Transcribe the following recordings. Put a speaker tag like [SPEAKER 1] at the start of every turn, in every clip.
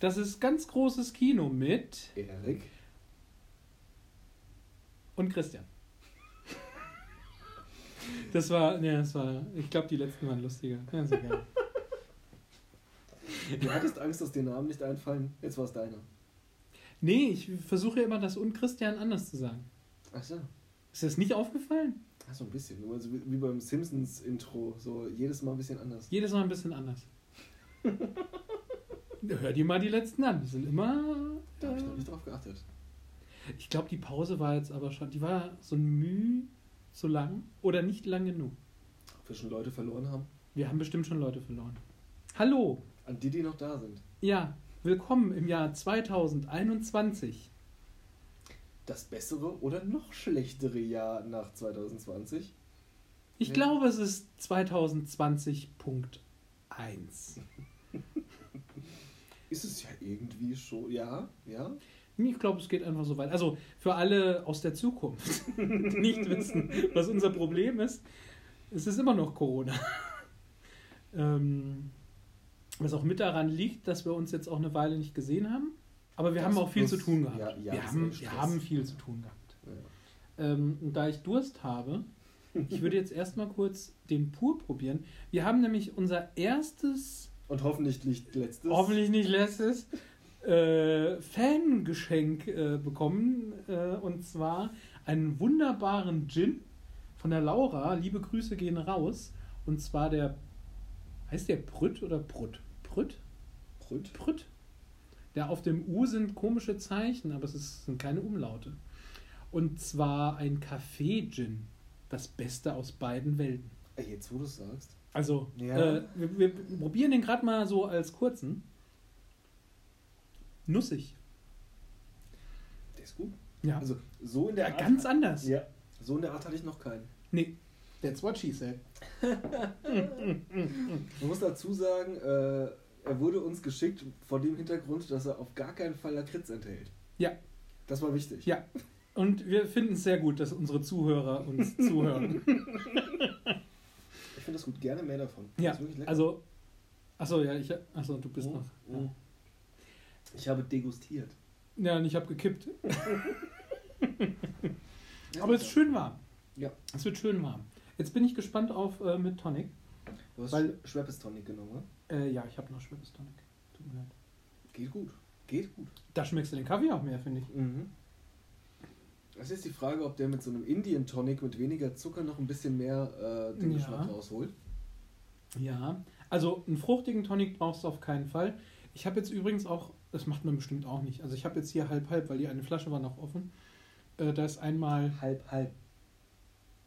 [SPEAKER 1] Das ist ganz großes Kino mit
[SPEAKER 2] Erik.
[SPEAKER 1] und Christian. Das war, ne, das war, ich glaube, die letzten waren lustiger. Ja, ist egal.
[SPEAKER 2] Du hattest Angst, dass dir Namen nicht einfallen. Jetzt war es deiner.
[SPEAKER 1] Nee, ich versuche immer das und Christian anders zu sagen.
[SPEAKER 2] Ach so.
[SPEAKER 1] Ist das nicht aufgefallen?
[SPEAKER 2] Ach so ein bisschen. Nur so wie wie beim Simpsons-Intro. So jedes Mal ein bisschen anders.
[SPEAKER 1] Jedes Mal ein bisschen anders. Hör dir mal die letzten an. Die sind immer.
[SPEAKER 2] Da habe ich noch
[SPEAKER 1] Äh,
[SPEAKER 2] nicht drauf geachtet.
[SPEAKER 1] ich glaube, die Pause war jetzt aber schon. Die war so ein Mühe zu lang oder nicht lang genug.
[SPEAKER 2] Ob wir schon Leute verloren haben.
[SPEAKER 1] Wir haben bestimmt schon Leute verloren. Hallo.
[SPEAKER 2] An die, die noch da sind.
[SPEAKER 1] Ja, willkommen im Jahr 2021.
[SPEAKER 2] Das bessere oder noch schlechtere Jahr nach 2020?
[SPEAKER 1] Ich
[SPEAKER 2] Ja.
[SPEAKER 1] glaube, es ist 2020.1.
[SPEAKER 2] Ist es ja irgendwie schon. Ja, ja.
[SPEAKER 1] Ich glaube, es geht einfach so weit. Also für alle aus der Zukunft, die nicht wissen, was unser Problem ist, es ist immer noch Corona. ähm, was auch mit daran liegt, dass wir uns jetzt auch eine Weile nicht gesehen haben. Aber wir
[SPEAKER 2] Das
[SPEAKER 1] haben auch viel zu tun gehabt.
[SPEAKER 2] ja, ja,
[SPEAKER 1] wir, haben, wir haben viel zu tun gehabt.
[SPEAKER 2] ja.
[SPEAKER 1] Ähm, und da ich Durst habe, ich würde jetzt erstmal kurz den Pur probieren. Wir haben nämlich unser erstes
[SPEAKER 2] Und hoffentlich nicht letztes.
[SPEAKER 1] hoffentlich nicht letztes, äh, Fangeschenk äh, bekommen. Äh, und zwar einen wunderbaren Gin von der Laura. Liebe Grüße gehen raus. Und zwar der, heißt der Brütt oder Brut? Brütt?
[SPEAKER 2] Brüt.
[SPEAKER 1] Brütt. Der auf dem U sind komische Zeichen, aber es ist, sind keine Umlaute. Und zwar ein Café-Gin. Das Beste aus beiden Welten.
[SPEAKER 2] Jetzt wo du es sagst.
[SPEAKER 1] Also,
[SPEAKER 2] Ja.
[SPEAKER 1] äh, wir, wir probieren den gerade mal so als kurzen. Nussig.
[SPEAKER 2] Der ist gut.
[SPEAKER 1] Ja.
[SPEAKER 2] Also so in der Art.
[SPEAKER 1] ganz anders.
[SPEAKER 2] Ja. So in der Art hatte ich noch keinen.
[SPEAKER 1] Nee. That's what she said.
[SPEAKER 2] Man muss dazu sagen, äh, er wurde uns geschickt vor dem Hintergrund, dass er auf gar keinen Fall Lakritz enthält.
[SPEAKER 1] Ja.
[SPEAKER 2] Das war wichtig.
[SPEAKER 1] Ja. Und wir finden es sehr gut, dass unsere Zuhörer uns zuhören.
[SPEAKER 2] Ich finde das gut. Gerne mehr davon.
[SPEAKER 1] Ja,
[SPEAKER 2] Das ist wirklich lecker.
[SPEAKER 1] also. Achso, ja, ich. Achso, du bist
[SPEAKER 2] Oh,
[SPEAKER 1] noch.
[SPEAKER 2] oh. Ich habe degustiert.
[SPEAKER 1] Ja, und ich habe gekippt.
[SPEAKER 2] Ja,
[SPEAKER 1] Aber es ist schön warm.
[SPEAKER 2] Ja.
[SPEAKER 1] Es wird schön warm. Jetzt bin ich gespannt auf äh, mit Tonic.
[SPEAKER 2] Du hast
[SPEAKER 1] Weil-
[SPEAKER 2] Schweppes Tonic genommen, ne?
[SPEAKER 1] Äh, ja, ich habe noch Schweppes Tonic. Tut mir leid.
[SPEAKER 2] Geht gut. Geht gut.
[SPEAKER 1] Da schmeckst du den Kaffee auch mehr, finde ich.
[SPEAKER 2] Mhm. Es ist die Frage, ob der mit so einem Indian Tonic mit weniger Zucker noch ein bisschen mehr äh, den
[SPEAKER 1] Ja.
[SPEAKER 2] Geschmack rausholt.
[SPEAKER 1] Ja, also einen fruchtigen Tonic brauchst du auf keinen Fall. Ich habe jetzt übrigens auch, das macht man bestimmt auch nicht. Also ich habe jetzt hier halb halb, weil die eine Flasche war noch offen. Äh, da ist einmal
[SPEAKER 2] Halb, halb.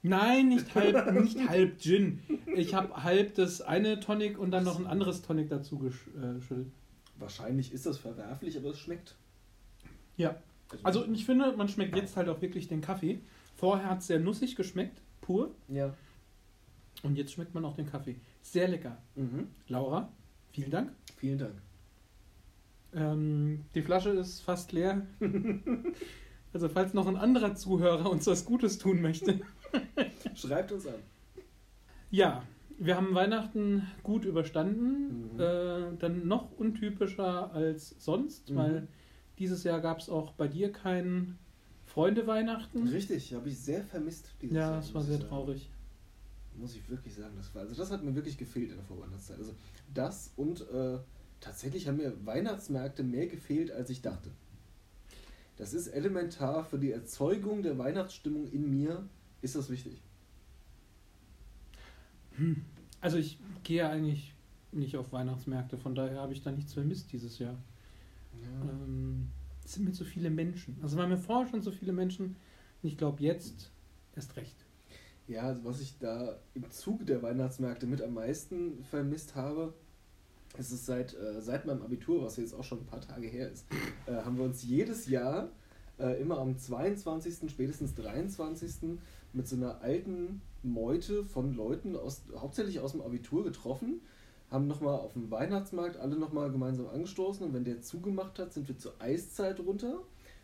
[SPEAKER 1] Nein, nicht halb, nicht halb Gin. Ich habe halb das eine Tonic und dann noch ein anderes Tonic dazu äh, geschüttet.
[SPEAKER 2] Wahrscheinlich ist das verwerflich, aber es schmeckt.
[SPEAKER 1] Ja. Also ich finde, man schmeckt jetzt halt auch wirklich den Kaffee. Vorher hat es sehr nussig geschmeckt, pur.
[SPEAKER 2] Ja.
[SPEAKER 1] Und jetzt schmeckt man auch den Kaffee. Sehr lecker.
[SPEAKER 2] Mhm.
[SPEAKER 1] Laura, vielen Dank.
[SPEAKER 2] Vielen Dank.
[SPEAKER 1] Ähm, die Flasche ist fast leer. also falls noch ein anderer Zuhörer uns was Gutes tun möchte.
[SPEAKER 2] Schreibt uns an.
[SPEAKER 1] Ja, wir haben Weihnachten gut überstanden.
[SPEAKER 2] Mhm.
[SPEAKER 1] Äh, dann noch untypischer als sonst,
[SPEAKER 2] Mhm.
[SPEAKER 1] weil dieses Jahr gab es auch bei dir kein Freunde-Weihnachten.
[SPEAKER 2] Richtig, habe ich sehr vermisst. Dieses
[SPEAKER 1] Ja,
[SPEAKER 2] Jahr,
[SPEAKER 1] das war sehr
[SPEAKER 2] sagen.
[SPEAKER 1] traurig.
[SPEAKER 2] Muss ich wirklich sagen. Das, war, also das hat mir wirklich gefehlt in der Vorweihnachtszeit. Also das und äh, tatsächlich haben mir Weihnachtsmärkte mehr gefehlt, als ich dachte. Das ist elementar für die Erzeugung der Weihnachtsstimmung in mir, ist das wichtig.
[SPEAKER 1] Also ich gehe eigentlich nicht auf Weihnachtsmärkte, von daher habe ich da nichts vermisst dieses Jahr. Ähm, es sind mir zu viele Menschen. Also waren mir vorher schon so viele Menschen und ich glaube jetzt erst recht.
[SPEAKER 2] Ja, also was ich da im Zuge der Weihnachtsmärkte mit am meisten vermisst habe, ist es seit, äh, seit meinem Abitur, was jetzt auch schon ein paar Tage her ist, äh, haben wir uns jedes Jahr äh, immer am 22., spätestens 23. mit so einer alten Meute von Leuten, aus, hauptsächlich aus dem Abitur getroffen, haben nochmal auf dem Weihnachtsmarkt alle nochmal gemeinsam angestoßen und wenn der zugemacht hat, sind wir zur Eiszeit runter,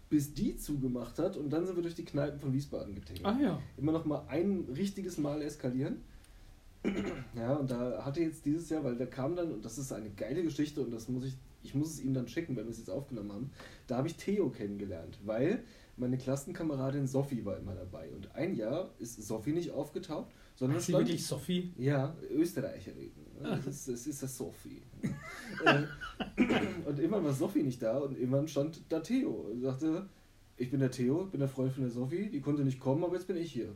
[SPEAKER 2] bis die zugemacht hat und dann sind wir durch die Kneipen von Wiesbaden getingelt
[SPEAKER 1] Ah ja.
[SPEAKER 2] immer noch mal ein richtiges Mal eskalieren. Ja, und da hatte jetzt dieses Jahr, weil da kam dann, und das ist eine geile Geschichte und das muss ich, ich muss es ihm dann schicken, wenn wir es jetzt aufgenommen haben, da habe ich Theo kennengelernt, weil meine Klassenkameradin Sophie war immer dabei. Und ein Jahr ist Sophie nicht aufgetaucht, sondern
[SPEAKER 1] Ist sie wirklich Sophie?
[SPEAKER 2] Ja, Österreicherin. Das ist, das ist das Sophie. Äh, und irgendwann war Sophie nicht da und irgendwann stand da Theo und sagte, ich bin der Theo, bin der Freund von der Sophie, die konnte nicht kommen, aber jetzt bin ich hier.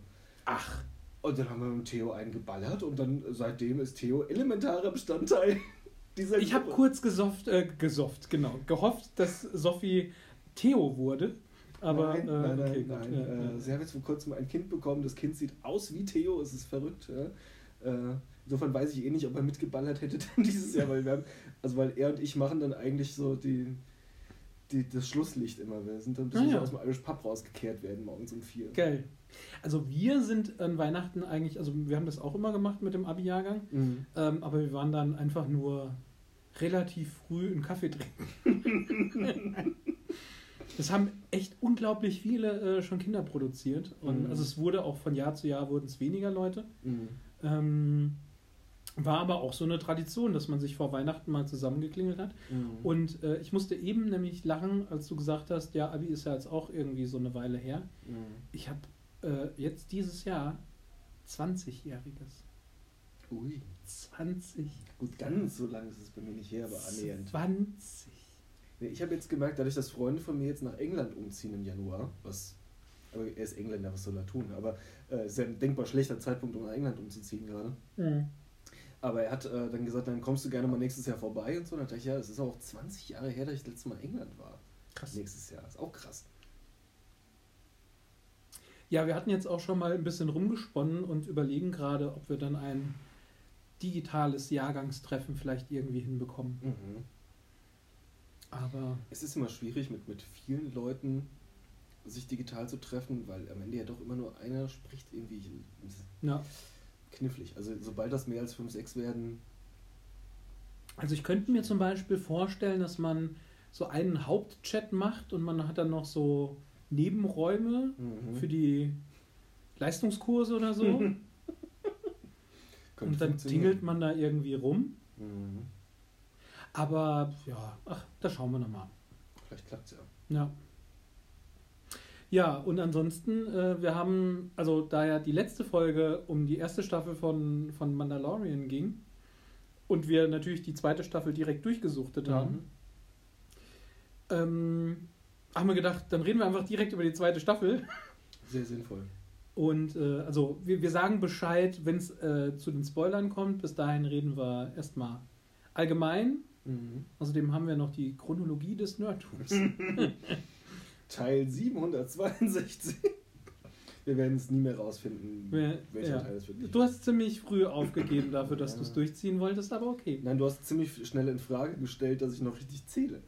[SPEAKER 1] Ach,
[SPEAKER 2] Und dann haben wir mit Theo einen geballert und dann seitdem ist Theo elementarer Bestandteil dieser
[SPEAKER 1] ich habe kurz gesofft, äh, gesofft, genau, gehofft, dass Sophie Theo wurde. Aber
[SPEAKER 2] nein,
[SPEAKER 1] äh,
[SPEAKER 2] nein, nein,
[SPEAKER 1] okay,
[SPEAKER 2] nein. Äh. Sie haben jetzt vor kurzem ein Kind bekommen, das Kind sieht aus wie Theo, es ist verrückt. Äh, insofern weiß ich eh nicht, ob er mitgeballert hätte dann dieses Jahr, weil wir haben, also weil er und ich machen dann eigentlich so die, die, das Schlusslicht immer. Wir sind dann bisschen
[SPEAKER 1] Ah, ja.
[SPEAKER 2] aus dem Irish Pub rausgekehrt werden morgens um vier.
[SPEAKER 1] Geil. Also wir sind an Weihnachten eigentlich, also wir haben das auch immer gemacht mit dem Abi-Jahrgang,
[SPEAKER 2] Mhm.
[SPEAKER 1] ähm, aber wir waren dann einfach nur relativ früh einen Kaffee trinken. Das haben echt unglaublich viele äh, schon Kinder produziert. Und
[SPEAKER 2] Mhm.
[SPEAKER 1] also es wurde auch von Jahr zu Jahr wurden es weniger Leute.
[SPEAKER 2] Mhm.
[SPEAKER 1] Ähm, war aber auch so eine Tradition, dass man sich vor Weihnachten mal zusammengeklingelt hat.
[SPEAKER 2] Mhm.
[SPEAKER 1] Und äh, ich musste eben nämlich lachen, als du gesagt hast, ja, Abi ist ja jetzt auch irgendwie so eine Weile her.
[SPEAKER 2] Mhm.
[SPEAKER 1] Ich habe äh, jetzt dieses Jahr 20-Jähriges.
[SPEAKER 2] Ui.
[SPEAKER 1] 20.
[SPEAKER 2] Gut, ganz so lange ist es bei mir nicht her, aber annähernd.
[SPEAKER 1] 20.
[SPEAKER 2] Nee, Ich habe jetzt gemerkt, dadurch, dass Freunde von mir jetzt nach England umziehen im Januar, was, aber er ist Engländer, was soll er tun? Aber äh, ist ja ein denkbar schlechter Zeitpunkt, um nach England umzuziehen gerade.
[SPEAKER 1] Mhm.
[SPEAKER 2] Aber er hat äh, dann gesagt, dann kommst du gerne mal nächstes Jahr vorbei und so. Dann dachte ich, ja, es ist auch 20 Jahre her, dass ich das letzte Mal in England war.
[SPEAKER 1] Krass.
[SPEAKER 2] Nächstes Jahr. Ist auch krass.
[SPEAKER 1] Ja, wir hatten jetzt auch schon mal ein bisschen rumgesponnen und überlegen gerade, ob wir dann ein digitales Jahrgangstreffen vielleicht irgendwie hinbekommen.
[SPEAKER 2] Mhm. Aber es ist immer schwierig, mit, mit vielen Leuten sich digital zu treffen, weil am Ende ja doch immer nur einer spricht irgendwie.
[SPEAKER 1] Ja.
[SPEAKER 2] Knifflig. Also sobald das mehr als 5, 6 werden,
[SPEAKER 1] Also ich könnte mir zum Beispiel vorstellen, dass man so einen Hauptchat macht und man hat dann noch so Nebenräume
[SPEAKER 2] Mhm.
[SPEAKER 1] für die Leistungskurse oder so. und dann tingelt man da irgendwie rum.
[SPEAKER 2] Mhm.
[SPEAKER 1] Aber ja, ach, da schauen wir nochmal.
[SPEAKER 2] Vielleicht klappt es ja.
[SPEAKER 1] Ja. Ja, und ansonsten, äh, wir haben, also da ja die letzte Folge um die erste Staffel von, von Mandalorian ging und wir natürlich die zweite Staffel direkt durchgesuchtet haben, ähm, haben wir gedacht, dann reden wir einfach direkt über die zweite Staffel.
[SPEAKER 2] Sehr sinnvoll.
[SPEAKER 1] Und äh, also wir, wir sagen Bescheid, wenn es äh, zu den Spoilern kommt. Bis dahin reden wir erstmal allgemein.
[SPEAKER 2] Mhm.
[SPEAKER 1] Außerdem haben wir noch die Chronologie des Nerdtums.
[SPEAKER 2] Teil 762. Wir werden es nie mehr rausfinden,
[SPEAKER 1] Wer-
[SPEAKER 2] welcher
[SPEAKER 1] ja.
[SPEAKER 2] Teil es wirklich
[SPEAKER 1] Du hast ziemlich früh aufgegeben dafür, dass
[SPEAKER 2] Ja.
[SPEAKER 1] du es durchziehen wolltest, aber okay.
[SPEAKER 2] Nein, du hast ziemlich schnell in Frage gestellt, dass ich noch richtig zähle.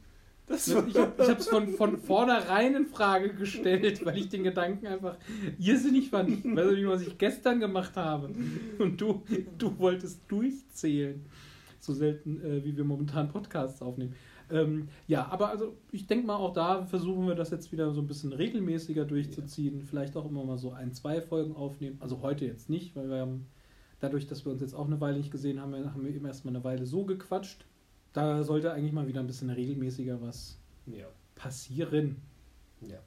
[SPEAKER 2] Das
[SPEAKER 1] Ich habe es von, von vornherein in Frage gestellt, weil ich den Gedanken einfach irrsinnig fand. Weißt du, was ich gestern gemacht habe? Und du, du wolltest durchzählen. So selten, äh, wie wir momentan Podcasts aufnehmen. Ähm, ja, aber also ich denke mal, auch da versuchen wir das jetzt wieder so ein bisschen regelmäßiger durchzuziehen. Vielleicht auch immer mal so ein, zwei Folgen aufnehmen. Also heute jetzt nicht, weil wir haben, dadurch, dass wir uns jetzt auch eine Weile nicht gesehen haben, haben wir eben erstmal eine Weile so gequatscht. Da sollte eigentlich mal wieder ein bisschen regelmäßiger was
[SPEAKER 2] ja.
[SPEAKER 1] passieren.
[SPEAKER 2] ja.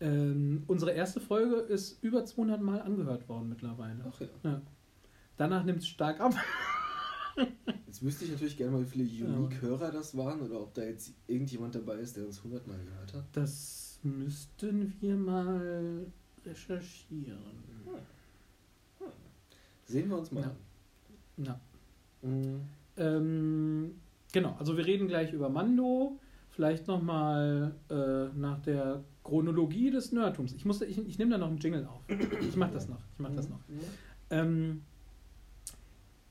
[SPEAKER 1] Ähm, unsere erste Folge ist über 200 Mal angehört worden mittlerweile.
[SPEAKER 2] Ach ja.
[SPEAKER 1] Ja. Danach nimmt es stark ab.
[SPEAKER 2] Jetzt wüsste ich natürlich gerne mal, wie viele. Unique-Hörer das waren oder ob da jetzt irgendjemand dabei ist, der uns 100 Mal gehört hat.
[SPEAKER 1] Das müssten wir mal recherchieren.
[SPEAKER 2] Sehen wir uns mal an.
[SPEAKER 1] Ja.
[SPEAKER 2] Mhm.
[SPEAKER 1] Ähm, genau, also wir reden gleich über Mando. Vielleicht nochmal äh, nach der Chronologie des Nerdtums. Ich, ich, ich nehme da noch einen Jingle auf. Ich mache das noch. Ich mache das noch.
[SPEAKER 2] Mhm.
[SPEAKER 1] Ähm,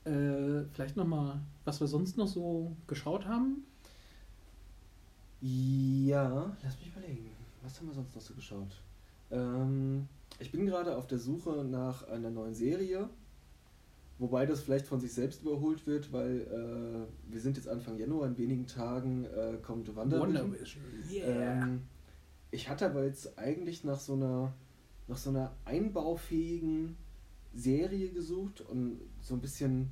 [SPEAKER 1] äh, vielleicht nochmal, was wir sonst noch so geschaut haben.
[SPEAKER 2] Ja, lass mich überlegen. Was haben wir sonst noch so geschaut? Ähm, ich bin gerade auf der Suche nach einer neuen Serie. Wobei das vielleicht von sich selbst überholt wird, weil äh, wir sind jetzt Anfang Januar, in wenigen Tagen äh, kommt WandaVision. Ähm, ich hatte aber jetzt eigentlich nach so einer, nach so einer einbaufähigen Serie gesucht und so ein bisschen.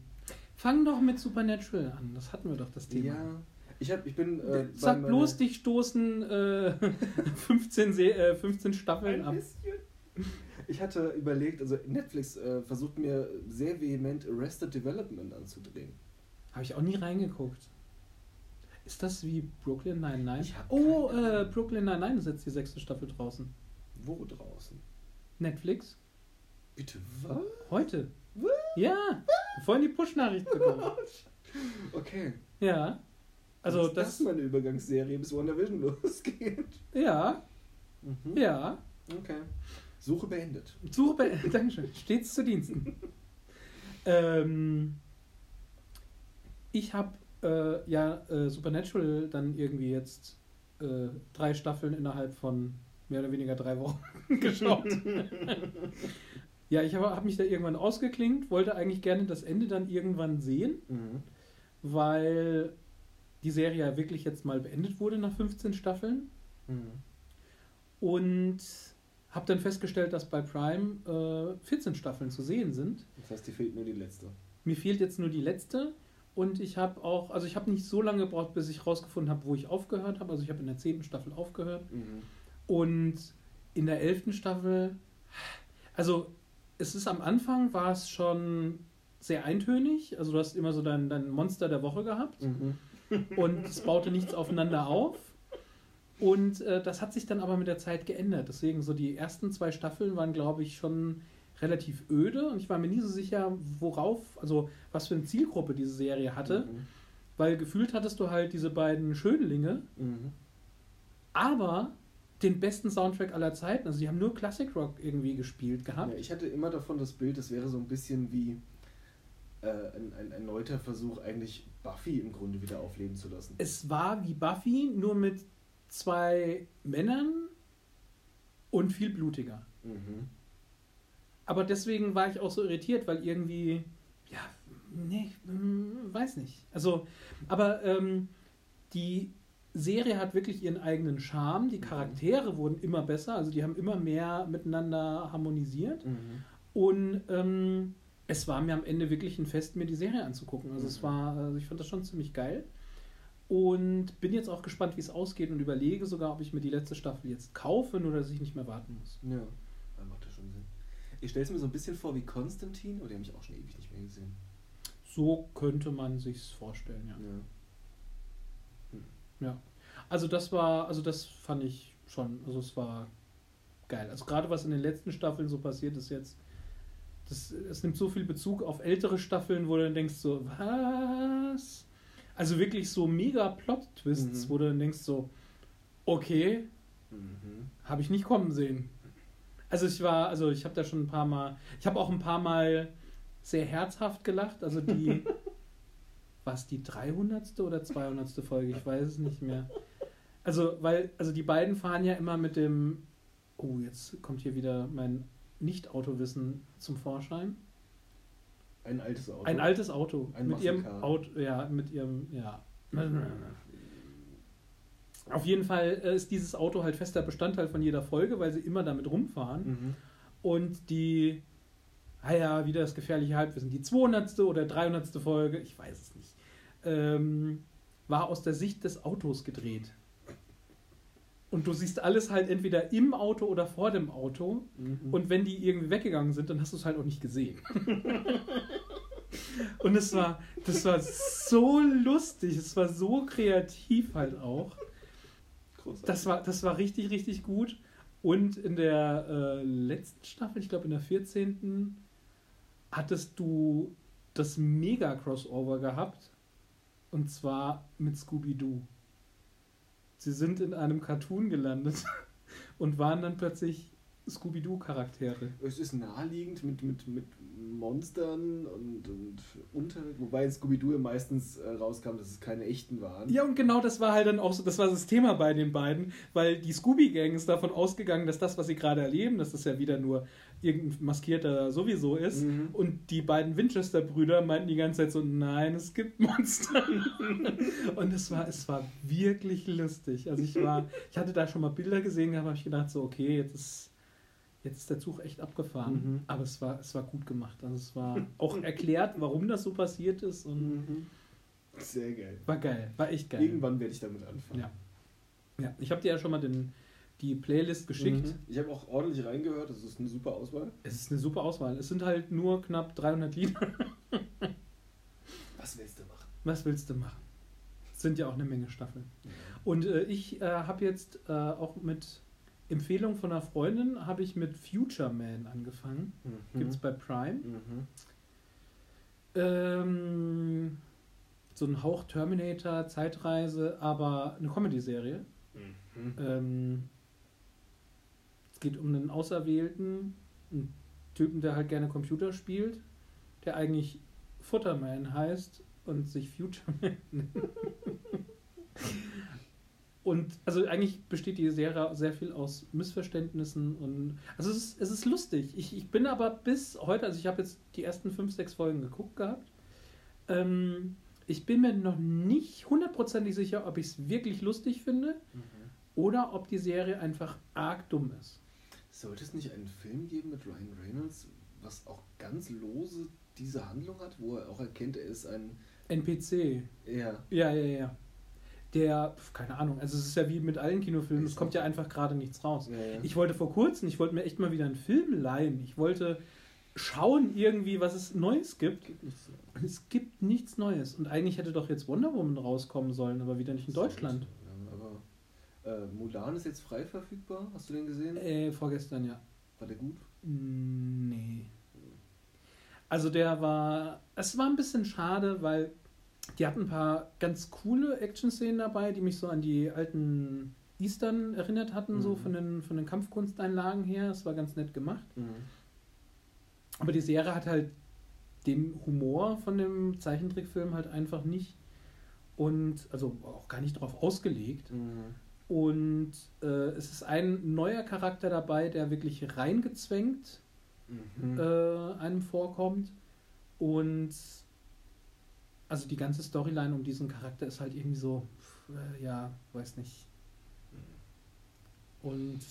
[SPEAKER 1] Fang doch mit Supernatural an, das hatten wir doch das Thema.
[SPEAKER 2] Ja. Ich, hab, ich bin. Äh,
[SPEAKER 1] Sag bloß, dich stoßen äh, 15, Se äh, 15 Staffeln
[SPEAKER 2] Ein
[SPEAKER 1] ab.
[SPEAKER 2] bisschen. Ich hatte überlegt, also Netflix äh, versucht mir sehr vehement Arrested Development anzudrehen.
[SPEAKER 1] Habe ich auch nie reingeguckt. Ist das wie Brooklyn Nine-Nine? Oh, äh. Brooklyn Nine-Nine ist jetzt die sechste Staffel draußen.
[SPEAKER 2] Wo draußen?
[SPEAKER 1] Netflix?
[SPEAKER 2] Bitte was?
[SPEAKER 1] Heute?
[SPEAKER 2] Was?
[SPEAKER 1] Ja, vorhin die Push-Nachricht bekommen.
[SPEAKER 2] Okay.
[SPEAKER 1] Ja. Also
[SPEAKER 2] ist
[SPEAKER 1] das,
[SPEAKER 2] das meine Übergangsserie, bis WandaVision losgeht.
[SPEAKER 1] ja,
[SPEAKER 2] Mhm.
[SPEAKER 1] ja.
[SPEAKER 2] Okay. Suche beendet.
[SPEAKER 1] Suche bei, Dankeschön, stets zu Diensten. ähm, ich habe äh, ja äh, Supernatural dann irgendwie jetzt äh, drei Staffeln innerhalb von mehr oder weniger drei Wochen geschaut. Ja, ich habe hab mich da irgendwann ausgeklingt, wollte eigentlich gerne das Ende dann irgendwann sehen,
[SPEAKER 2] Mhm.
[SPEAKER 1] weil die Serie ja wirklich jetzt mal beendet wurde nach 15 Staffeln.
[SPEAKER 2] Mhm.
[SPEAKER 1] Und habe dann festgestellt, dass bei Prime äh, 14 Staffeln zu sehen sind.
[SPEAKER 2] Das heißt, dir fehlt nur die letzte.
[SPEAKER 1] Mir fehlt jetzt nur die letzte. Und ich habe auch, also ich habe nicht so lange gebraucht, bis ich rausgefunden habe, wo ich aufgehört habe. Also ich habe in der 10. Staffel aufgehört.
[SPEAKER 2] Mhm.
[SPEAKER 1] Und in der 11. Staffel, also es ist am Anfang, war es schon sehr eintönig. Also du hast immer so dein, dein Monster der Woche gehabt.
[SPEAKER 2] Mhm.
[SPEAKER 1] und es baute nichts aufeinander auf. Und äh, das hat sich dann aber mit der Zeit geändert. Deswegen so die ersten zwei Staffeln waren, glaube ich, schon relativ öde und ich war mir nie so sicher, worauf, also was für eine Zielgruppe diese Serie hatte,
[SPEAKER 2] Mhm.
[SPEAKER 1] weil gefühlt hattest du halt diese beiden Schönlinge,
[SPEAKER 2] Mhm.
[SPEAKER 1] aber den besten Soundtrack aller Zeiten. Also die haben nur Classic Rock irgendwie gespielt gehabt.
[SPEAKER 2] Ja, ich hatte immer davon das Bild, das wäre so ein bisschen wie äh, ein, ein erneuter Versuch, eigentlich Buffy im Grunde wieder aufleben zu lassen.
[SPEAKER 1] Es war wie Buffy, nur mit zwei Männern und viel blutiger.
[SPEAKER 2] Mhm.
[SPEAKER 1] Aber deswegen war ich auch so irritiert, weil irgendwie, ja, nee, hm, weiß nicht. Also, aber ähm, die Serie hat wirklich ihren eigenen Charme. Die Charaktere wurden immer besser, also die haben immer mehr miteinander harmonisiert.
[SPEAKER 2] Mhm.
[SPEAKER 1] Und ähm, es war mir am Ende wirklich ein Fest, mir die Serie anzugucken. Also es
[SPEAKER 2] Mhm.
[SPEAKER 1] war, also ich fand das schon ziemlich geil. Und bin jetzt auch gespannt, wie es ausgeht und überlege sogar, ob ich mir die letzte Staffel jetzt kaufe, nur dass ich nicht mehr warten muss.
[SPEAKER 2] Ja, dann macht das schon Sinn. Ich stelle es mir so ein bisschen vor wie Konstantin, oder die habe ich auch schon ewig nicht mehr gesehen.
[SPEAKER 1] So könnte man sich's vorstellen, ja.
[SPEAKER 2] Ja.
[SPEAKER 1] Ja. Also das war, also das fand ich schon, also es war geil. Also gerade was in den letzten Staffeln so passiert ist jetzt, das, es nimmt so viel Bezug auf ältere Staffeln, wo du dann denkst so, was? Also wirklich so mega Plot-Twists,
[SPEAKER 2] Mhm.
[SPEAKER 1] wo du dann denkst so, okay,
[SPEAKER 2] Mhm.
[SPEAKER 1] habe ich nicht kommen sehen. Also ich war, also ich habe da schon ein paar Mal, ich habe auch ein paar Mal sehr herzhaft gelacht. Also die, was die 300. oder 200. Folge, ich weiß es nicht mehr. Also weil, also die beiden fahren ja immer mit dem, oh jetzt kommt hier wieder mein Nicht-Autowissen zum Vorschein.
[SPEAKER 2] Ein altes Auto.
[SPEAKER 1] Ein altes Auto
[SPEAKER 2] Ein
[SPEAKER 1] mit ihrem. Auto, ja, mit ihrem, ja. Auf jeden Fall äh, ist dieses Auto halt fester Bestandteil von jeder Folge, weil sie immer damit rumfahren.
[SPEAKER 2] Mhm.
[SPEAKER 1] Und die, ah ja, wieder das gefährliche Halbwissen, die 200. oder 300. Folge, ich weiß es nicht, ähm, war aus der Sicht des Autos gedreht. Und du siehst alles halt entweder im Auto oder vor dem Auto.
[SPEAKER 2] Mhm.
[SPEAKER 1] Und wenn die irgendwie weggegangen sind, dann hast du es halt auch nicht gesehen. Und es war, das war so lustig, es war so kreativ halt auch.
[SPEAKER 2] Großartig.
[SPEAKER 1] Das war, das war richtig, richtig gut. Und in der äh, letzten Staffel, ich glaube in der 14., hattest du das Mega-Crossover gehabt. Und zwar mit Scooby-Doo. Sie sind in einem Cartoon gelandet und waren dann plötzlich Scooby-Doo-Charaktere.
[SPEAKER 2] Es ist naheliegend mit, mit, mit Monstern und, und unter. Wobei in Scooby-Doo meistens äh, rauskam, dass es keine echten waren.
[SPEAKER 1] Ja, und genau das war halt dann auch so, das war das Thema bei den beiden, weil die Scooby-Gang ist davon ausgegangen, dass das, was sie gerade erleben, dass das ja wieder nur irgendein Maskierter sowieso ist.
[SPEAKER 2] Mhm.
[SPEAKER 1] Und die beiden Winchester-Brüder meinten die ganze Zeit so, nein, es gibt Monster. und es war, es war wirklich lustig. Also ich war, ich hatte da schon mal Bilder gesehen, da habe ich gedacht so, okay, jetzt ist, jetzt ist der Zug echt abgefahren.
[SPEAKER 2] Mhm.
[SPEAKER 1] Aber es war, es war gut gemacht. Also es war auch erklärt, warum das so passiert ist und
[SPEAKER 2] Mhm. Sehr geil.
[SPEAKER 1] war geil, war echt geil.
[SPEAKER 2] Irgendwann werde ich damit anfangen.
[SPEAKER 1] Ja. Ja, ich habe dir ja schon mal den, die Playlist geschickt.
[SPEAKER 2] Mhm. Ich habe auch ordentlich reingehört, das ist eine super Auswahl.
[SPEAKER 1] Es ist eine super Auswahl. Es sind halt nur knapp 300 Lieder.
[SPEAKER 2] Was willst du machen?
[SPEAKER 1] Was willst du machen? Es sind ja auch eine Menge Staffeln. Und äh, ich äh, habe jetzt äh, auch mit Empfehlung von einer Freundin, habe ich mit Future Man angefangen.
[SPEAKER 2] Mhm.
[SPEAKER 1] Gibt es bei Prime.
[SPEAKER 2] Mhm.
[SPEAKER 1] Ähm, so ein Hauch Terminator, Zeitreise, aber eine Comedy-Serie.
[SPEAKER 2] Mhm.
[SPEAKER 1] Ähm, es geht um einen Auserwählten, einen Typen, der halt gerne Computer spielt, der eigentlich Futterman heißt und sich Future Man nennt. Und also eigentlich besteht die Serie sehr viel aus Missverständnissen und also es ist, es ist lustig. Ich, ich bin aber bis heute, also ich habe jetzt die ersten fünf, sechs Folgen geguckt gehabt. Ähm, ich bin mir noch nicht hundertprozentig sicher, ob ich es wirklich lustig finde
[SPEAKER 2] Mhm.
[SPEAKER 1] oder ob die Serie einfach arg dumm ist.
[SPEAKER 2] Sollte es nicht einen Film geben mit Ryan Reynolds, was auch ganz lose diese Handlung hat, wo er auch erkennt, er ist ein.
[SPEAKER 1] NPC.
[SPEAKER 2] Ja.
[SPEAKER 1] Ja, ja, ja. Der, keine Ahnung, also es ist ja wie mit allen Kinofilmen, es kommt ja einfach gerade nichts raus.
[SPEAKER 2] ja, ja.
[SPEAKER 1] Ich wollte vor kurzem, ich wollte mir echt mal wieder einen Film leihen. Ich wollte schauen irgendwie, was es Neues gibt.
[SPEAKER 2] Gibt
[SPEAKER 1] es gibt nichts Neues. Und eigentlich hätte doch jetzt Wonder Woman rauskommen sollen, aber wieder nicht in Deutschland.
[SPEAKER 2] Ja, aber äh, Mulan ist jetzt frei verfügbar. Hast du den gesehen?
[SPEAKER 1] Äh, vorgestern, ja.
[SPEAKER 2] War der gut?
[SPEAKER 1] Mm, Nee. Also der war, es war ein bisschen schade, weil die hatten ein paar ganz coole Action-Szenen dabei, die mich so an die alten Eastern erinnert hatten, so
[SPEAKER 2] Mhm.
[SPEAKER 1] von den, von den Kampfkunsteinlagen her. Es war ganz nett gemacht.
[SPEAKER 2] Mhm.
[SPEAKER 1] Aber die Serie hat halt den Humor von dem Zeichentrickfilm halt einfach nicht und also auch gar nicht darauf ausgelegt.
[SPEAKER 2] Mhm.
[SPEAKER 1] Und äh, es ist ein neuer Charakter dabei, der wirklich reingezwängt
[SPEAKER 2] Mhm.
[SPEAKER 1] äh, einem vorkommt. Und also die ganze Storyline um diesen Charakter ist halt irgendwie so, äh, ja, weiß nicht. Und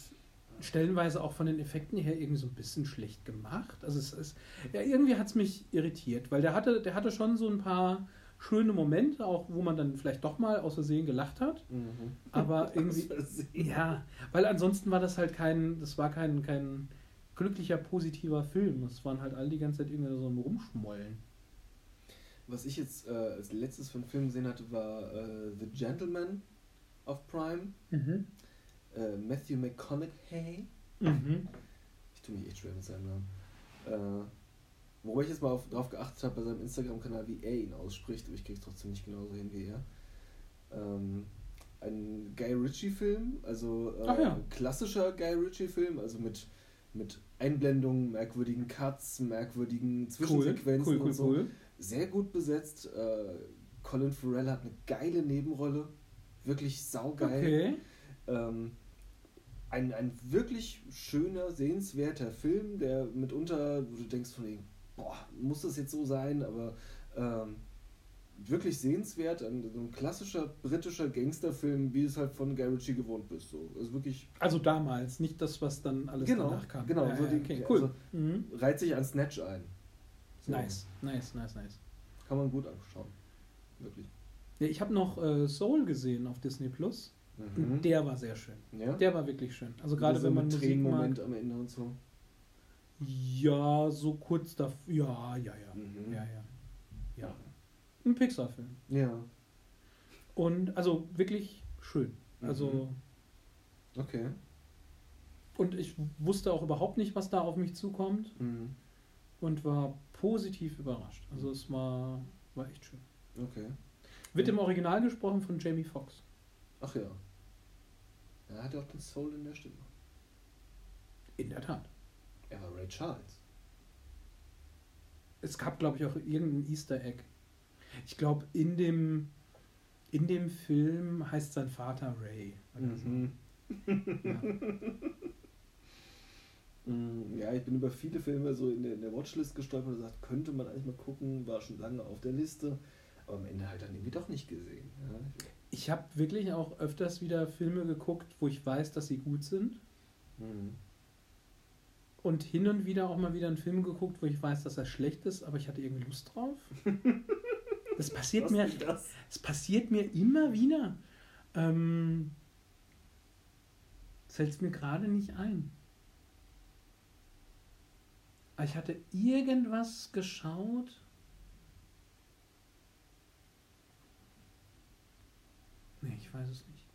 [SPEAKER 1] stellenweise auch von den Effekten her irgendwie so ein bisschen schlecht gemacht. Also es ist, ja, irgendwie hat es mich irritiert, weil der hatte, der hatte schon so ein paar schöne Momente, auch wo man dann vielleicht doch mal aus Versehen gelacht hat.
[SPEAKER 2] Mhm.
[SPEAKER 1] Aber irgendwie, ja, weil ansonsten war das halt kein, das war kein, kein glücklicher, positiver Film. Es waren halt all die ganze Zeit irgendwie so ein Rumschmollen.
[SPEAKER 2] Was ich jetzt äh, als letztes von Film gesehen hatte, war äh, The Gentleman auf Prime.
[SPEAKER 1] Mhm.
[SPEAKER 2] Äh, Matthew McConaughey.
[SPEAKER 1] Mhm.
[SPEAKER 2] Ich tue mich echt schwer mit seinem Namen. Äh, wobei ich jetzt mal auf, drauf geachtet habe bei seinem Instagram-Kanal, wie er ihn ausspricht, aber ich kriege es trotzdem nicht genauso hin wie er. Ähm, ein Guy Ritchie-Film, also äh,
[SPEAKER 1] ja.
[SPEAKER 2] ein klassischer Guy Ritchie-Film, also mit, mit Einblendungen, merkwürdigen Cuts, merkwürdigen
[SPEAKER 1] Cool,
[SPEAKER 2] Zwischensequenzen
[SPEAKER 1] cool, cool,
[SPEAKER 2] und so.
[SPEAKER 1] cool.
[SPEAKER 2] Sehr gut besetzt. Äh, Colin Farrell hat eine geile Nebenrolle. Wirklich saugeil.
[SPEAKER 1] Okay.
[SPEAKER 2] Ähm, ein, ein wirklich schöner, sehenswerter Film, der mitunter, wo du denkst von wegen, boah, muss das jetzt so sein, aber ähm, wirklich sehenswert, ein, ein klassischer britischer Gangsterfilm, wie es halt von Guy Ritchie gewohnt bist. So. Also wirklich
[SPEAKER 1] Also damals, nicht das, was dann alles
[SPEAKER 2] Genau,
[SPEAKER 1] danach kam.
[SPEAKER 2] genau,
[SPEAKER 1] Ja,
[SPEAKER 2] so
[SPEAKER 1] ja,
[SPEAKER 2] die-
[SPEAKER 1] okay, cool.
[SPEAKER 2] also-
[SPEAKER 1] mhm.
[SPEAKER 2] reiht sich an Snatch ein. So,
[SPEAKER 1] Nice, nice, nice, nice.
[SPEAKER 2] Kann man gut anschauen. Wirklich.
[SPEAKER 1] Ja, ich habe noch äh, Soul gesehen auf Disney Plus. Und der war sehr schön.
[SPEAKER 2] ja?
[SPEAKER 1] Der war wirklich schön. Also gerade wenn man Musik
[SPEAKER 2] Tränenmoment
[SPEAKER 1] mag.
[SPEAKER 2] am Ende und so.
[SPEAKER 1] Ja, so kurz davor. Ja, ja, ja.
[SPEAKER 2] Mhm.
[SPEAKER 1] Ja, ja. Ja. Ein Pixar-Film.
[SPEAKER 2] Ja,
[SPEAKER 1] Und also wirklich schön. Also,
[SPEAKER 2] Mhm. okay.
[SPEAKER 1] und ich wusste auch überhaupt nicht, was da auf mich zukommt
[SPEAKER 2] Mhm.
[SPEAKER 1] und war positiv überrascht. Also es war, war echt schön.
[SPEAKER 2] Okay.
[SPEAKER 1] Wird im Original gesprochen von Jamie Foxx.
[SPEAKER 2] Ach ja. Er hat ja auch den Soul in der Stimme.
[SPEAKER 1] In der Tat.
[SPEAKER 2] Er war Ray Charles.
[SPEAKER 1] Es gab, glaube ich, auch irgendein Easter Egg. Ich glaube, in dem, in dem Film heißt sein Vater Ray. Oder so.
[SPEAKER 2] Mhm.
[SPEAKER 1] Ja.
[SPEAKER 2] Mm, Ja, ich bin über viele Filme so in der, in der Watchlist gestolpert und gesagt, könnte man eigentlich mal gucken, war schon lange auf der Liste, aber am Ende halt dann irgendwie doch nicht gesehen. Ja.
[SPEAKER 1] Ich habe wirklich auch öfters wieder Filme geguckt, wo ich weiß, dass sie gut sind.
[SPEAKER 2] Mhm.
[SPEAKER 1] und hin und wieder auch mal wieder einen Film geguckt, wo ich weiß, dass er schlecht ist, aber ich hatte irgendwie Lust drauf. Das passiert
[SPEAKER 2] Was
[SPEAKER 1] mir,
[SPEAKER 2] das?
[SPEAKER 1] es passiert mir immer wieder. Ähm, Fällt mir gerade nicht ein. Ich hatte irgendwas geschaut. Nee, ich weiß es nicht.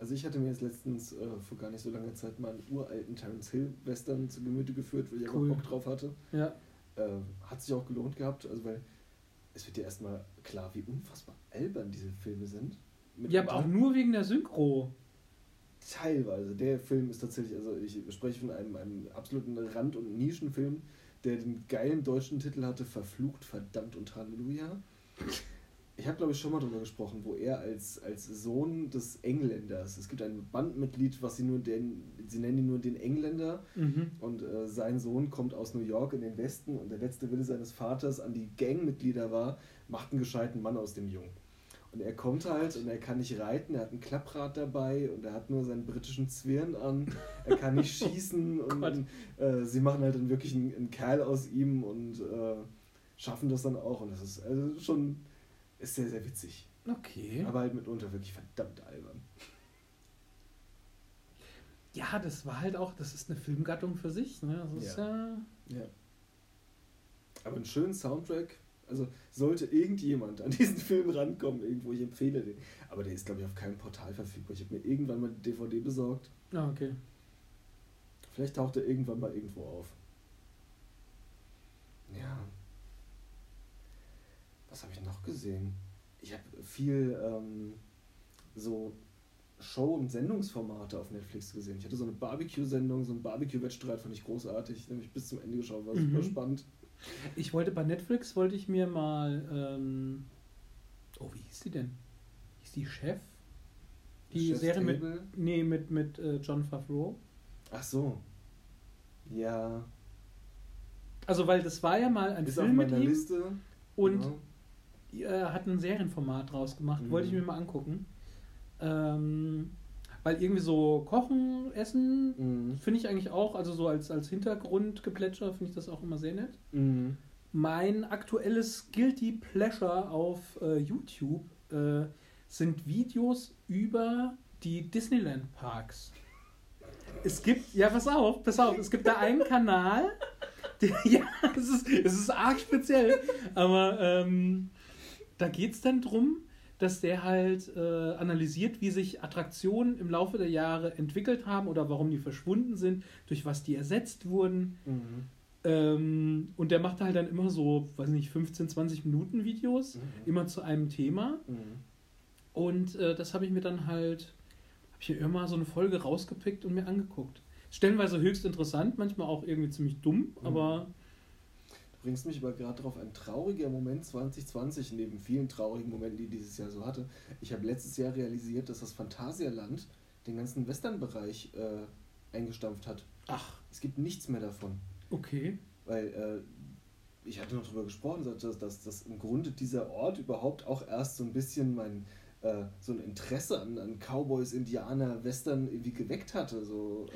[SPEAKER 2] Also ich hatte mir jetzt letztens äh, vor gar nicht so langer Zeit mal einen uralten Terence Hill Western zu Gemüte geführt, weil ich
[SPEAKER 1] Cool.
[SPEAKER 2] einfach Bock drauf hatte.
[SPEAKER 1] Ja,
[SPEAKER 2] Äh, hat sich auch gelohnt gehabt, also weil es wird dir erstmal klar, wie unfassbar albern diese Filme sind. Mit
[SPEAKER 1] ja aber auch nur wegen der Synchro.
[SPEAKER 2] Teilweise. Der Film ist tatsächlich, also ich spreche von einem, einem absoluten Rand- und Nischenfilm, der den geilen deutschen Titel hatte, Verflucht, verdammt und Halleluja. Ich habe, glaube ich, schon mal drüber gesprochen, wo er als, als Sohn des Engländers, es gibt ein Bandmitglied, was sie nur den, sie nennen ihn nur den Engländer,
[SPEAKER 1] Mhm.
[SPEAKER 2] und äh, sein Sohn kommt aus New York in den Westen und der letzte Wille seines Vaters an die Gangmitglieder war, macht einen gescheiten Mann aus dem Jungen. Und er kommt halt und er kann nicht reiten, er hat ein Klapprad dabei und er hat nur seinen britischen Zwirn an, er kann nicht schießen und
[SPEAKER 1] Gott.
[SPEAKER 2] äh, sie machen halt dann wirklich einen, einen Kerl aus ihm und äh, schaffen das dann auch und das ist also schon ist sehr, sehr witzig.
[SPEAKER 1] Okay.
[SPEAKER 2] Aber halt mitunter wirklich verdammt albern.
[SPEAKER 1] Ja, das war halt auch, das ist eine Filmgattung für sich. Ne? Das ist ja.
[SPEAKER 2] Ja. Aber einen schönen Soundtrack. Also sollte irgendjemand an diesen Film rankommen, irgendwo, ich empfehle den. Aber der ist, glaube ich, auf keinem Portal verfügbar. Ich habe mir irgendwann mal die DVD besorgt.
[SPEAKER 1] Ah, okay.
[SPEAKER 2] Vielleicht taucht er irgendwann mal irgendwo auf. Ja. Was habe ich noch gesehen? Ich habe viel ähm, so Show- und Sendungsformate auf Netflix gesehen. Ich hatte so eine Barbecue-Sendung, so einen Barbecue-Wettstreit, fand ich großartig. Den habe ich bis zum Ende geschaut, war
[SPEAKER 1] Mhm.
[SPEAKER 2] super spannend.
[SPEAKER 1] Ich wollte bei Netflix, wollte ich mir mal. Ähm, oh, wie hieß die denn? Hieß die Chef? Die
[SPEAKER 2] Chef's
[SPEAKER 1] Serie mit. Nee, mit, mit äh, John Favreau.
[SPEAKER 2] Ach so. Ja.
[SPEAKER 1] Also, weil das war ja mal ein
[SPEAKER 2] Ist auf
[SPEAKER 1] Film mit
[SPEAKER 2] meiner
[SPEAKER 1] ihm
[SPEAKER 2] Liste.
[SPEAKER 1] und
[SPEAKER 2] Genau.
[SPEAKER 1] Er hat ein Serienformat draus gemacht.
[SPEAKER 2] Mhm.
[SPEAKER 1] Wollte ich mir mal angucken. Ähm, weil irgendwie so Kochen, Essen,
[SPEAKER 2] Mhm.
[SPEAKER 1] finde ich eigentlich auch, also so als, als Hintergrundgeplätscher finde ich das auch immer sehr nett.
[SPEAKER 2] Mhm.
[SPEAKER 1] Mein aktuelles Guilty Pleasure auf äh, YouTube äh, sind Videos über die Disneyland Parks. Es gibt, ja, pass auf, pass auf, es gibt da einen Kanal, der, ja, es ist, es ist arg speziell, aber ähm, da geht es dann drum, dass der halt äh, analysiert, wie sich Attraktionen im Laufe der Jahre entwickelt haben oder warum die verschwunden sind, durch was die ersetzt wurden.
[SPEAKER 2] Mhm.
[SPEAKER 1] Ähm, und der macht halt dann immer so, weiß nicht, 15, 20 Minuten Videos,
[SPEAKER 2] Mhm.
[SPEAKER 1] immer zu einem Thema.
[SPEAKER 2] Mhm.
[SPEAKER 1] Und äh, das habe ich mir dann halt, habe ich mir immer so eine Folge rausgepickt und mir angeguckt. Stellenweise höchst interessant, manchmal auch irgendwie ziemlich dumm,
[SPEAKER 2] Mhm.
[SPEAKER 1] aber
[SPEAKER 2] bringst mich aber gerade drauf, ein trauriger Moment 2020, neben vielen traurigen Momenten, die dieses Jahr so hatte. Ich habe letztes Jahr realisiert, dass das Phantasialand den ganzen Western-Bereich äh, eingestampft hat.
[SPEAKER 1] ach,
[SPEAKER 2] Es gibt nichts mehr davon.
[SPEAKER 1] okay.
[SPEAKER 2] Weil äh, ich hatte noch darüber gesprochen, dass, dass, dass im Grunde dieser Ort überhaupt auch erst so ein bisschen mein äh, so ein Interesse an, an Cowboys, Indianer, Western irgendwie geweckt hatte. So,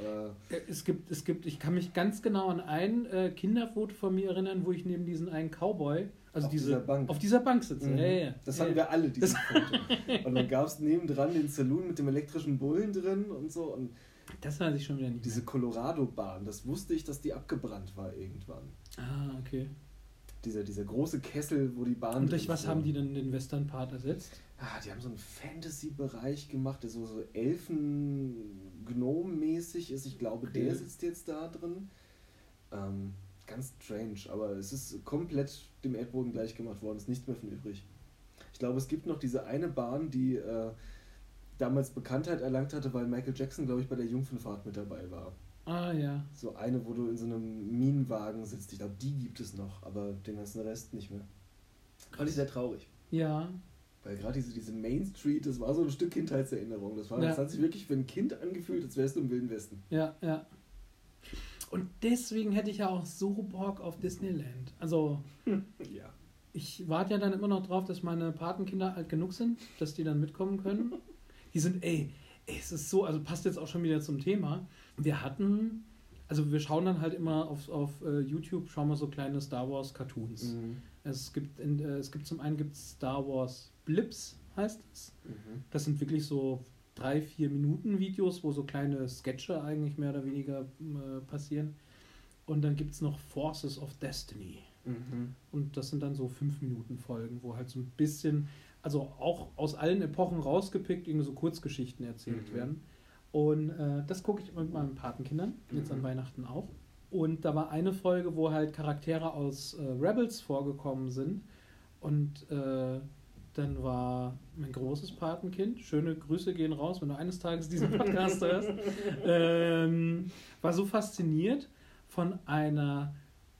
[SPEAKER 2] äh,
[SPEAKER 1] Äh, Es gibt, es gibt, ich kann mich ganz genau an ein äh, Kinderfoto von mir erinnern, wo ich neben diesen einen Cowboy, also
[SPEAKER 2] Auf
[SPEAKER 1] diese,
[SPEAKER 2] dieser Bank.
[SPEAKER 1] auf dieser Bank sitze.
[SPEAKER 2] Mhm.
[SPEAKER 1] Ja, ja.
[SPEAKER 2] Das
[SPEAKER 1] ja,
[SPEAKER 2] hatten wir alle, dieses Foto. Und dann gab es nebendran den Saloon mit dem elektrischen Bullen drin und so. Und
[SPEAKER 1] Das weiß ich schon wieder nicht.
[SPEAKER 2] diese Colorado-Bahn, das wusste ich, dass die abgebrannt war irgendwann.
[SPEAKER 1] Ah, okay.
[SPEAKER 2] Dieser, dieser große Kessel, wo die Bahn.
[SPEAKER 1] Und durch was
[SPEAKER 2] fuhr.
[SPEAKER 1] haben die denn den Western-Part ersetzt?
[SPEAKER 2] Ah, die haben so einen Fantasy-Bereich gemacht, der so, so Elfen-Gnom-mäßig ist. Ich glaube,
[SPEAKER 1] Okay.
[SPEAKER 2] der sitzt jetzt da drin. Ähm, ganz strange, aber es ist komplett dem Erdboden gleich gemacht worden, ist nichts mehr von übrig. Ich glaube, es gibt noch diese eine Bahn, die äh, damals Bekanntheit erlangt hatte, weil Michael Jackson, glaube ich, bei der Jungfernfahrt mit dabei war.
[SPEAKER 1] Ah, ja.
[SPEAKER 2] So eine, wo du in so einem Minenwagen sitzt. Ich glaube, die gibt es noch, aber den ganzen Rest nicht mehr. Fand ich sehr traurig.
[SPEAKER 1] Ja.
[SPEAKER 2] Weil gerade diese, diese Main Street, das war so ein Stück Kindheitserinnerung. Das, war,
[SPEAKER 1] Ja.
[SPEAKER 2] das hat sich wirklich für ein Kind angefühlt, als wärst du im Wilden Westen.
[SPEAKER 1] Ja, ja. Und deswegen hätte ich ja auch so Bock auf Disneyland. Also,
[SPEAKER 2] Ja.
[SPEAKER 1] ich warte ja dann immer noch drauf, dass meine Patenkinder alt genug sind, dass die dann mitkommen können. Die sind, ey, ey, es ist so, also passt jetzt auch schon wieder zum Thema. Wir hatten, Also wir schauen dann halt immer auf, auf äh, YouTube, schauen wir so kleine Star Wars Cartoons.
[SPEAKER 2] Mhm.
[SPEAKER 1] Es gibt in, äh, es gibt zum einen gibt Star Wars Blips, heißt es.
[SPEAKER 2] Mhm.
[SPEAKER 1] Das sind wirklich so drei, vier Minuten Videos, wo so kleine Sketche eigentlich mehr oder weniger äh, passieren. Und dann gibt es noch Forces of Destiny.
[SPEAKER 2] Mhm.
[SPEAKER 1] Und das sind dann so fünf Minuten Folgen, wo halt so ein bisschen, also auch aus allen Epochen rausgepickt, irgendwie so Kurzgeschichten erzählt
[SPEAKER 2] Mhm.
[SPEAKER 1] werden. Und äh, das gucke ich mit meinen Patenkindern, jetzt an
[SPEAKER 2] Mhm.
[SPEAKER 1] Weihnachten auch. Und da war eine Folge, wo halt Charaktere aus äh, Rebels vorgekommen sind. Und äh, dann war mein großes Patenkind, schöne Grüße gehen raus, wenn du eines Tages diesen Podcast hörst, ähm, war so fasziniert von einer,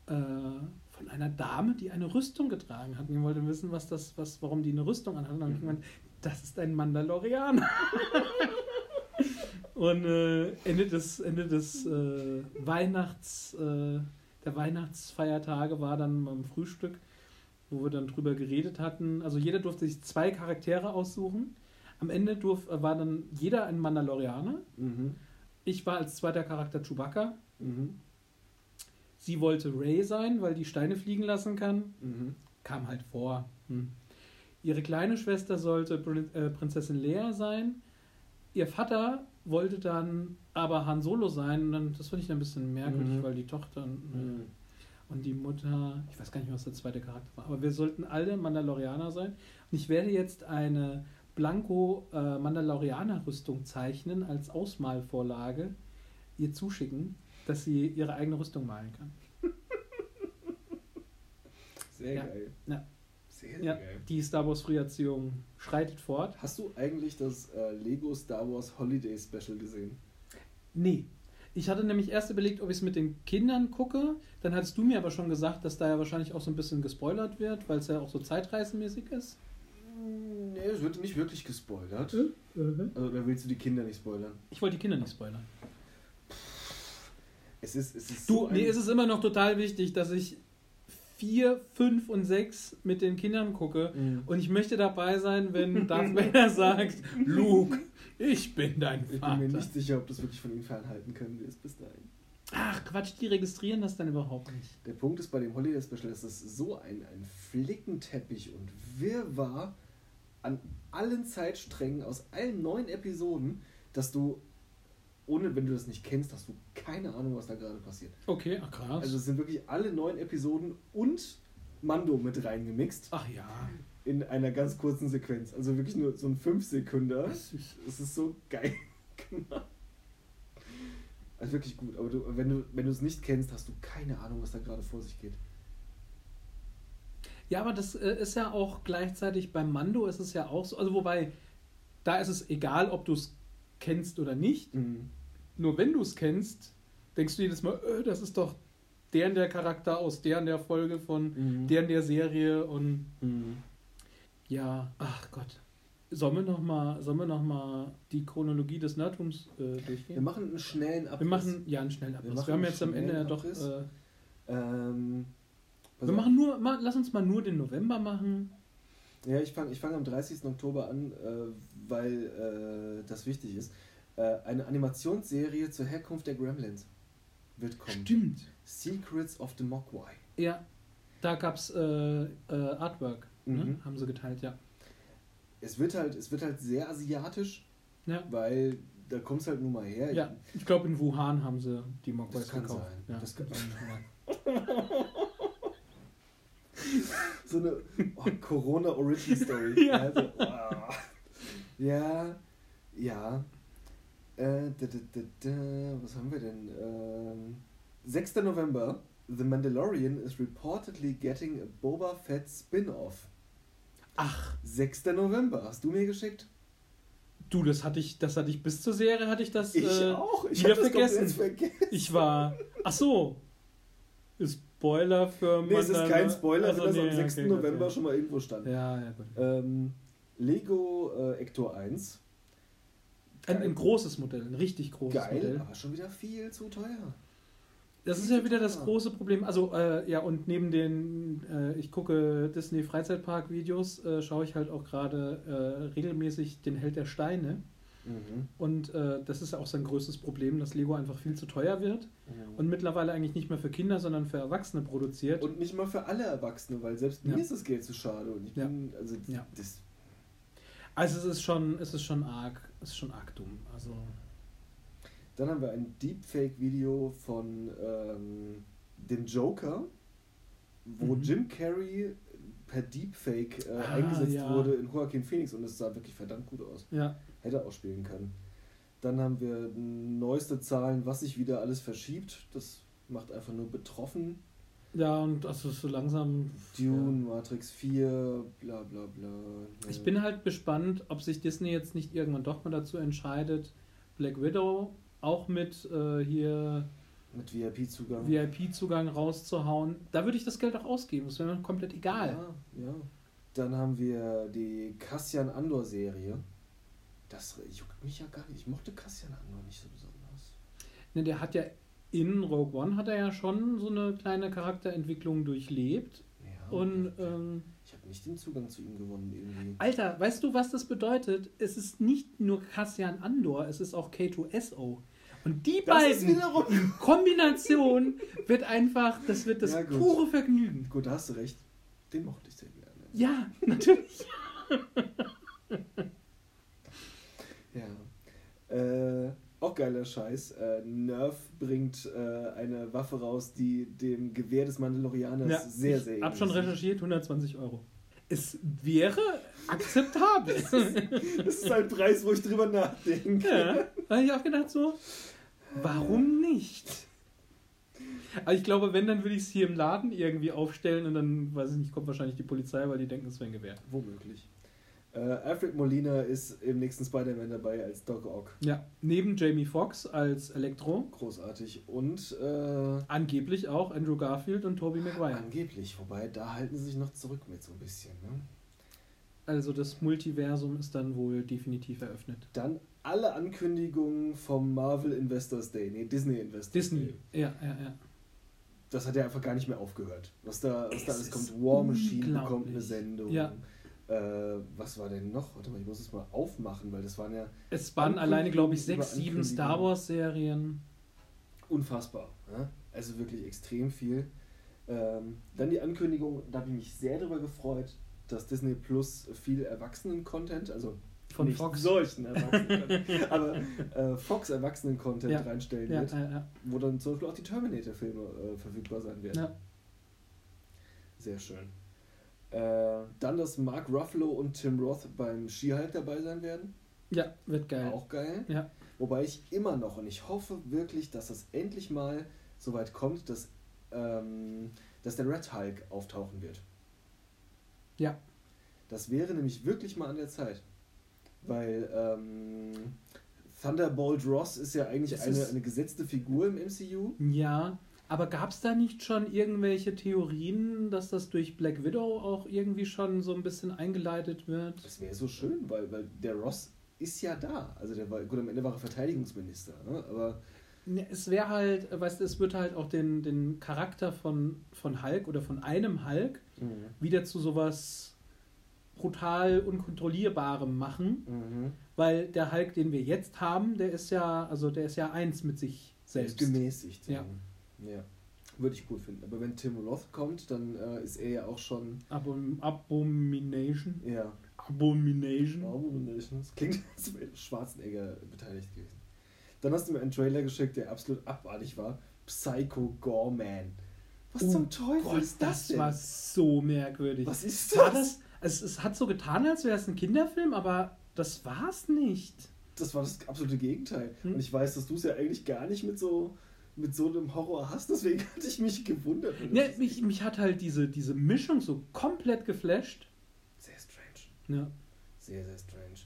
[SPEAKER 1] äh, von einer Dame, die eine Rüstung getragen hat. Und ich wollte wissen, was das, was, warum die eine Rüstung anhat. Und dann habe ich gemeint, das ist ein Mandalorianer. Und äh, Ende des, Ende des äh, Weihnachts, äh, der Weihnachtsfeiertage war dann beim Frühstück, wo wir dann drüber geredet hatten. Also jeder durfte sich zwei Charaktere aussuchen. Am Ende durf, äh, war dann jeder ein Mandalorianer.
[SPEAKER 2] Mhm.
[SPEAKER 1] Ich war als zweiter Charakter Chewbacca.
[SPEAKER 2] Mhm.
[SPEAKER 1] Sie wollte Ray sein, weil die Steine fliegen lassen kann.
[SPEAKER 2] Mhm.
[SPEAKER 1] Kam halt vor. Hm. Ihre kleine Schwester sollte Prin äh, Prinzessin Leia sein. Ihr Vater wollte dann aber Han Solo sein. Und dann, das fand ich dann ein bisschen merkwürdig,
[SPEAKER 2] Mhm.
[SPEAKER 1] weil die Tochter
[SPEAKER 2] Mhm.
[SPEAKER 1] und die Mutter, ich weiß gar nicht mehr, was der zweite Charakter war, aber wir sollten alle Mandalorianer sein. Und ich werde jetzt eine Blanko äh, Mandalorianer-Rüstung zeichnen als Ausmalvorlage, ihr zuschicken, dass sie ihre eigene Rüstung malen kann.
[SPEAKER 2] Sehr
[SPEAKER 1] Ja.
[SPEAKER 2] geil.
[SPEAKER 1] Ja.
[SPEAKER 2] Sehr,
[SPEAKER 1] Ja,
[SPEAKER 2] geil.
[SPEAKER 1] die Star Wars-Friation schreitet fort.
[SPEAKER 2] Hast du eigentlich das äh, Lego Star Wars Holiday Special gesehen?
[SPEAKER 1] Nee. Ich hatte nämlich erst überlegt, ob ich es mit den Kindern gucke. Dann hattest du mir aber schon gesagt, dass da ja wahrscheinlich auch so ein bisschen gespoilert wird, weil es ja auch so zeitreisenmäßig ist.
[SPEAKER 2] Nee, es wird nicht wirklich gespoilert. Also, oder willst du die Kinder nicht spoilern?
[SPEAKER 1] Ich wollte die Kinder nicht spoilern.
[SPEAKER 2] Es ist, es ist
[SPEAKER 1] Du,
[SPEAKER 2] so ein-
[SPEAKER 1] mir ist es immer noch total wichtig, dass ich 4, 5 und 6 mit den Kindern gucke.
[SPEAKER 2] Mhm.
[SPEAKER 1] Und ich möchte dabei sein, wenn Darth Vader sagt, Luke, ich bin dein
[SPEAKER 2] Ich bin
[SPEAKER 1] Vater.
[SPEAKER 2] mir nicht sicher, ob das wirklich von ihm fernhalten können wirst bis dahin.
[SPEAKER 1] Ach Quatsch, die registrieren das dann überhaupt nicht.
[SPEAKER 2] Der Punkt ist bei dem Holiday Special, dass es so ein, ein Flickenteppich und Wirrwarr an allen Zeitsträngen aus allen neun Episoden, dass du, ohne wenn du das nicht kennst, hast du keine Ahnung, was da gerade passiert.
[SPEAKER 1] Okay, ach krass.
[SPEAKER 2] Also es sind wirklich alle neun Episoden und Mando mit reingemixt
[SPEAKER 1] ach ja.
[SPEAKER 2] in einer ganz kurzen Sequenz. Also wirklich nur so ein Fünf-Sekünder.
[SPEAKER 1] Süß.
[SPEAKER 2] Es ist so geil. Also wirklich gut. Aber du, wenn du wenn du es nicht kennst, hast du keine Ahnung, was da gerade vor sich geht.
[SPEAKER 1] Ja, aber das äh, ist ja auch gleichzeitig beim Mando ist es ja auch so. Also wobei, da ist es egal, ob du es kennst oder nicht. Nur wenn du es kennst, denkst du jedes Mal, äh, das ist doch der und der Charakter aus der und der Folge von
[SPEAKER 2] Mhm.
[SPEAKER 1] der und der Serie und
[SPEAKER 2] Mhm.
[SPEAKER 1] ja, ach Gott. Sollen wir nochmal noch mal die Chronologie des Nerdtums äh,
[SPEAKER 2] Wir
[SPEAKER 1] durchgehen?
[SPEAKER 2] machen einen schnellen Abriss.
[SPEAKER 1] Wir machen ja einen schnellen Abriss. Wir,
[SPEAKER 2] machen
[SPEAKER 1] haben jetzt am Ende ja doch. Äh,
[SPEAKER 2] Ähm,
[SPEAKER 1] wir
[SPEAKER 2] auf.
[SPEAKER 1] machen nur, ma, lass uns mal nur den November machen.
[SPEAKER 2] Ja, ich fange ich fang am 30. Oktober an, äh, weil äh, das wichtig ist. Äh, eine Animationsserie zur Herkunft der Gremlins wird kommen.
[SPEAKER 1] Stimmt.
[SPEAKER 2] Secrets of the Mogwai.
[SPEAKER 1] Ja, da gab es äh, äh, Artwork. Ne?
[SPEAKER 2] Mhm.
[SPEAKER 1] Haben sie geteilt, ja.
[SPEAKER 2] Es wird halt, es wird halt sehr asiatisch,
[SPEAKER 1] Ja,
[SPEAKER 2] weil da kommt es halt nun mal her.
[SPEAKER 1] ja. ich glaube in Wuhan haben sie die Mogwais
[SPEAKER 2] Das kann
[SPEAKER 1] gekauft.
[SPEAKER 2] sein.
[SPEAKER 1] Ja.
[SPEAKER 2] Das kann
[SPEAKER 1] Ja.
[SPEAKER 2] So eine oh, Corona Origin Story.
[SPEAKER 1] Ja.
[SPEAKER 2] Also, oh. ja, ja. Äh, da, da, da, was haben wir denn? Ähm, 6. November. The Mandalorian is reportedly getting a Boba Fett Spin-off.
[SPEAKER 1] Ach,
[SPEAKER 2] 6. November. Hast du mir geschickt?
[SPEAKER 1] du, das hatte ich, das hatte ich bis zur Serie hatte ich das.
[SPEAKER 2] Ich
[SPEAKER 1] äh,
[SPEAKER 2] auch. Ich
[SPEAKER 1] wieder vergessen.
[SPEAKER 2] vergessen.
[SPEAKER 1] Ich war. Ach so. Spoiler für
[SPEAKER 2] Nee, es ist kein Spoiler,
[SPEAKER 1] Also,
[SPEAKER 2] wenn das
[SPEAKER 1] nee,
[SPEAKER 2] am 6.
[SPEAKER 1] okay,
[SPEAKER 2] November
[SPEAKER 1] ja.
[SPEAKER 2] schon mal irgendwo stand.
[SPEAKER 1] Ja, ja, gut.
[SPEAKER 2] Ähm, Lego äh, Ector 1.
[SPEAKER 1] Ein, ein großes Modell, ein richtig großes
[SPEAKER 2] Geil,
[SPEAKER 1] Modell.
[SPEAKER 2] aber schon wieder viel zu teuer.
[SPEAKER 1] Das ist ja wieder das große Problem. Also, äh, ja, und neben den, äh, ich gucke Disney Freizeitpark-Videos, äh, schaue ich halt auch gerade äh, regelmäßig den Held der Steine.
[SPEAKER 2] Mhm.
[SPEAKER 1] Und äh, das ist ja auch sein größtes Problem, dass Lego einfach viel zu teuer wird und mittlerweile eigentlich nicht mehr für Kinder, sondern für Erwachsene produziert.
[SPEAKER 2] Und nicht mal für alle Erwachsene, weil selbst mir
[SPEAKER 1] Ja.
[SPEAKER 2] ist das Geld zu schade. Und ich
[SPEAKER 1] Ja.
[SPEAKER 2] bin, also
[SPEAKER 1] Ja.
[SPEAKER 2] das,
[SPEAKER 1] also es ist schon, es ist schon arg, es ist schon arg dumm. Also
[SPEAKER 2] Dann haben wir ein Deepfake-Video von ähm, dem Joker, wo
[SPEAKER 1] Mhm.
[SPEAKER 2] Jim Carrey per Deepfake äh,
[SPEAKER 1] Ah,
[SPEAKER 2] eingesetzt
[SPEAKER 1] ja.
[SPEAKER 2] wurde in Joaquin Phoenix und es sah wirklich verdammt gut aus.
[SPEAKER 1] ja,
[SPEAKER 2] Hätte auch spielen können. Dann haben wir neueste Zahlen, was sich wieder alles verschiebt. Das macht einfach nur betroffen.
[SPEAKER 1] ja und also so langsam.
[SPEAKER 2] Dune, Matrix 4, bla bla bla.
[SPEAKER 1] Ich bin halt gespannt, ob sich Disney jetzt nicht irgendwann doch mal dazu entscheidet, Black Widow auch mit äh, hier
[SPEAKER 2] Mit VIP-Zugang.
[SPEAKER 1] VIP-Zugang rauszuhauen. Da würde ich das Geld auch ausgeben. Das wäre mir komplett egal.
[SPEAKER 2] Ja, ja. Dann haben wir die Cassian Andor-Serie. Das juckt mich ja gar nicht. Ich mochte Cassian Andor nicht so besonders.
[SPEAKER 1] Ne, der hat ja in Rogue One hat er ja schon so eine kleine Charakterentwicklung durchlebt.
[SPEAKER 2] Ja,
[SPEAKER 1] Und ähm,
[SPEAKER 2] ich habe nicht den Zugang zu ihm gewonnen irgendwie.
[SPEAKER 1] Alter, weißt du, was das bedeutet? Es ist nicht nur Cassian Andor, es ist auch K2SO. Und die
[SPEAKER 2] Das
[SPEAKER 1] beiden in Kombination wird einfach, das wird das
[SPEAKER 2] Ja,
[SPEAKER 1] pure Vergnügen.
[SPEAKER 2] Gut, da hast du recht. Den mochte ich sehr gerne.
[SPEAKER 1] Ja, natürlich.
[SPEAKER 2] Äh, auch geiler Scheiß. Äh, Nerf bringt äh, eine Waffe raus, die dem Gewehr des Mandalorianers
[SPEAKER 1] Ja,
[SPEAKER 2] sehr, sehr
[SPEAKER 1] ich hab
[SPEAKER 2] ähnlich
[SPEAKER 1] schon recherchiert, 120 Euro. Es wäre akzeptabel.
[SPEAKER 2] Das ist ein Preis, wo ich drüber nachdenke.
[SPEAKER 1] ja, da habe ich auch gedacht so, warum nicht? Aber ich glaube, wenn, dann würde ich es hier im Laden irgendwie aufstellen und dann, weiß ich nicht, kommt wahrscheinlich die Polizei, weil die denken, es wäre ein Gewehr.
[SPEAKER 2] Womöglich. Äh, Alfred Molina ist im nächsten Spider-Man dabei als Doc Ock.
[SPEAKER 1] Ja, neben Jamie Foxx als Elektro,
[SPEAKER 2] Großartig. Und äh,
[SPEAKER 1] angeblich auch Andrew Garfield und Tobey Maguire.
[SPEAKER 2] angeblich, wobei da halten sie sich noch zurück mit so ein bisschen. Ne?
[SPEAKER 1] Also das Multiversum ist dann wohl definitiv eröffnet.
[SPEAKER 2] Dann alle Ankündigungen vom Marvel Investors Day, nee, Disney Investors
[SPEAKER 1] Disney,
[SPEAKER 2] Day.
[SPEAKER 1] ja, ja, ja.
[SPEAKER 2] Das hat ja einfach gar nicht mehr aufgehört. Was da, was da
[SPEAKER 1] Es
[SPEAKER 2] alles kommt. War Machine bekommt eine Sendung.
[SPEAKER 1] Ja.
[SPEAKER 2] Äh, was war denn noch? Warte mal, ich muss es mal aufmachen, weil das waren ja
[SPEAKER 1] Es waren alleine, glaube ich, sechs, sieben. Star Wars Serien.
[SPEAKER 2] unfassbar. Ja? Also wirklich extrem viel. Ähm, dann die Ankündigung, da habe ich mich sehr darüber gefreut, dass Disney Plus viel Erwachsenen-Content, also
[SPEAKER 1] Von
[SPEAKER 2] nicht
[SPEAKER 1] Fox.
[SPEAKER 2] solchen Erwachsenen, aber äh, Fox Erwachsenen-Content
[SPEAKER 1] Ja.
[SPEAKER 2] reinstellen
[SPEAKER 1] Ja,
[SPEAKER 2] wird,
[SPEAKER 1] ja,
[SPEAKER 2] wo dann zum Beispiel auch die Terminator-Filme äh, verfügbar sein werden. Sehr schön. Äh, dann, dass Mark Ruffalo und Tim Roth beim Skihulk dabei sein werden.
[SPEAKER 1] Ja, wird geil.
[SPEAKER 2] Auch geil.
[SPEAKER 1] Ja.
[SPEAKER 2] Wobei ich immer noch, und ich hoffe wirklich, dass es endlich mal so weit kommt, dass, ähm, dass der Red Hulk auftauchen wird.
[SPEAKER 1] Ja.
[SPEAKER 2] Das wäre nämlich wirklich mal an der Zeit. Weil ähm, Thunderbolt Ross ist ja eigentlich
[SPEAKER 1] Das
[SPEAKER 2] eine,
[SPEAKER 1] ist-
[SPEAKER 2] eine gesetzte Figur im MCU.
[SPEAKER 1] Ja, aber gab es da nicht schon irgendwelche Theorien, dass das durch Black Widow auch irgendwie schon so ein bisschen eingeleitet wird?
[SPEAKER 2] Das wäre so schön, weil, weil der Ross ist ja da. Also der war, gut, am Ende war er Verteidigungsminister, ne? aber
[SPEAKER 1] Ne, Es wäre halt, weißt du, es wird halt auch den, den Charakter von, von Hulk oder von einem Hulk wieder zu sowas brutal unkontrollierbarem machen,
[SPEAKER 2] Mhm.
[SPEAKER 1] weil der Hulk, den wir jetzt haben, der ist ja, also der ist ja eins mit sich
[SPEAKER 2] ist
[SPEAKER 1] selbst.
[SPEAKER 2] gemäßigt.
[SPEAKER 1] Ja.
[SPEAKER 2] ja. Würde ich gut finden. Aber wenn Tim Roth kommt, dann äh, ist er ja auch schon.
[SPEAKER 1] Abom Abomination.
[SPEAKER 2] Ja.
[SPEAKER 1] Abomination.
[SPEAKER 2] Abominations. Klingt, als wäre Schwarzenegger beteiligt gewesen. Dann hast du mir einen Trailer geschickt, der absolut abartig war. Psycho Gorman. Was
[SPEAKER 1] Oh
[SPEAKER 2] zum Teufel
[SPEAKER 1] Gott,
[SPEAKER 2] ist das,
[SPEAKER 1] das
[SPEAKER 2] denn?
[SPEAKER 1] war so merkwürdig.
[SPEAKER 2] Was ist
[SPEAKER 1] War
[SPEAKER 2] das?
[SPEAKER 1] das? Es, es hat so getan, als wäre es ein Kinderfilm, aber das war's nicht.
[SPEAKER 2] Das war das absolute Gegenteil.
[SPEAKER 1] Hm.
[SPEAKER 2] Und ich weiß, dass du es ja eigentlich gar nicht mit so, mit so einem Horror hast, deswegen hatte ich mich gewundert.
[SPEAKER 1] Ja, mich, mich hat halt diese, diese Mischung so komplett geflasht.
[SPEAKER 2] Sehr strange.
[SPEAKER 1] Ja.
[SPEAKER 2] Sehr, sehr strange.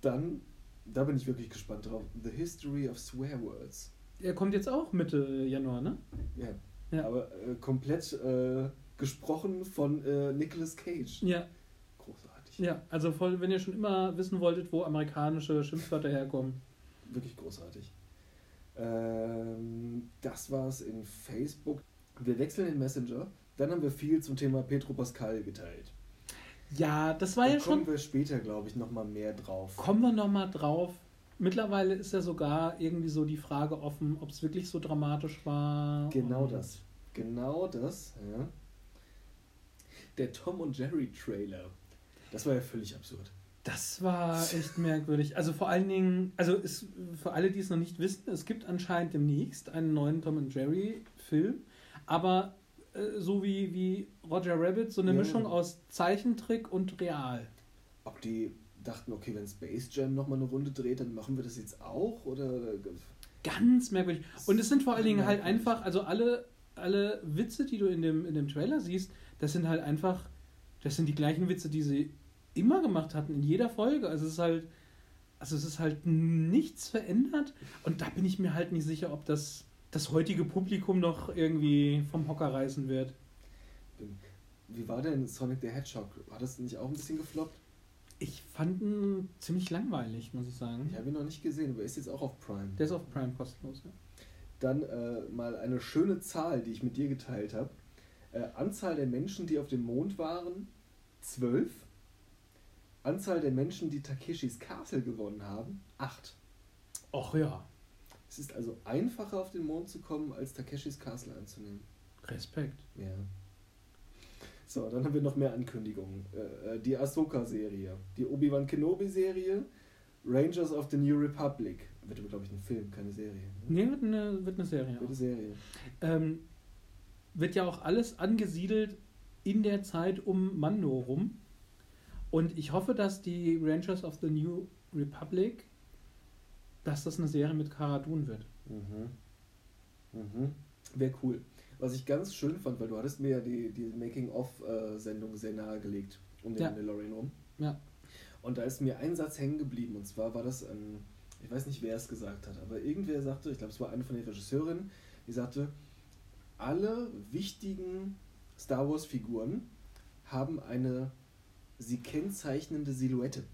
[SPEAKER 2] Dann, da bin ich wirklich gespannt drauf. The History of Swear Words.
[SPEAKER 1] Er kommt jetzt auch Mitte Januar, ne?
[SPEAKER 2] Ja.
[SPEAKER 1] Ja.
[SPEAKER 2] Aber äh, komplett äh, gesprochen von äh, Nicolas Cage.
[SPEAKER 1] Ja,
[SPEAKER 2] Großartig.
[SPEAKER 1] ja. Also voll, wenn ihr schon immer wissen wolltet, wo amerikanische Schimpfwörter herkommen.
[SPEAKER 2] Wirklich großartig. Ähm, das war's in Facebook. Wir wechseln den Messenger. Dann haben wir viel zum Thema Petro Pascal geteilt.
[SPEAKER 1] Ja, das war
[SPEAKER 2] da
[SPEAKER 1] ja
[SPEAKER 2] kommen
[SPEAKER 1] schon.
[SPEAKER 2] wir später, glaube ich, nochmal mehr drauf.
[SPEAKER 1] Kommen wir nochmal drauf. Mittlerweile ist ja sogar irgendwie so die Frage offen, ob es wirklich so dramatisch war.
[SPEAKER 2] Genau das. Genau das, ja. Der Tom und Jerry Trailer. Das war ja völlig absurd.
[SPEAKER 1] Das war echt merkwürdig. Also vor allen Dingen, also es, für alle, die es noch nicht wissen, es gibt anscheinend demnächst einen neuen Tom und Jerry Film, aber äh, so wie, wie Roger Rabbit, so eine
[SPEAKER 2] Ja.
[SPEAKER 1] Mischung aus Zeichentrick und Real.
[SPEAKER 2] Ob die dachten, okay, wenn Space Jam nochmal eine Runde dreht, dann machen wir das jetzt auch? Oder
[SPEAKER 1] Ganz merkwürdig. Und es sind vor allen Dingen halt einfach, also alle, alle Witze, die du in dem, in dem Trailer siehst, das sind halt einfach, das sind die gleichen Witze, die sie immer gemacht hatten, in jeder Folge. Also es ist halt, also es ist halt nichts verändert. Und da bin ich mir halt nicht sicher, ob das das heutige Publikum noch irgendwie vom Hocker reißen wird.
[SPEAKER 2] wie war denn Sonic the Hedgehog? War das nicht auch ein bisschen gefloppt?
[SPEAKER 1] Ich fand ihn ziemlich langweilig, muss ich sagen.
[SPEAKER 2] Ich habe ihn noch nicht gesehen, aber ist jetzt auch auf Prime.
[SPEAKER 1] Der ist auf Prime kostenlos. Ja.
[SPEAKER 2] Dann äh, mal eine schöne Zahl, die ich mit dir geteilt habe. Äh, Anzahl der Menschen, die auf dem Mond waren, 12. Anzahl der Menschen, die Takeshis Castle gewonnen haben, 8.
[SPEAKER 1] Och ja,
[SPEAKER 2] Es ist also einfacher auf den Mond zu kommen, als Takeshis Castle anzunehmen.
[SPEAKER 1] Respekt.
[SPEAKER 2] Ja. So, dann haben wir noch mehr Ankündigungen. Äh, äh, die Ahsoka-Serie, die Obi-Wan Kenobi-Serie, Rangers of the New Republic. Wird aber, glaube ich, ein Film, keine Serie. ne?
[SPEAKER 1] Nee, wird eine, wird eine Serie.
[SPEAKER 2] Wird eine. Serie.
[SPEAKER 1] ähm, wird ja auch alles angesiedelt in der Zeit um Mando rum. Und ich hoffe, dass die Rangers of the New Republic, dass das eine Serie mit Cara Dune wird.
[SPEAKER 2] Mhm. Mhm. Wäre cool. Was ich ganz schön fand, weil du hattest mir ja die, die Making-of-Sendung sehr nahegelegt um den
[SPEAKER 1] Ja.
[SPEAKER 2] Mandalorian rum.
[SPEAKER 1] Ja.
[SPEAKER 2] Und da ist mir ein Satz hängen geblieben. Und zwar war das, ein, ich weiß nicht, wer es gesagt hat, aber irgendwer sagte, ich glaube, es war eine von den Regisseurinnen, die sagte, alle wichtigen Star Wars-Figuren haben eine sie kennzeichnende Silhouette.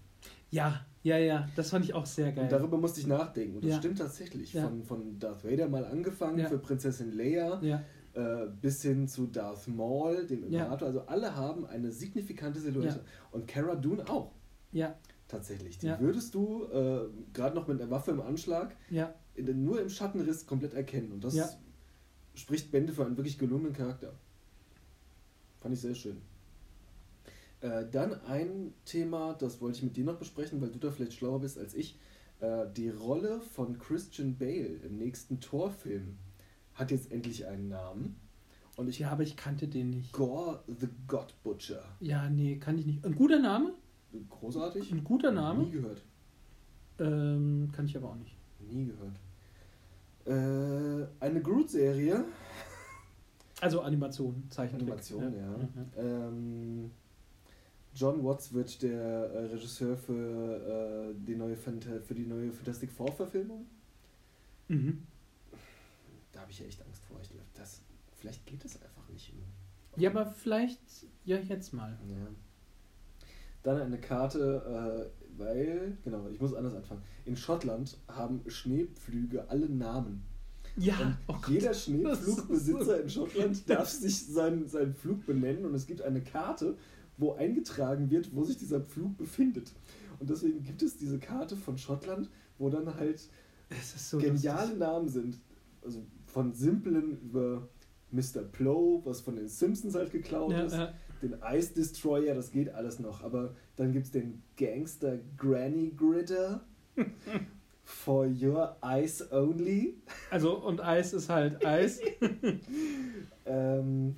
[SPEAKER 1] Ja, ja, ja, das fand ich auch sehr geil.
[SPEAKER 2] Und darüber musste ich nachdenken. Und das
[SPEAKER 1] Ja.
[SPEAKER 2] stimmt tatsächlich.
[SPEAKER 1] Ja.
[SPEAKER 2] Von, von Darth Vader mal angefangen,
[SPEAKER 1] Ja.
[SPEAKER 2] für Prinzessin Leia, äh, bis hin zu Darth Maul, dem. Imperator. Also alle haben eine signifikante Silhouette. Und Cara Dune auch.
[SPEAKER 1] ja,
[SPEAKER 2] Tatsächlich. Die würdest du äh, gerade noch mit einer Waffe im Anschlag
[SPEAKER 1] ja,
[SPEAKER 2] in, nur im Schattenriss komplett erkennen. Und das spricht Bände für einen wirklich gelungenen Charakter. Fand ich sehr schön. Äh, dann ein Thema, das wollte ich mit dir noch besprechen, weil du da vielleicht schlauer bist als ich. Äh, die Rolle von Christian Bale im nächsten Torfilm hat jetzt endlich einen Namen. Und ich
[SPEAKER 1] ja, aber ich kannte den nicht.
[SPEAKER 2] Gore the God Butcher.
[SPEAKER 1] Ja, nee, kann ich nicht. Ein guter Name?
[SPEAKER 2] Großartig?
[SPEAKER 1] Ein guter
[SPEAKER 2] Nie
[SPEAKER 1] Name?
[SPEAKER 2] gehört.
[SPEAKER 1] Ähm, kann ich aber auch nicht.
[SPEAKER 2] Nie gehört. Äh, eine Groot-Serie.
[SPEAKER 1] Also Animation, Zeichentrick.
[SPEAKER 2] Animation, ja.
[SPEAKER 1] Mhm.
[SPEAKER 2] Ähm, John Watts wird der äh, Regisseur für, äh, die neue für die neue Fantastic Four Verfilmung.
[SPEAKER 1] Mhm.
[SPEAKER 2] Da habe ich echt Angst vor. Ich glaube, das vielleicht geht es einfach nicht.
[SPEAKER 1] Ja, aber vielleicht ja jetzt mal.
[SPEAKER 2] Ja. Dann eine Karte, äh, weil, genau, ich muss anders anfangen. In Schottland haben Schneepflüge alle Namen.
[SPEAKER 1] Ja, oh Gott.
[SPEAKER 2] jeder
[SPEAKER 1] Das
[SPEAKER 2] Schneepflugbesitzer in Schottland darf sich seinen, seinen Flug benennen und es gibt eine Karte, wo eingetragen wird, wo sich dieser Pflug befindet. Und deswegen gibt es diese Karte von Schottland, wo dann halt
[SPEAKER 1] so
[SPEAKER 2] geniale
[SPEAKER 1] lustig.
[SPEAKER 2] Namen sind. Also von simplen über Mr. Plow, was von den Simpsons halt geklaut
[SPEAKER 1] Ja,
[SPEAKER 2] ist,
[SPEAKER 1] ja.
[SPEAKER 2] den Ice Destroyer, das geht alles noch. Aber dann gibt es den Gangster Granny Gritter. For your eyes only.
[SPEAKER 1] Also, und Eis ist halt Eis.
[SPEAKER 2] Ähm,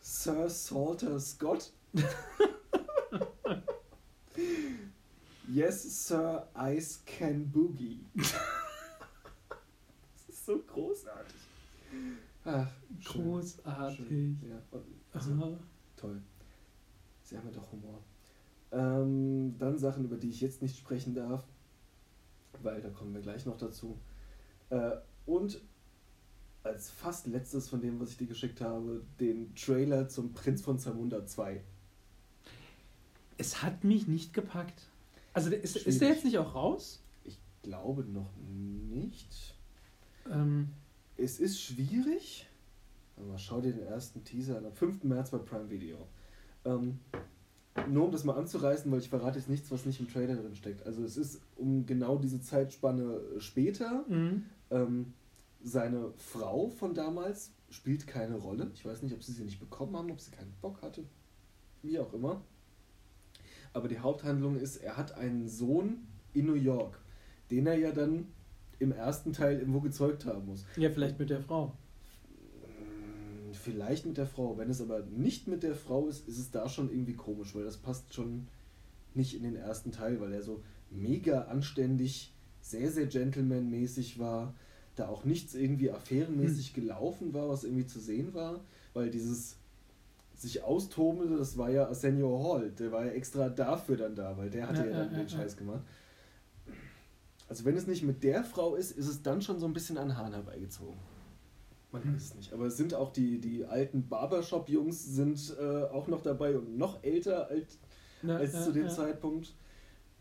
[SPEAKER 2] Sir Salter Scott. yes, Sir Ice Can Boogie. das ist so großartig. Ach, schön,
[SPEAKER 1] Großartig.
[SPEAKER 2] schön. Ja, also, toll. Sie haben ja doch Humor. Ähm, dann Sachen, über die ich jetzt nicht sprechen darf, weil da kommen wir gleich noch dazu. Äh, und als fast letztes von dem, was ich dir geschickt habe, den Trailer zum Prinz von Zamunda 2.
[SPEAKER 1] Es hat mich nicht gepackt. Also, ist, ist der jetzt nicht auch raus?
[SPEAKER 2] Ich glaube noch nicht.
[SPEAKER 1] Ähm,
[SPEAKER 2] Es ist schwierig. Aber schau dir den ersten Teaser an. Am 5. März bei Prime Video. Ähm, nur um das mal anzureißen, weil ich verrate jetzt nichts, was nicht im Trailer drin steckt. Also es ist um genau diese Zeitspanne später.
[SPEAKER 1] Mhm.
[SPEAKER 2] Ähm, seine Frau von damals spielt keine Rolle. Ich weiß nicht, ob sie sie nicht bekommen haben, ob sie keinen Bock hatte. Wie auch immer. Aber die Haupthandlung ist, er hat einen Sohn in New York, den er ja dann im ersten Teil irgendwo gezeugt haben muss.
[SPEAKER 1] Ja, vielleicht mit der Frau.
[SPEAKER 2] Mm, Vielleicht mit der Frau. Wenn es aber nicht mit der Frau ist, ist es da schon irgendwie komisch, weil das passt schon nicht in den ersten Teil, weil er so mega anständig, sehr, sehr gentleman-mäßig war, da auch nichts irgendwie affärenmäßig gelaufen war, was irgendwie zu sehen war, weil dieses sich austobende, das war ja Arsenio Hall, der war ja extra dafür dann da, weil der hatte
[SPEAKER 1] Ja,
[SPEAKER 2] ja, dann
[SPEAKER 1] ja,
[SPEAKER 2] den. Scheiß gemacht. Also wenn es nicht mit der Frau ist, ist es dann schon so ein bisschen an Hahn herbeigezogen. Man
[SPEAKER 1] Hm.
[SPEAKER 2] weiß es nicht. Aber es sind auch die, die alten Barbershop-Jungs sind äh, auch noch dabei und noch älter als,
[SPEAKER 1] Ja,
[SPEAKER 2] als
[SPEAKER 1] ja,
[SPEAKER 2] zu dem
[SPEAKER 1] ja.
[SPEAKER 2] Zeitpunkt.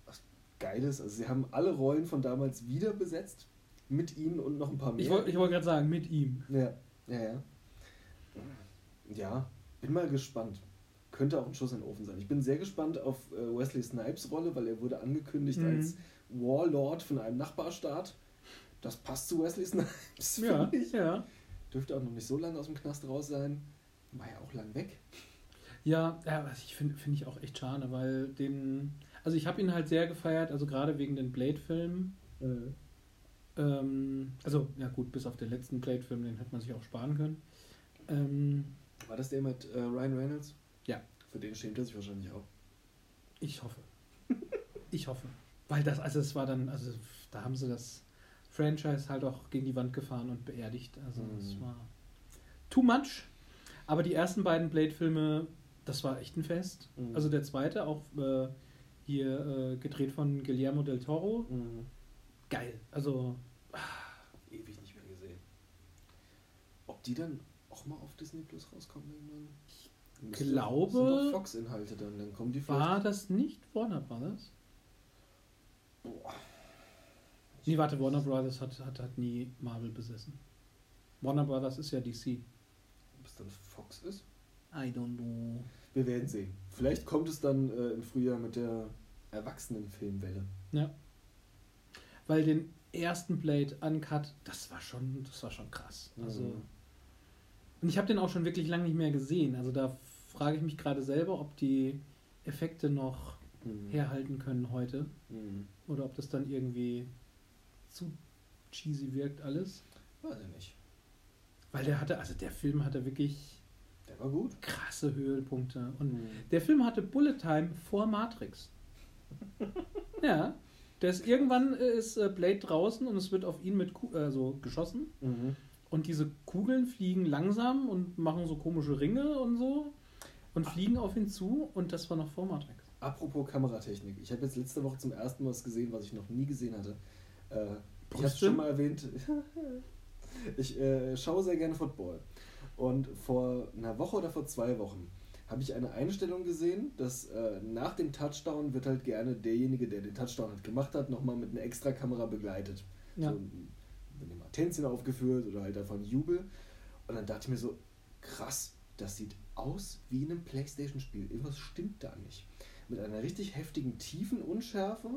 [SPEAKER 2] Was Geiles. Also sie haben alle Rollen von damals wieder besetzt. Mit ihnen und noch ein paar mehr.
[SPEAKER 1] Ich wollte ich wollt gerade sagen, mit ihm.
[SPEAKER 2] Ja, ja, ja. Ja, bin mal gespannt. Könnte auch ein Schuss in den Ofen sein. Ich bin sehr gespannt auf äh, Wesley Snipes Rolle, weil er wurde angekündigt
[SPEAKER 1] Mhm.
[SPEAKER 2] als Warlord von einem Nachbarstaat. Das passt zu Wesley Snipes,
[SPEAKER 1] Ja,
[SPEAKER 2] finde ich.
[SPEAKER 1] ja.
[SPEAKER 2] Dürfte auch noch nicht so lange aus dem Knast raus sein. War ja auch lang weg.
[SPEAKER 1] Ja, ja was ich finde finde ich auch echt schade, weil den. Also ich habe ihn halt sehr gefeiert, also gerade wegen den Blade-Filmen. Ähm, also, ja gut, bis auf den letzten Blade-Film, den hätte man sich auch sparen können. Ähm,
[SPEAKER 2] War das der mit äh, Ryan Reynolds?
[SPEAKER 1] Ja.
[SPEAKER 2] Für den schämt er sich wahrscheinlich auch.
[SPEAKER 1] ich hoffe. Ich hoffe. Weil das, also es war dann, also da haben sie das Franchise halt auch gegen die Wand gefahren und beerdigt. Also es
[SPEAKER 2] Mhm.
[SPEAKER 1] war too much. Aber die ersten beiden Blade-Filme, das war echt ein Fest.
[SPEAKER 2] Mhm.
[SPEAKER 1] Also der zweite, auch äh, hier äh, gedreht von Guillermo del Toro.
[SPEAKER 2] Mhm.
[SPEAKER 1] Geil. Also,
[SPEAKER 2] Ewig nicht mehr gesehen. Ob die dann auch mal auf Disney Plus rauskommen irgendwann? Müsste-
[SPEAKER 1] glaube-
[SPEAKER 2] sind doch Fox-Inhalte dann, dann kommen die
[SPEAKER 1] war das nicht Warner Brothers?
[SPEAKER 2] Boah.
[SPEAKER 1] Nee, warte, Warner Brothers hat, hat, hat nie Marvel besessen. Warner Brothers ist ja DC.
[SPEAKER 2] Ob es dann Fox ist?
[SPEAKER 1] I don't know.
[SPEAKER 2] Wir werden sehen. Vielleicht kommt es dann äh, im Frühjahr mit der Erwachsenenfilmwelle.
[SPEAKER 1] Ja. Weil den ersten Blade Uncut, das war schon, das war schon krass. Also,
[SPEAKER 2] Mhm.
[SPEAKER 1] Und ich habe den auch schon wirklich lange nicht mehr gesehen. Also da frage ich mich gerade selber, ob die Effekte noch
[SPEAKER 2] Mhm.
[SPEAKER 1] herhalten können heute.
[SPEAKER 2] Mhm.
[SPEAKER 1] Oder ob das dann irgendwie zu cheesy wirkt alles.
[SPEAKER 2] Weiß ich nicht.
[SPEAKER 1] Weil der hatte, also der Film hatte wirklich
[SPEAKER 2] Der war gut.
[SPEAKER 1] krasse Höhepunkte. Und
[SPEAKER 2] Mhm.
[SPEAKER 1] der Film hatte Bullet Time vor Matrix. ja. Der ist irgendwann äh, ist äh, Blade draußen und es wird auf ihn mit Ku äh, so geschossen.
[SPEAKER 2] Mhm.
[SPEAKER 1] Und diese Kugeln fliegen langsam und machen so komische Ringe und so. Und fliegen auf ihn zu und das war noch vor Matrix.
[SPEAKER 2] Apropos Kameratechnik. Ich habe jetzt letzte Woche zum ersten Mal was gesehen, was ich noch nie gesehen hatte. Äh, ich habe es schon mal erwähnt. ich äh, schaue sehr gerne Football. Und vor einer Woche oder vor zwei Wochen habe ich eine Einstellung gesehen, dass äh, nach dem Touchdown wird halt gerne derjenige, der den Touchdown halt gemacht hat, nochmal mit einer Extrakamera begleitet.
[SPEAKER 1] Ja.
[SPEAKER 2] So, dann immer Tänzchen aufgeführt oder halt einfach ein Jubel. Und dann dachte ich mir so, krass, das sieht aus wie in einem Playstation-Spiel. Irgendwas stimmt da nicht. Mit einer richtig heftigen tiefen Unschärfe,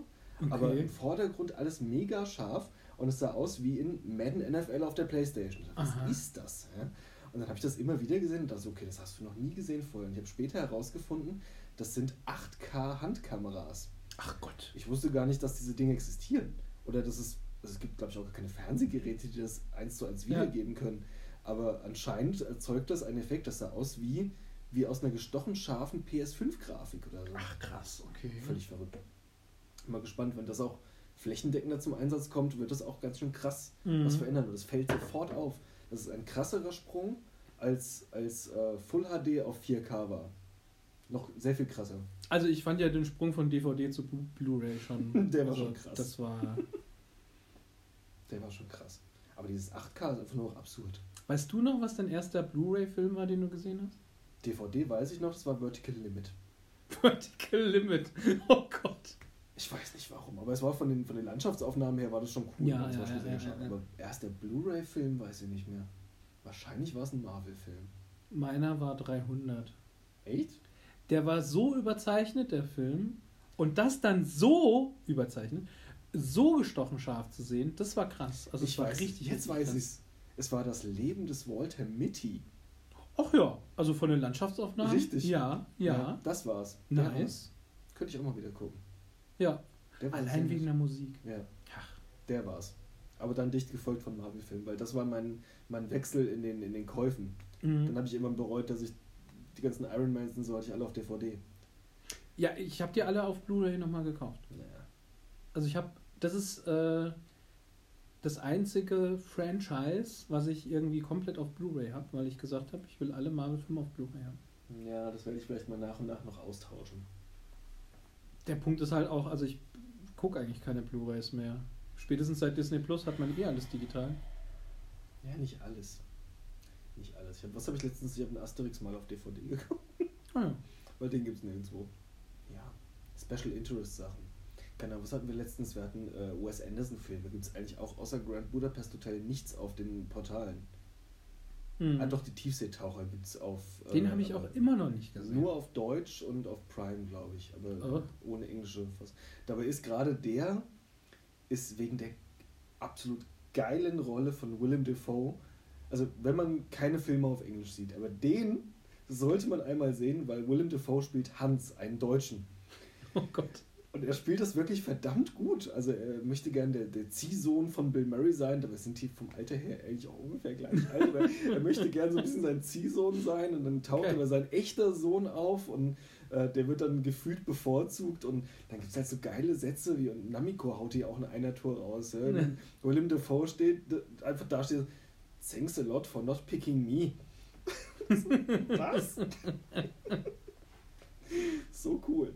[SPEAKER 2] aber
[SPEAKER 1] Okay.
[SPEAKER 2] im Vordergrund alles mega scharf und es sah aus wie in Madden NFL auf der Playstation. Was
[SPEAKER 1] Aha.
[SPEAKER 2] ist das? hä? Und dann habe ich das immer wieder gesehen und dachte, so, okay, das hast du noch nie gesehen vorher. Und ich habe später herausgefunden, das sind 8K Handkameras.
[SPEAKER 1] Ach Gott.
[SPEAKER 2] Ich wusste gar nicht, dass diese Dinge existieren. Oder dass es, also es gibt, glaube ich, auch keine Fernsehgeräte, die das eins zu eins
[SPEAKER 1] Ja.
[SPEAKER 2] wiedergeben können. Aber anscheinend erzeugt das einen Effekt, das sah aus wie, wie aus einer gestochen scharfen PS5-Grafik oder so.
[SPEAKER 1] Ach krass, okay.
[SPEAKER 2] Völlig verrückt. Mal gespannt, wenn das auch flächendeckender zum Einsatz kommt, wird das auch ganz schön krass
[SPEAKER 1] Mhm.
[SPEAKER 2] was verändern. Und das fällt sofort auf. Das ist ein krasserer Sprung als, als äh, Full HD auf 4K war. Noch sehr viel krasser.
[SPEAKER 1] Also ich fand ja den Sprung von DVD zu Blu- Blu-ray schon.
[SPEAKER 2] Der war
[SPEAKER 1] also,
[SPEAKER 2] schon krass.
[SPEAKER 1] Das war.
[SPEAKER 2] Der war schon krass. Aber dieses 8K ist einfach nur noch absurd.
[SPEAKER 1] Weißt du noch, was dein erster Blu-ray-Film war, den du gesehen hast?
[SPEAKER 2] DVD weiß ich noch, das war Vertical Limit.
[SPEAKER 1] Vertical Limit. Oh Gott.
[SPEAKER 2] Ich weiß nicht warum, aber es war von den, von den Landschaftsaufnahmen her war das schon cool.
[SPEAKER 1] Ja, ja, ja, ja, ja.
[SPEAKER 2] Aber erst der Blu-ray-Film weiß ich nicht mehr. Wahrscheinlich war es ein Marvel-Film.
[SPEAKER 1] Meiner war 300.
[SPEAKER 2] Echt?
[SPEAKER 1] der war so überzeichnet, der Film. Und das dann so überzeichnet, so gestochen scharf zu sehen, das war krass. Also
[SPEAKER 2] ich
[SPEAKER 1] es war
[SPEAKER 2] weiß,
[SPEAKER 1] richtig.
[SPEAKER 2] jetzt weiß
[SPEAKER 1] krass.
[SPEAKER 2] ich's. Es war das Leben des Walter Mitty.
[SPEAKER 1] Ach ja, also von den Landschaftsaufnahmen.
[SPEAKER 2] Richtig.
[SPEAKER 1] Ja, ja.
[SPEAKER 2] Das war's.
[SPEAKER 1] Nice.
[SPEAKER 2] Könnte ich auch mal wieder gucken.
[SPEAKER 1] Ja, allein wegen der Musik.
[SPEAKER 2] Ja,
[SPEAKER 1] Ach,
[SPEAKER 2] der war's. Aber dann dicht gefolgt von Marvel-Filmen, weil das war mein, mein Wechsel in den, in den Käufen. Dann
[SPEAKER 1] mhm.
[SPEAKER 2] habe ich immer bereut, dass ich die ganzen Iron Mans und so hatte ich alle auf DVD.
[SPEAKER 1] Ja, ich habe die alle auf Blu-ray nochmal gekauft.
[SPEAKER 2] Naja.
[SPEAKER 1] Also ich habe, das ist äh, das einzige Franchise, was ich irgendwie komplett auf Blu-ray habe, weil ich gesagt habe, ich will alle Marvel-Filme auf Blu-ray haben.
[SPEAKER 2] Ja, das werde ich vielleicht mal nach und nach noch austauschen.
[SPEAKER 1] Der Punkt ist halt auch, also ich gucke eigentlich keine Blu-rays mehr. Spätestens seit Disney Plus hat man eh alles digital.
[SPEAKER 2] Ja, nicht alles. Nicht alles. Hab, was habe ich letztens? Ich habe einen Asterix mal auf DVD gekauft.
[SPEAKER 1] Ah ja.
[SPEAKER 2] Weil den gibt es nirgendwo. Ja. Special Interest Sachen. Keine Ahnung, was hatten wir letztens? Wir hatten äh, Wes Anderson Filme. Gibt es eigentlich auch außer Grand Budapest Hotel nichts auf den Portalen.
[SPEAKER 1] Mhm.
[SPEAKER 2] Ah, doch, die Tiefseetaucher gibt es auf.
[SPEAKER 1] Den
[SPEAKER 2] äh,
[SPEAKER 1] habe ich auch immer noch nicht gesehen.
[SPEAKER 2] Nur auf Deutsch und auf Prime, glaube ich. Aber
[SPEAKER 1] Oh.
[SPEAKER 2] ohne englische. Fass- Dabei ist gerade der, ist wegen der absolut geilen Rolle von Willem Dafoe. Also, wenn man keine Filme auf Englisch sieht, aber den sollte man einmal sehen, weil Willem Dafoe spielt Hans, einen Deutschen.
[SPEAKER 1] Oh Gott.
[SPEAKER 2] Und er spielt das wirklich verdammt gut. Also er möchte gern der, der Ziehsohn von Bill Murray sein, dabei sind die vom Alter her eigentlich auch ungefähr gleich alt. Aber er möchte gern so ein bisschen sein Ziehsohn sein und dann taucht
[SPEAKER 1] Okay.
[SPEAKER 2] aber sein echter Sohn auf und äh, der wird dann gefühlt bevorzugt und dann gibt es halt so geile Sätze wie und Namiko haut hier auch in einer Tour raus. Ja.
[SPEAKER 1] Ne.
[SPEAKER 2] Willem Dafoe steht einfach da steht, thanks a lot for not picking me. Was? so cool.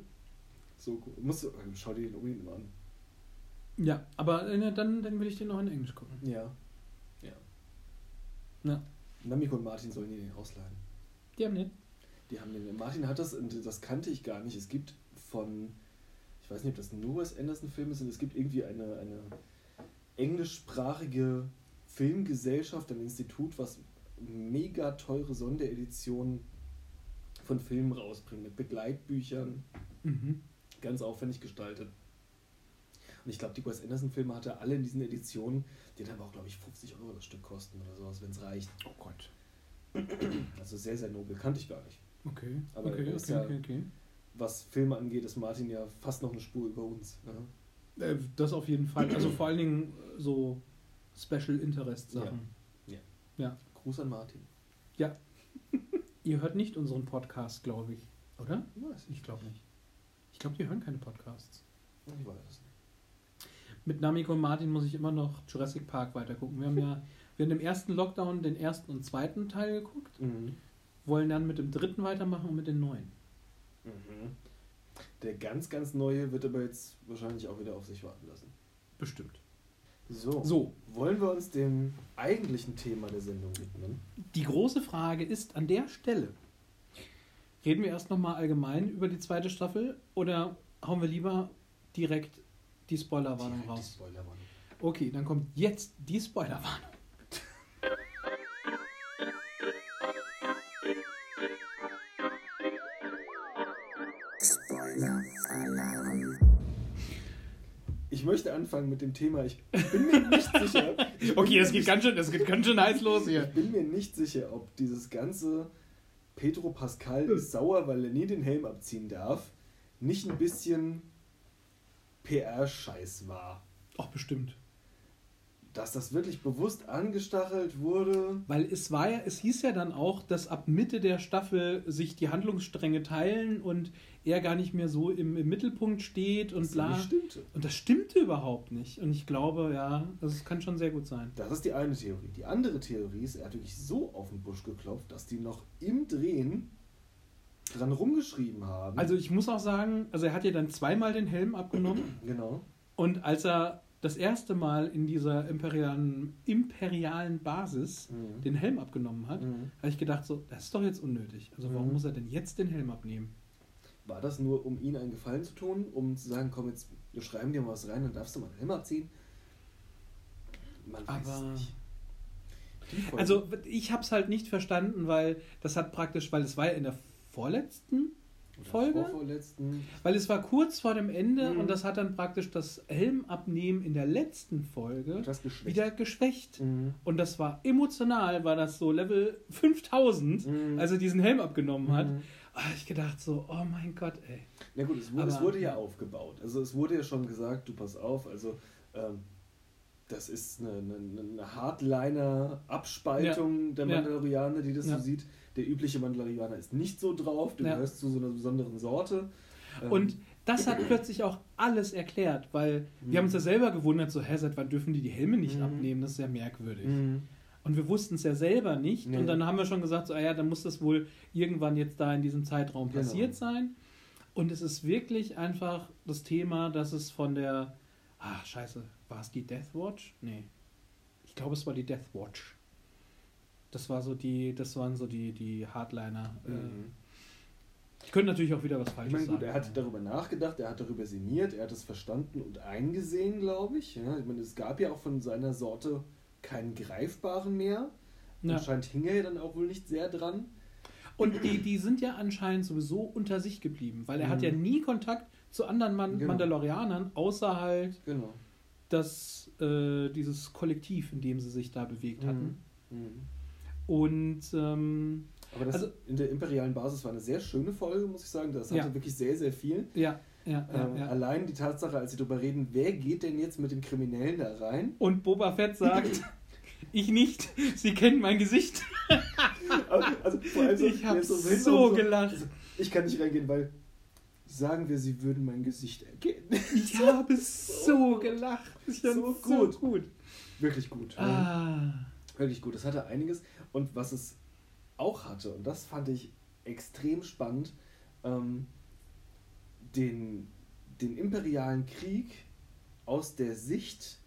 [SPEAKER 2] So. Musst du, schau dir den unbedingt mal an.
[SPEAKER 1] Ja, aber äh, dann, dann will ich den noch in Englisch gucken.
[SPEAKER 2] Ja. Ja.
[SPEAKER 1] Ja.
[SPEAKER 2] Namiko und Martin sollen den ausleihen.
[SPEAKER 1] Die haben den.
[SPEAKER 2] Die haben den. Martin hat das, und das kannte ich gar nicht. Es gibt von, ich weiß nicht, ob das nur Wes Anderson-Filme sind, es gibt irgendwie eine, eine englischsprachige Filmgesellschaft, ein Institut, was mega teure Sondereditionen von Filmen rausbringt, mit Begleitbüchern,
[SPEAKER 1] Mhm.
[SPEAKER 2] Ganz aufwendig gestaltet. Und ich glaube, die Wes Anderson-Filme hatte er alle in diesen Editionen, die dann aber auch, glaube ich, 50 Euro das Stück kosten oder sowas, wenn es reicht.
[SPEAKER 1] Oh Gott.
[SPEAKER 2] Also sehr, sehr nobel. Kannte ich gar nicht.
[SPEAKER 1] Okay.
[SPEAKER 2] Aber
[SPEAKER 1] okay, okay,
[SPEAKER 2] ja-
[SPEAKER 1] okay, okay.
[SPEAKER 2] Was Filme angeht, ist Martin ja fast noch eine Spur über uns. Ja?
[SPEAKER 1] Äh, das auf jeden Fall. Also vor allen Dingen äh, so Special Interest Sachen.
[SPEAKER 2] Gruß an Martin.
[SPEAKER 1] Ihr hört nicht unseren Podcast, glaube ich. Oder? Ich glaube nicht. Ich glaube, die hören keine Podcasts.
[SPEAKER 2] Ich weiß es nicht.
[SPEAKER 1] Mit Namiko und Martin muss ich immer noch Jurassic Park weitergucken. Wir haben ja wir haben im ersten Lockdown den ersten und zweiten Teil geguckt,
[SPEAKER 2] Mhm.
[SPEAKER 1] wollen dann mit dem dritten weitermachen und mit den neuen.
[SPEAKER 2] Mhm. Der ganz, ganz neue wird aber jetzt wahrscheinlich auch wieder auf sich warten lassen.
[SPEAKER 1] Bestimmt.
[SPEAKER 2] So.
[SPEAKER 1] So,
[SPEAKER 2] Wollen wir uns dem eigentlichen Thema der Sendung widmen?
[SPEAKER 1] die große Frage ist an der Stelle, reden wir erst nochmal allgemein über die zweite Staffel oder hauen wir lieber direkt die Spoilerwarnung
[SPEAKER 2] Direkt die
[SPEAKER 1] raus?
[SPEAKER 2] Spoilerwarnung.
[SPEAKER 1] Okay, dann kommt jetzt die Spoilerwarnung.
[SPEAKER 2] Ich möchte anfangen mit dem Thema. Ich bin mir nicht sicher. Ich
[SPEAKER 1] Okay, das geht ganz schön, das geht ganz schön heiß los
[SPEAKER 2] Ich
[SPEAKER 1] hier.
[SPEAKER 2] bin mir nicht sicher, ob dieses ganze Pedro Pascal ist sauer, weil er nie den Helm abziehen darf, nicht ein bisschen PR-Scheiß war.
[SPEAKER 1] Ach, bestimmt.
[SPEAKER 2] Dass das wirklich bewusst angestachelt wurde.
[SPEAKER 1] Weil es war ja, es hieß ja dann auch, dass ab Mitte der Staffel sich die Handlungsstränge teilen und er gar nicht mehr so im, im Mittelpunkt steht und
[SPEAKER 2] was
[SPEAKER 1] bla.
[SPEAKER 2] nicht stimmte.
[SPEAKER 1] Und das stimmte überhaupt nicht. Und ich glaube, ja, das kann schon sehr gut sein.
[SPEAKER 2] Das ist die eine Theorie. Die andere Theorie ist, er hat wirklich so auf den Busch geklopft, dass die noch im Drehen dran rumgeschrieben haben.
[SPEAKER 1] Also ich muss auch sagen, also er hat ja dann zweimal den Helm abgenommen
[SPEAKER 2] genau.
[SPEAKER 1] und als er das erste Mal in dieser imperialen, imperialen Basis
[SPEAKER 2] Mhm.
[SPEAKER 1] den Helm abgenommen hat,
[SPEAKER 2] Mhm.
[SPEAKER 1] habe ich gedacht, so, das ist doch jetzt unnötig. Also warum
[SPEAKER 2] Mhm.
[SPEAKER 1] muss er denn jetzt den Helm abnehmen?
[SPEAKER 2] War das nur, um ihnen einen Gefallen zu tun, um zu sagen, komm jetzt, wir schreiben dir mal was rein, dann darfst du mal den Helm abziehen? Man weiß
[SPEAKER 1] Aber-
[SPEAKER 2] es nicht.
[SPEAKER 1] Also ich habe es halt nicht verstanden, weil das hat praktisch, weil es war ja in der vorletzten Folge, weil es war kurz vor dem Ende
[SPEAKER 2] Mhm.
[SPEAKER 1] und das hat dann praktisch das Helmabnehmen in der letzten Folge
[SPEAKER 2] geschwächt.
[SPEAKER 1] wieder geschwächt.
[SPEAKER 2] Mhm.
[SPEAKER 1] Und das war emotional, war das so Level 5000,
[SPEAKER 2] Mhm.
[SPEAKER 1] als er diesen Helm abgenommen hat.
[SPEAKER 2] Mhm.
[SPEAKER 1] Ah, ich gedacht so, oh mein Gott, ey.
[SPEAKER 2] Na gut, es wurde, es
[SPEAKER 1] Aber-
[SPEAKER 2] wurde ja aufgebaut. Also es wurde ja schon gesagt, du pass auf, also ähm, das ist eine, eine, eine Hardliner-Abspaltung der
[SPEAKER 1] Ja.
[SPEAKER 2] Mandalorianer, die das
[SPEAKER 1] Ja.
[SPEAKER 2] so sieht. Der übliche Mandalorianer ist nicht so drauf, du
[SPEAKER 1] Ja.
[SPEAKER 2] gehörst zu so einer besonderen Sorte. Ähm,
[SPEAKER 1] Und das hat plötzlich auch alles erklärt, weil
[SPEAKER 2] Mhm.
[SPEAKER 1] wir haben uns ja selber gewundert, so, hä, seit wann dürfen die die Helme nicht
[SPEAKER 2] Mhm.
[SPEAKER 1] abnehmen? Das ist ja merkwürdig.
[SPEAKER 2] Mhm.
[SPEAKER 1] Und wir wussten es ja selber nicht.
[SPEAKER 2] Nee.
[SPEAKER 1] Und dann haben wir schon gesagt, so, ah ja, dann muss das wohl irgendwann jetzt da in diesem Zeitraum
[SPEAKER 2] Genau.
[SPEAKER 1] passiert sein. Und es ist wirklich einfach das Thema, dass es von der, ach scheiße, war es die Death Watch? Nee. Ich glaube, es war die Death Watch. Das war so die, das waren so die, die Hardliner. Äh,
[SPEAKER 2] Mhm.
[SPEAKER 1] Ich könnte natürlich auch wieder was
[SPEAKER 2] Ich
[SPEAKER 1] Falsches
[SPEAKER 2] meine, gut,
[SPEAKER 1] sagen.
[SPEAKER 2] er hat darüber nachgedacht, er hat darüber sinniert, er hat es verstanden und eingesehen, glaube ich. Ja, ich meine, es gab ja auch von seiner Sorte keinen greifbaren mehr.
[SPEAKER 1] Ja.
[SPEAKER 2] Anscheinend hing er ja dann auch wohl nicht sehr dran.
[SPEAKER 1] Und die, die sind ja anscheinend sowieso unter sich geblieben, weil er hat
[SPEAKER 2] Mhm.
[SPEAKER 1] ja nie Kontakt zu anderen Man
[SPEAKER 2] Genau.
[SPEAKER 1] Mandalorianern, außer halt
[SPEAKER 2] Genau.
[SPEAKER 1] das, äh, dieses Kollektiv, in dem sie sich da bewegt hatten.
[SPEAKER 2] Mhm.
[SPEAKER 1] Und ähm,
[SPEAKER 2] Aber das
[SPEAKER 1] Also-
[SPEAKER 2] in der imperialen Basis war eine sehr schöne Folge, muss ich sagen. Das hatte
[SPEAKER 1] Ja.
[SPEAKER 2] wirklich sehr, sehr viel.
[SPEAKER 1] ja, ja,
[SPEAKER 2] Ähm,
[SPEAKER 1] ja.
[SPEAKER 2] Allein die Tatsache, als sie darüber reden, wer geht denn jetzt mit den Kriminellen da rein?
[SPEAKER 1] Und Boba Fett sagt, ich nicht, sie kennen mein Gesicht.
[SPEAKER 2] Also, also
[SPEAKER 1] Ich hab
[SPEAKER 2] jetzt
[SPEAKER 1] so
[SPEAKER 2] hintenrum
[SPEAKER 1] gelacht.
[SPEAKER 2] Also, ich kann nicht reingehen, weil sagen wir, sie würden mein Gesicht erkennen.
[SPEAKER 1] Ich habe so gelacht. Ich
[SPEAKER 2] So gut.
[SPEAKER 1] So gut.
[SPEAKER 2] Wirklich gut.
[SPEAKER 1] Ah.
[SPEAKER 2] Wirklich gut. Das hatte einiges. Und was es auch hatte, und das fand ich extrem spannend, ähm, den, den imperialen Krieg aus der Sicht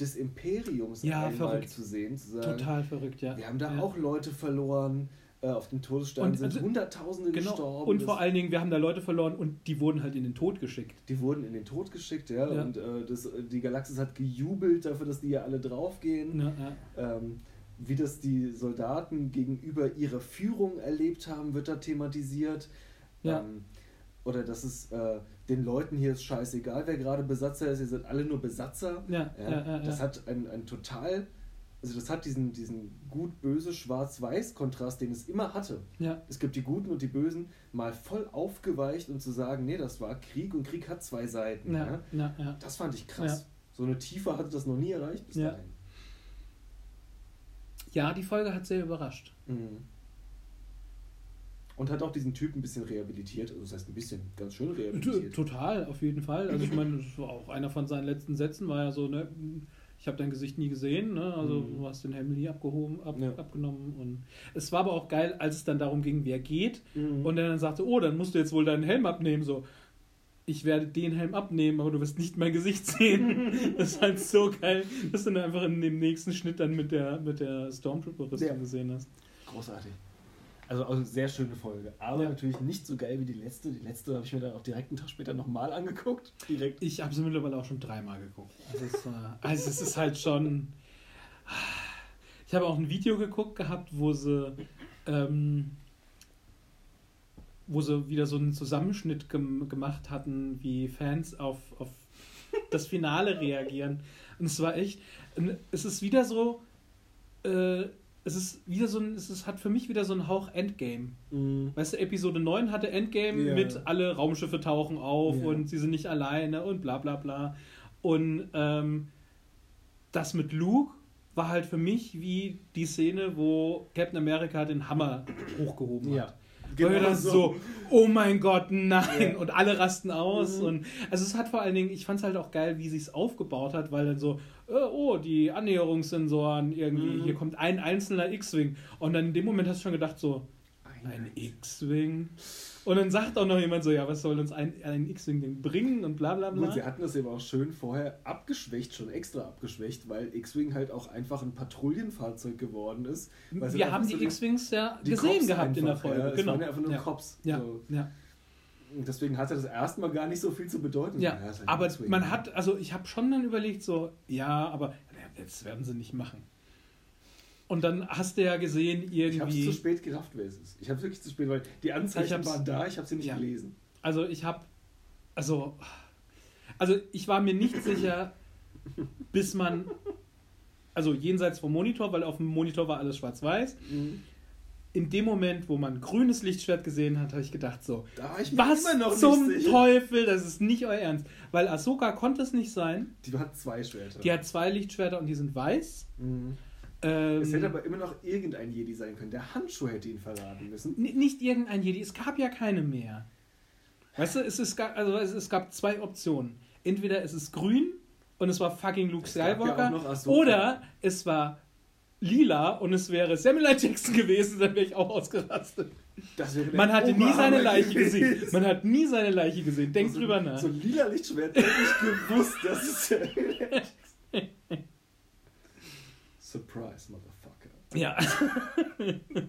[SPEAKER 2] des Imperiums
[SPEAKER 1] Ja,
[SPEAKER 2] einmal
[SPEAKER 1] verrückt.
[SPEAKER 2] zu sehen. Zu sagen,
[SPEAKER 1] Total verrückt, ja.
[SPEAKER 2] Wir haben da
[SPEAKER 1] ja.
[SPEAKER 2] auch Leute verloren. Äh, auf dem Todesstern
[SPEAKER 1] Und
[SPEAKER 2] sind
[SPEAKER 1] also-
[SPEAKER 2] Hunderttausende
[SPEAKER 1] Genau.
[SPEAKER 2] gestorben.
[SPEAKER 1] Und vor allen Dingen, wir haben da Leute verloren und die wurden halt in den Tod geschickt.
[SPEAKER 2] Die wurden in den Tod geschickt, ja.
[SPEAKER 1] Ja.
[SPEAKER 2] Und äh, das, die Galaxis hat gejubelt dafür, dass die ja alle draufgehen.
[SPEAKER 1] Ja, ja.
[SPEAKER 2] Ähm, wie das die Soldaten gegenüber ihrer Führung erlebt haben, wird da thematisiert.
[SPEAKER 1] Ja.
[SPEAKER 2] Ähm, oder dass es äh, den Leuten hier ist scheißegal, wer gerade Besatzer ist, ihr seid alle nur Besatzer.
[SPEAKER 1] Ja,
[SPEAKER 2] Ja,
[SPEAKER 1] ja, ja,
[SPEAKER 2] das hat ein, ein total, also das hat diesen, diesen gut-böse Schwarz-Weiß-Kontrast, den es immer hatte.
[SPEAKER 1] ja.
[SPEAKER 2] Es gibt die Guten und die Bösen, mal voll aufgeweicht und zu sagen, nee, das war Krieg und Krieg hat zwei Seiten.
[SPEAKER 1] Ja, ja.
[SPEAKER 2] Das fand ich krass. So eine Tiefe hatte das noch nie erreicht bis dahin.
[SPEAKER 1] Ja, die Folge hat sehr überrascht.
[SPEAKER 2] Mhm. Und hat auch diesen Typ ein bisschen rehabilitiert. Also das heißt ein bisschen, ganz schön rehabilitiert.
[SPEAKER 1] Total, auf jeden Fall. Also ich meine, das war auch einer von seinen letzten Sätzen war ja so, ne, ich habe dein Gesicht nie gesehen, ne? Also
[SPEAKER 2] Mhm.
[SPEAKER 1] du hast den Helm nie abgehoben, ab,
[SPEAKER 2] Ja.
[SPEAKER 1] abgenommen und es war aber auch geil, als es dann darum ging, wer geht
[SPEAKER 2] Mhm.
[SPEAKER 1] und er dann sagte, oh, dann musst du jetzt wohl deinen Helm abnehmen, so. Ich werde den Helm abnehmen, aber du wirst nicht mein Gesicht sehen. das ist halt so geil, dass du dann einfach in dem nächsten Schnitt dann mit der, mit der Stormtrooper-Rüstung
[SPEAKER 2] Ja.
[SPEAKER 1] gesehen hast.
[SPEAKER 2] Großartig. Also, also sehr schöne Folge. Aber
[SPEAKER 1] Ja.
[SPEAKER 2] natürlich nicht so geil wie die letzte. Die letzte habe ich mir dann auch direkt einen Tag später nochmal angeguckt. Direkt.
[SPEAKER 1] Ich habe sie mittlerweile auch schon dreimal geguckt. Also es, war, also es ist halt schon. Ich habe auch ein Video geguckt gehabt, wo sie, ähm, wo sie wieder so einen Zusammenschnitt gem gemacht hatten, wie Fans auf, auf das Finale reagieren. Und es war echt, es ist wieder so, äh, es ist wieder so ein, es ist, hat für mich wieder so einen Hauch Endgame.
[SPEAKER 2] Mhm.
[SPEAKER 1] Weißt du, Episode 9 hatte Endgame
[SPEAKER 2] Ja.
[SPEAKER 1] mit alle Raumschiffe tauchen auf
[SPEAKER 2] Ja.
[SPEAKER 1] und sie sind nicht alleine und bla bla bla. Und ähm, das mit Luke war halt für mich wie die Szene, wo Captain America den Hammer hochgehoben hat.
[SPEAKER 2] Ja.
[SPEAKER 1] Genau
[SPEAKER 2] Genau
[SPEAKER 1] das so, oh mein Gott, nein.
[SPEAKER 2] Ja.
[SPEAKER 1] Und alle rasten aus.
[SPEAKER 2] Mhm.
[SPEAKER 1] Und also es hat vor allen Dingen, ich fand es halt auch geil, wie sie es aufgebaut hat, weil dann so, äh, oh, die Annäherungssensoren irgendwie,
[SPEAKER 2] Mhm.
[SPEAKER 1] hier kommt ein einzelner X-Wing. Und dann in dem Moment hast du schon gedacht, so, ein X-Wing. Und dann sagt auch noch jemand so, ja, was soll uns ein, ein X-Wing denn bringen und bla bla bla.
[SPEAKER 2] Gut, sie hatten das eben auch schön vorher abgeschwächt, schon extra abgeschwächt, weil X-Wing halt auch einfach ein Patrouillenfahrzeug geworden ist.
[SPEAKER 1] Wir
[SPEAKER 2] einfach
[SPEAKER 1] haben
[SPEAKER 2] so
[SPEAKER 1] die X-Wings ja gesehen
[SPEAKER 2] Cops
[SPEAKER 1] gehabt in der
[SPEAKER 2] einfach,
[SPEAKER 1] Folge.
[SPEAKER 2] Ja, es
[SPEAKER 1] genau.
[SPEAKER 2] waren ja einfach nur
[SPEAKER 1] ja.
[SPEAKER 2] Cops.
[SPEAKER 1] Ja,
[SPEAKER 2] So.
[SPEAKER 1] ja.
[SPEAKER 2] Und Deswegen hatte das erstmal gar nicht so viel zu bedeuten.
[SPEAKER 1] ja.
[SPEAKER 2] ist halt
[SPEAKER 1] aber man hat, also ich habe schon dann überlegt, so, ja, aber ja, jetzt werden sie nicht machen. Und dann hast du ja gesehen,
[SPEAKER 2] Ich habe es zu
[SPEAKER 1] irgendwie.
[SPEAKER 2] spät gerafft, wer es ist. Ich habe wirklich zu spät, weil die
[SPEAKER 1] Ich
[SPEAKER 2] Anzeichen waren da, ich habe sie nicht
[SPEAKER 1] Ja.
[SPEAKER 2] gelesen.
[SPEAKER 1] Also ich habe. Also. Also ich war mir nicht sicher, bis man. Also jenseits vom Monitor, weil auf dem Monitor war alles schwarz-weiß. In dem Moment, wo man grünes Lichtschwert gesehen hat, habe ich gedacht so,
[SPEAKER 2] Da war ich mir
[SPEAKER 1] was
[SPEAKER 2] immer noch
[SPEAKER 1] zum. Teufel, das ist nicht euer Ernst. Weil Ahsoka konnte es nicht sein.
[SPEAKER 2] Die hat zwei Schwerter.
[SPEAKER 1] Die hat zwei Lichtschwerter und die sind weiß.
[SPEAKER 2] Mhm.
[SPEAKER 1] Ähm,
[SPEAKER 2] Es hätte aber immer noch irgendein Jedi sein können. Der Handschuh hätte ihn verraten müssen.
[SPEAKER 1] Nicht irgendein Jedi, es gab ja keine mehr. Weißt du, es, ist, also es, es gab zwei Optionen. Entweder es ist grün und es war fucking Luke
[SPEAKER 2] ja
[SPEAKER 1] Skywalker,
[SPEAKER 2] Ahsoka.
[SPEAKER 1] oder es war lila und es wäre Samuel L. Jackson gewesen, dann wäre ich auch ausgerastet. Man hatte nie seine Leiche gesehen.
[SPEAKER 2] gewesen.
[SPEAKER 1] Man hat nie seine Leiche gesehen. Denk
[SPEAKER 2] so,
[SPEAKER 1] drüber nach.
[SPEAKER 2] So ein lila Lichtschwert hätte ich gewusst, dass es Surprise, Motherfucker.
[SPEAKER 1] Ja.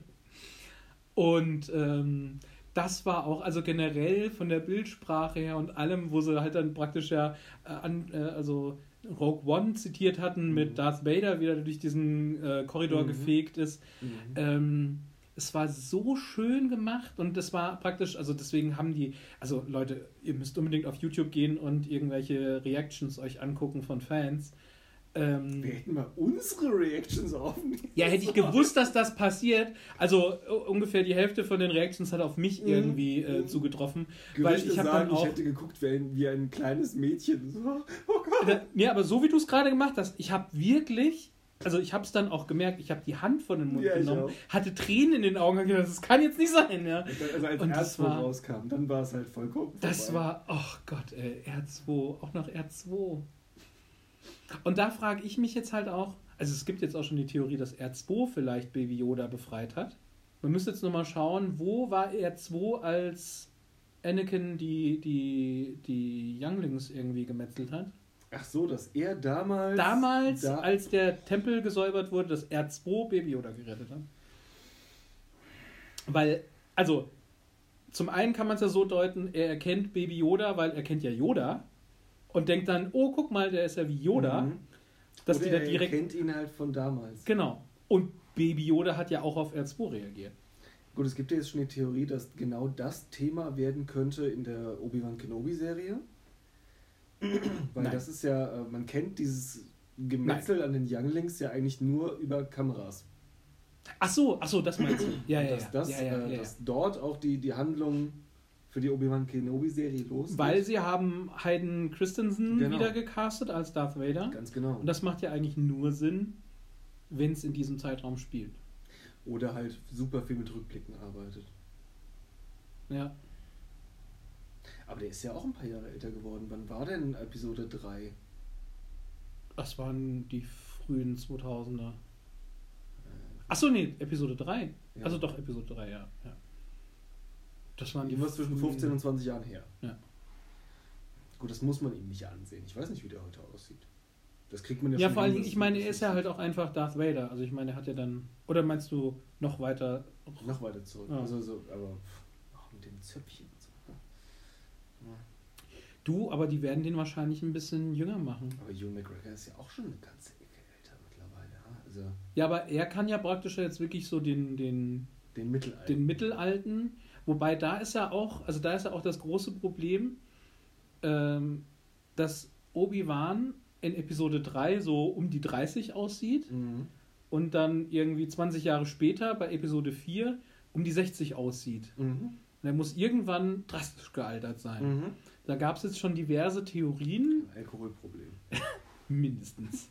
[SPEAKER 1] und ähm, das war auch, also generell von der Bildsprache her und allem, wo sie halt dann praktisch ja äh, an, äh, also Rogue One zitiert hatten mit
[SPEAKER 2] Mhm.
[SPEAKER 1] Darth Vader, wie er durch diesen äh, Korridor
[SPEAKER 2] Mhm.
[SPEAKER 1] gefegt ist.
[SPEAKER 2] Mhm.
[SPEAKER 1] Ähm, es war so schön gemacht und das war praktisch, also deswegen haben die, also Leute, ihr müsst unbedingt auf YouTube gehen und irgendwelche Reactions euch angucken von Fans. Ähm,
[SPEAKER 2] Wir hätten mal unsere Reactions aufnehmen.
[SPEAKER 1] ja, hätte ich gewusst, dass das passiert. Also äh, ungefähr die Hälfte von den Reactions hat auf mich
[SPEAKER 2] Mhm.
[SPEAKER 1] irgendwie äh, zugetroffen.
[SPEAKER 2] Gerüchte
[SPEAKER 1] weil ich
[SPEAKER 2] sagen,
[SPEAKER 1] dann auch.
[SPEAKER 2] ich hätte geguckt wie ein, wie ein kleines Mädchen. So, oh Gott.
[SPEAKER 1] Äh, Nee, aber so wie du es gerade gemacht hast, ich habe wirklich. Also ich habe es dann auch gemerkt, ich habe die Hand von den Mund
[SPEAKER 2] Ja,
[SPEAKER 1] genommen, hatte Tränen in den Augen und gedacht, das kann jetzt nicht sein, ja.
[SPEAKER 2] Also als
[SPEAKER 1] Und das
[SPEAKER 2] Erzwo
[SPEAKER 1] war-
[SPEAKER 2] rauskam, dann war es halt vollkommen
[SPEAKER 1] Das
[SPEAKER 2] vorbei.
[SPEAKER 1] war, oh Gott, ey, R2, auch noch R2. Und da frage ich mich jetzt halt auch, also es gibt jetzt auch schon die Theorie, dass R2 vielleicht Baby Yoda befreit hat. Man müsste jetzt nochmal schauen, wo war R2, als Anakin die, die, die Younglings irgendwie gemetzelt hat.
[SPEAKER 2] Ach so, dass er damals.
[SPEAKER 1] Damals,
[SPEAKER 2] da,
[SPEAKER 1] als der Tempel gesäubert wurde, dass R2 Baby Yoda gerettet hat. Weil, also, zum einen kann man es ja so deuten, er erkennt Baby Yoda, weil er kennt ja Yoda und denkt dann, oh, guck mal, der ist ja wie Yoda.
[SPEAKER 2] Mhm.
[SPEAKER 1] Dass
[SPEAKER 2] Oder
[SPEAKER 1] die da
[SPEAKER 2] er
[SPEAKER 1] direkt.
[SPEAKER 2] kennt ihn halt von damals.
[SPEAKER 1] Genau. Und Baby Yoda hat ja auch auf R2 reagiert.
[SPEAKER 2] Gut, es gibt ja jetzt schon die Theorie, dass genau das Thema werden könnte in der Obi-Wan Kenobi-Serie. Weil
[SPEAKER 1] Nein.
[SPEAKER 2] das ist ja, äh, man kennt dieses Gemetzel an den Younglings ja eigentlich nur über Kameras.
[SPEAKER 1] Ach so, ach so, das meinst du. Ja, ja,
[SPEAKER 2] dass,
[SPEAKER 1] ja.
[SPEAKER 2] das,
[SPEAKER 1] ja, ja,
[SPEAKER 2] äh,
[SPEAKER 1] ja, ja.
[SPEAKER 2] dass dort auch die, die Handlung für die Obi-Wan Kenobi-Serie losgeht.
[SPEAKER 1] Weil sie haben Hayden Christensen
[SPEAKER 2] Genau.
[SPEAKER 1] wieder gecastet als Darth Vader.
[SPEAKER 2] Ganz genau.
[SPEAKER 1] Und das macht ja eigentlich nur Sinn, wenn es in diesem Zeitraum spielt.
[SPEAKER 2] Oder halt super viel mit Rückblicken arbeitet.
[SPEAKER 1] Ja.
[SPEAKER 2] Aber der ist ja auch ein paar Jahre älter geworden. Wann war denn Episode 3?
[SPEAKER 1] Das waren die frühen 2000er.
[SPEAKER 2] Äh,
[SPEAKER 1] Achso, nee, Episode 3.
[SPEAKER 2] Ja.
[SPEAKER 1] Also doch, Episode 3, ja. ja. Das waren die
[SPEAKER 2] Irgendwas zwischen
[SPEAKER 1] frühen-
[SPEAKER 2] 15 und 20 Jahren her.
[SPEAKER 1] Ja.
[SPEAKER 2] Gut, das muss man ihm nicht ansehen. Ich weiß nicht, wie der heute aussieht. Das kriegt man ja
[SPEAKER 1] Ja, vor allen
[SPEAKER 2] hin,
[SPEAKER 1] Dingen,
[SPEAKER 2] dass
[SPEAKER 1] ich meine, er ist ja halt auch einfach Darth Vader. Also ich meine, er hat ja dann. Oder meinst du noch weiter?
[SPEAKER 2] Noch weiter zurück.
[SPEAKER 1] Ja.
[SPEAKER 2] Also so, aber auch mit dem Zöpfchen und so. ne?
[SPEAKER 1] Du, aber die werden den wahrscheinlich ein bisschen jünger machen.
[SPEAKER 2] Aber Hugh McGregor ist ja auch schon eine ganze Ecke älter mittlerweile. ja. Also
[SPEAKER 1] Ja, aber er kann ja praktisch jetzt wirklich so den, den,
[SPEAKER 2] den Mittelalter.
[SPEAKER 1] den Mittelalten. Wobei da ist ja auch, also da ist ja auch das große Problem, ähm, dass Obi-Wan in Episode 3 so um die 30 aussieht
[SPEAKER 2] Mhm.
[SPEAKER 1] und dann irgendwie 20 Jahre später bei Episode 4 um die 60 aussieht.
[SPEAKER 2] Mhm.
[SPEAKER 1] Und er muss irgendwann drastisch gealtert sein.
[SPEAKER 2] Mhm.
[SPEAKER 1] Da gab es jetzt schon diverse Theorien,
[SPEAKER 2] Ein Alkoholproblem.
[SPEAKER 1] mindestens.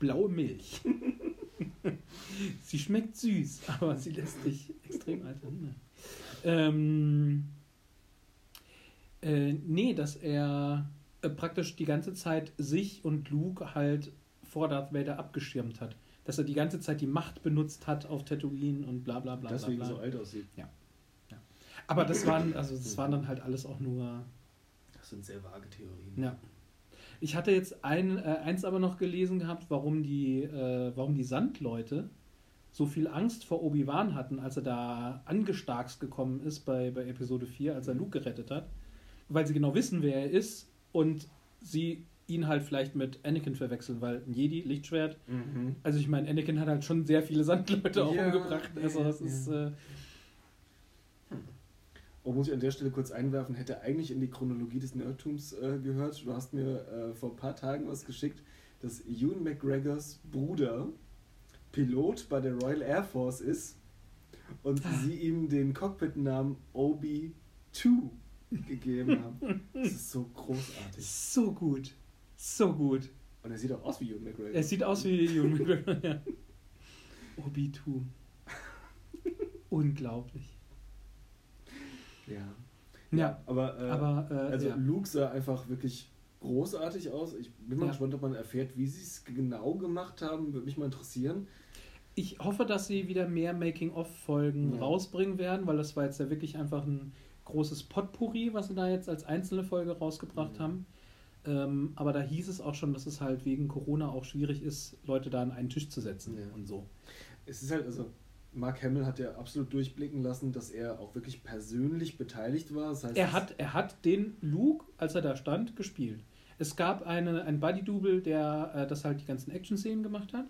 [SPEAKER 1] Blaue Milch. sie schmeckt süß, aber sie lässt dich extrem altern. Ähm, äh, nee, dass er äh, praktisch die ganze Zeit sich und Luke halt vor Darth Vader abgeschirmt hat. Dass er die ganze Zeit die Macht benutzt hat auf Tatooine und bla bla bla. bla,
[SPEAKER 2] Deswegen
[SPEAKER 1] bla.
[SPEAKER 2] so alt aussieht.
[SPEAKER 1] Aber das waren, also das waren dann halt alles auch nur
[SPEAKER 2] Das sind sehr vage Theorien.
[SPEAKER 1] Ja. Ich hatte jetzt ein, äh, eins aber noch gelesen gehabt, warum die, äh, warum die Sandleute so viel Angst vor Obi-Wan hatten, als er da angestarkst gekommen ist bei, bei Episode 4, als er Luke gerettet hat. Weil sie genau wissen, wer er ist und sie ihn halt vielleicht mit Anakin verwechseln, weil ein Jedi, Lichtschwert.
[SPEAKER 2] Mhm.
[SPEAKER 1] Also ich meine, Anakin hat halt schon sehr viele Sandleute auch
[SPEAKER 2] Ja,
[SPEAKER 1] umgebracht. Also
[SPEAKER 2] ja,
[SPEAKER 1] das ist. Äh,
[SPEAKER 2] Oh, muss ich an der Stelle kurz einwerfen, hätte eigentlich in die Chronologie des Nerdtums äh, gehört. Du hast mir äh, vor ein paar Tagen was geschickt, dass Ewan McGregors Bruder Pilot bei der Royal Air Force ist und
[SPEAKER 1] Ah.
[SPEAKER 2] sie ihm den Cockpit-Namen Obi-2 gegeben haben. Das ist so großartig.
[SPEAKER 1] so gut. So gut.
[SPEAKER 2] Und er sieht auch aus wie Ewan McGregor.
[SPEAKER 1] Er sieht aus wie Ewan McGregor. ja. Obi-2. Unglaublich.
[SPEAKER 2] Ja.
[SPEAKER 1] Ja,
[SPEAKER 2] aber, äh,
[SPEAKER 1] aber äh,
[SPEAKER 2] also
[SPEAKER 1] ja.
[SPEAKER 2] Luke sah einfach wirklich großartig aus. Ich bin mal
[SPEAKER 1] Ja.
[SPEAKER 2] gespannt, ob man erfährt, wie sie es genau gemacht haben. Würde mich mal interessieren.
[SPEAKER 1] Ich hoffe, dass sie wieder mehr Making-of-Folgen
[SPEAKER 2] Ja.
[SPEAKER 1] rausbringen werden, weil das war jetzt ja wirklich einfach ein großes Potpourri, was sie da jetzt als einzelne Folge rausgebracht
[SPEAKER 2] Mhm.
[SPEAKER 1] haben. Ähm, aber da hieß es auch schon, dass es halt wegen Corona auch schwierig ist, Leute da an einen Tisch zu setzen
[SPEAKER 2] Ja.
[SPEAKER 1] und so.
[SPEAKER 2] Es ist halt, also Mark Hamill hat ja absolut durchblicken lassen, dass er auch wirklich persönlich beteiligt war. Das heißt,
[SPEAKER 1] Er hat, er hat den Luke, als er da stand, gespielt. Es gab eine, ein Buddy-Double, der äh, das halt die ganzen Action-Szenen gemacht hat.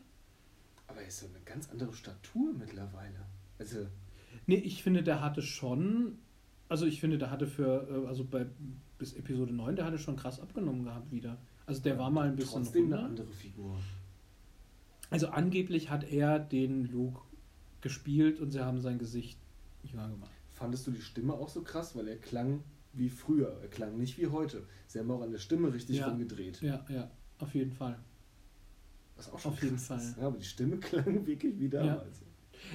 [SPEAKER 2] Aber er ist so eine ganz andere Statur mittlerweile. Also,
[SPEAKER 1] Nee, ich finde, der hatte schon, also ich finde, der hatte für, äh, also bei bis Episode 9, der hatte schon krass abgenommen gehabt wieder. Also der war mal ein bisschen
[SPEAKER 2] trotzdem eine
[SPEAKER 1] runder.
[SPEAKER 2] andere Figur.
[SPEAKER 1] Also angeblich hat er den Luke gespielt und sie haben sein Gesicht jünger gemacht.
[SPEAKER 2] Fandest du die Stimme auch so krass? Weil er klang wie früher. Er klang nicht wie heute. Sie haben auch an der Stimme richtig
[SPEAKER 1] Ja.
[SPEAKER 2] rumgedreht.
[SPEAKER 1] Ja, ja, auf jeden Fall.
[SPEAKER 2] Was auch schon
[SPEAKER 1] Auf jeden Fall.
[SPEAKER 2] Ist. Ja, aber die Stimme klang wirklich wie damals.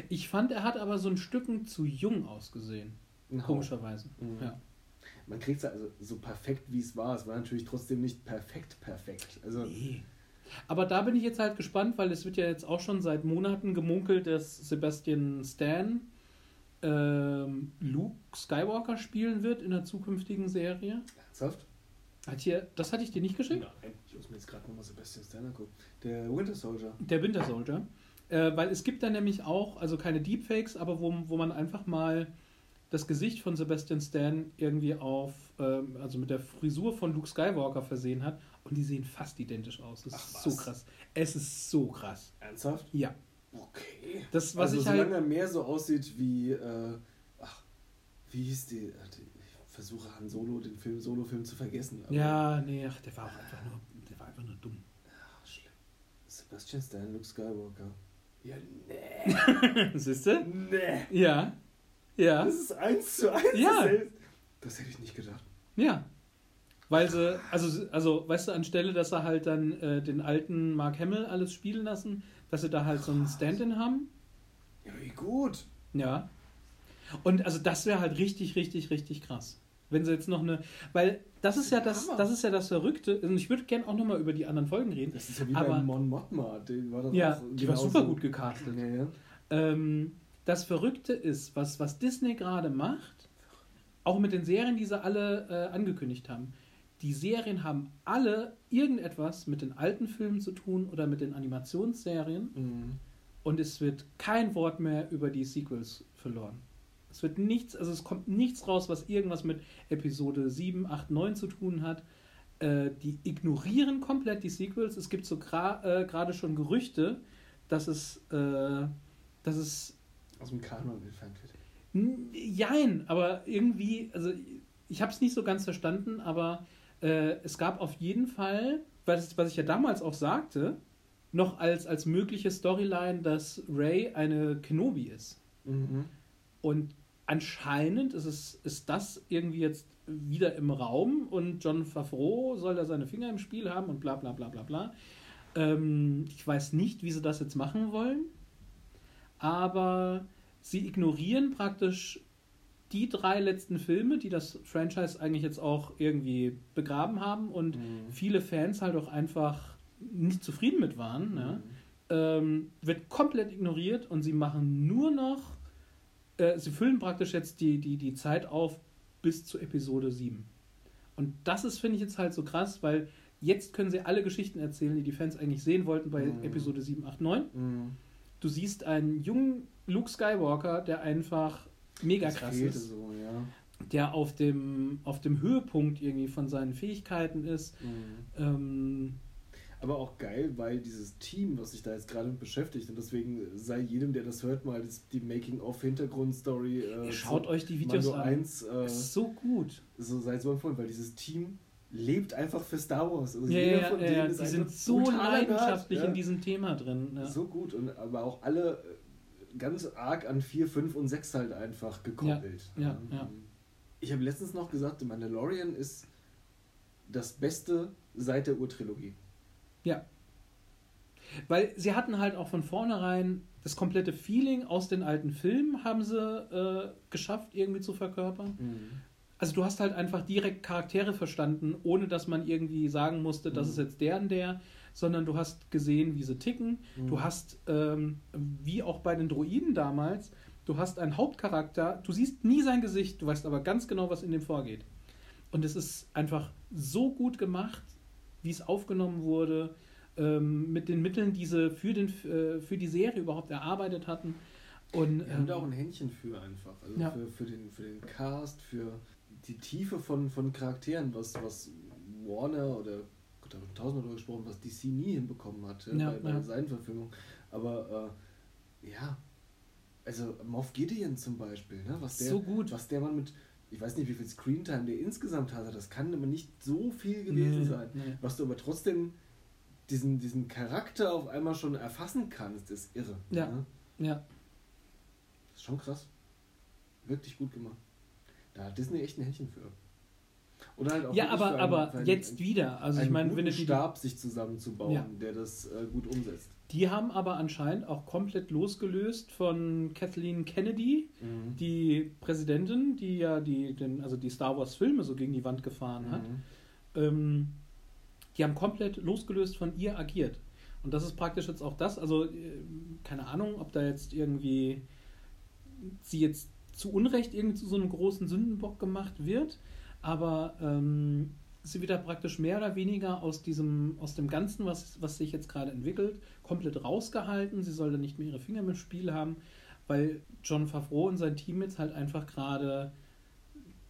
[SPEAKER 1] Ich fand, er hat aber so ein Stücken zu jung ausgesehen.
[SPEAKER 2] Hauch.
[SPEAKER 1] Komischerweise.
[SPEAKER 2] Mhm.
[SPEAKER 1] Ja.
[SPEAKER 2] Man kriegt es also so perfekt, wie es war. Es war natürlich trotzdem nicht perfekt, perfekt. Also,
[SPEAKER 1] Nee. Aber da bin ich jetzt halt gespannt, weil es wird ja jetzt auch schon seit Monaten gemunkelt, dass Sebastian Stan ähm, Luke Skywalker spielen wird in der zukünftigen Serie.
[SPEAKER 2] ernsthaft?
[SPEAKER 1] Hat hier, das hatte ich dir nicht geschickt?
[SPEAKER 2] Nein, ich muss mir jetzt gerade nochmal Sebastian Stan angucken. Der Winter Soldier.
[SPEAKER 1] Der Winter Soldier. Äh, weil es gibt da nämlich auch, also keine Deepfakes, aber wo, wo man einfach mal das Gesicht von Sebastian Stan irgendwie auf, ähm, also mit der Frisur von Luke Skywalker versehen hat. Und die sehen fast identisch aus. Das
[SPEAKER 2] Ach,
[SPEAKER 1] ist so
[SPEAKER 2] was?
[SPEAKER 1] krass. Es ist so krass.
[SPEAKER 2] Ernsthaft?
[SPEAKER 1] Ja.
[SPEAKER 2] Okay.
[SPEAKER 1] Das, was
[SPEAKER 2] also,
[SPEAKER 1] ich
[SPEAKER 2] solange
[SPEAKER 1] halt.
[SPEAKER 2] er mehr so aussieht wie, äh, ach, wie hieß die, äh, die versuche Han Solo, den Film, Solo-Film zu vergessen. aber-
[SPEAKER 1] Ja, nee, ach, der war auch einfach nur, der war einfach nur dumm.
[SPEAKER 2] Ach, schlimm. Sebastian Stan, Luke Skywalker. Ja, nee.
[SPEAKER 1] Siehst du?
[SPEAKER 2] nee.
[SPEAKER 1] Ja. Ja.
[SPEAKER 2] Das ist eins zu eins.
[SPEAKER 1] Ja.
[SPEAKER 2] dasselbe. Das hätte ich nicht gedacht.
[SPEAKER 1] Ja. Weil sie, also, also, weißt du, anstelle, dass sie halt dann äh, den alten Mark Hamill alles spielen lassen, dass sie da halt so einen Stand-in haben.
[SPEAKER 2] Ja, wie gut.
[SPEAKER 1] Ja. Und also das wäre halt richtig, richtig, richtig krass. Wenn sie jetzt noch eine. Weil das ist ja das, das ist ja das Verrückte. Und ich würde gerne auch nochmal über die anderen Folgen reden.
[SPEAKER 2] Das ist ja wie
[SPEAKER 1] Aber-
[SPEAKER 2] bei Mon Mothma. Den war doch
[SPEAKER 1] Ja,
[SPEAKER 2] auch
[SPEAKER 1] die war super gut gecastet.
[SPEAKER 2] Ja, ja.
[SPEAKER 1] Ähm, das Verrückte ist, was, was Disney gerade macht, auch mit den Serien, die sie alle äh, angekündigt haben. Die Serien haben alle irgendetwas mit den alten Filmen zu tun oder mit den Animationsserien
[SPEAKER 2] Mhm.
[SPEAKER 1] und es wird kein Wort mehr über die Sequels verloren. Es wird nichts, also es kommt nichts raus, was irgendwas mit Episode 7, 8, 9 zu tun hat. Äh, die ignorieren komplett die Sequels. Es gibt so gra- äh, gerade schon Gerüchte, dass es, äh, dass es
[SPEAKER 2] Aus dem Kanon entfernt wird.
[SPEAKER 1] Jein, aber irgendwie, also ich habe es nicht so ganz verstanden, aber äh, es gab auf jeden Fall, was, was ich ja damals auch sagte, noch als, als mögliche Storyline, dass Ray eine Kenobi ist.
[SPEAKER 2] Mhm.
[SPEAKER 1] Und anscheinend ist, es, ist das irgendwie jetzt wieder im Raum und John Favreau soll da seine Finger im Spiel haben und bla bla bla bla bla. Ähm, ich weiß nicht, wie sie das jetzt machen wollen, aber sie ignorieren praktisch die drei letzten Filme, die das Franchise eigentlich jetzt auch irgendwie begraben haben und
[SPEAKER 2] Mhm.
[SPEAKER 1] viele Fans halt auch einfach nicht zufrieden mit waren. Ne? ähm, wird komplett ignoriert und sie machen nur noch, äh, sie füllen praktisch jetzt die, die, die Zeit auf bis zu Episode 7. Und das ist, finde ich, jetzt halt so krass, weil jetzt können sie alle Geschichten erzählen, die die Fans eigentlich sehen wollten bei
[SPEAKER 2] Mhm.
[SPEAKER 1] Episode 7, 8, 9.
[SPEAKER 2] Mhm.
[SPEAKER 1] Du siehst einen jungen Luke Skywalker, der einfach mega
[SPEAKER 2] Das
[SPEAKER 1] krass ist.
[SPEAKER 2] so, ja.
[SPEAKER 1] der auf dem, auf dem Höhepunkt irgendwie von seinen Fähigkeiten ist. Ähm,
[SPEAKER 2] Aber auch geil, weil dieses Team, was sich da jetzt gerade beschäftigt, und deswegen sei jedem, der das hört, mal die Making-of-Hintergrundstory. Äh,
[SPEAKER 1] schaut
[SPEAKER 2] zu
[SPEAKER 1] euch die Videos
[SPEAKER 2] Mando
[SPEAKER 1] an.
[SPEAKER 2] 1, äh,
[SPEAKER 1] ist so gut.
[SPEAKER 2] so seid so empfohlen, weil dieses Team lebt einfach für Star Wars. Also
[SPEAKER 1] Ja,
[SPEAKER 2] jeder
[SPEAKER 1] ja,
[SPEAKER 2] von
[SPEAKER 1] ja,
[SPEAKER 2] denen
[SPEAKER 1] ja.
[SPEAKER 2] ist
[SPEAKER 1] Die sind so leidenschaftlich in diesem Thema drin.
[SPEAKER 2] So gut und aber auch alle äh, ganz arg an 4, 5 und 6 halt einfach gekoppelt.
[SPEAKER 1] Ja, ja.
[SPEAKER 2] Ich habe letztens noch gesagt, The Mandalorian ist das Beste seit der Urtrilogie.
[SPEAKER 1] Ja. Weil sie hatten halt auch von vornherein das komplette Feeling aus den alten Filmen haben sie äh, geschafft irgendwie zu verkörpern. Also du hast halt einfach direkt Charaktere verstanden, ohne dass man irgendwie sagen musste, das
[SPEAKER 2] Mhm.
[SPEAKER 1] ist jetzt der und der, sondern du hast gesehen, wie sie ticken.
[SPEAKER 2] Mhm.
[SPEAKER 1] Du hast, ähm, wie auch bei den Droiden damals, du hast einen Hauptcharakter, du siehst nie sein Gesicht, du weißt aber ganz genau, was in dem vorgeht. Und es ist einfach so gut gemacht, wie es aufgenommen wurde, ähm, mit den Mitteln, die sie für, den, äh, für die Serie überhaupt erarbeitet hatten. Und,
[SPEAKER 2] Wir haben da
[SPEAKER 1] ähm,
[SPEAKER 2] auch ein Händchen für einfach. Also
[SPEAKER 1] Ja.
[SPEAKER 2] für, für, den, für den Cast, für die Tiefe von, von Charakteren, was, was Warner oder Gott, da haben tausendmal drüber gesprochen, was DC nie hinbekommen hat ja,
[SPEAKER 1] Ja,
[SPEAKER 2] bei, bei
[SPEAKER 1] ja.
[SPEAKER 2] seinen Verfilmungen. Aber äh, ja, also Moff Gideon zum Beispiel, ne? was, der,
[SPEAKER 1] So gut.
[SPEAKER 2] was der Mann mit, ich weiß nicht, wie viel Screentime der insgesamt hatte, das kann aber nicht so viel gewesen
[SPEAKER 1] Nee,
[SPEAKER 2] sein.
[SPEAKER 1] nee.
[SPEAKER 2] Was du aber trotzdem diesen, diesen Charakter auf einmal schon erfassen kannst, ist irre.
[SPEAKER 1] Ja.
[SPEAKER 2] ne?
[SPEAKER 1] ja.
[SPEAKER 2] Das ist schon krass. Wirklich gut gemacht. Da hat Disney echt ein Händchen für. Oder halt auch
[SPEAKER 1] Ja, aber,
[SPEAKER 2] einen-
[SPEAKER 1] aber
[SPEAKER 2] einen-
[SPEAKER 1] jetzt
[SPEAKER 2] einen,
[SPEAKER 1] wieder. Also ich meine, wenn die,
[SPEAKER 2] Stab sich zusammenzubauen,
[SPEAKER 1] Ja.
[SPEAKER 2] der das äh, gut umsetzt.
[SPEAKER 1] Die haben aber anscheinend auch komplett losgelöst von Kathleen Kennedy, die Präsidentin, die ja die, den, also die Star Wars Filme so gegen die Wand gefahren hat.
[SPEAKER 2] Mhm.
[SPEAKER 1] Ähm, die haben komplett losgelöst von ihr agiert. Und das ist praktisch jetzt auch das, also äh, keine Ahnung, ob da jetzt irgendwie sie jetzt zu Unrecht irgendwie zu so einem großen Sündenbock gemacht wird, aber ähm, sie wird da praktisch mehr oder weniger aus diesem, aus dem Ganzen, was, was sich jetzt gerade entwickelt, komplett rausgehalten. Sie soll da nicht mehr ihre Finger im Spiel haben, weil John Favreau und sein Team jetzt halt einfach gerade,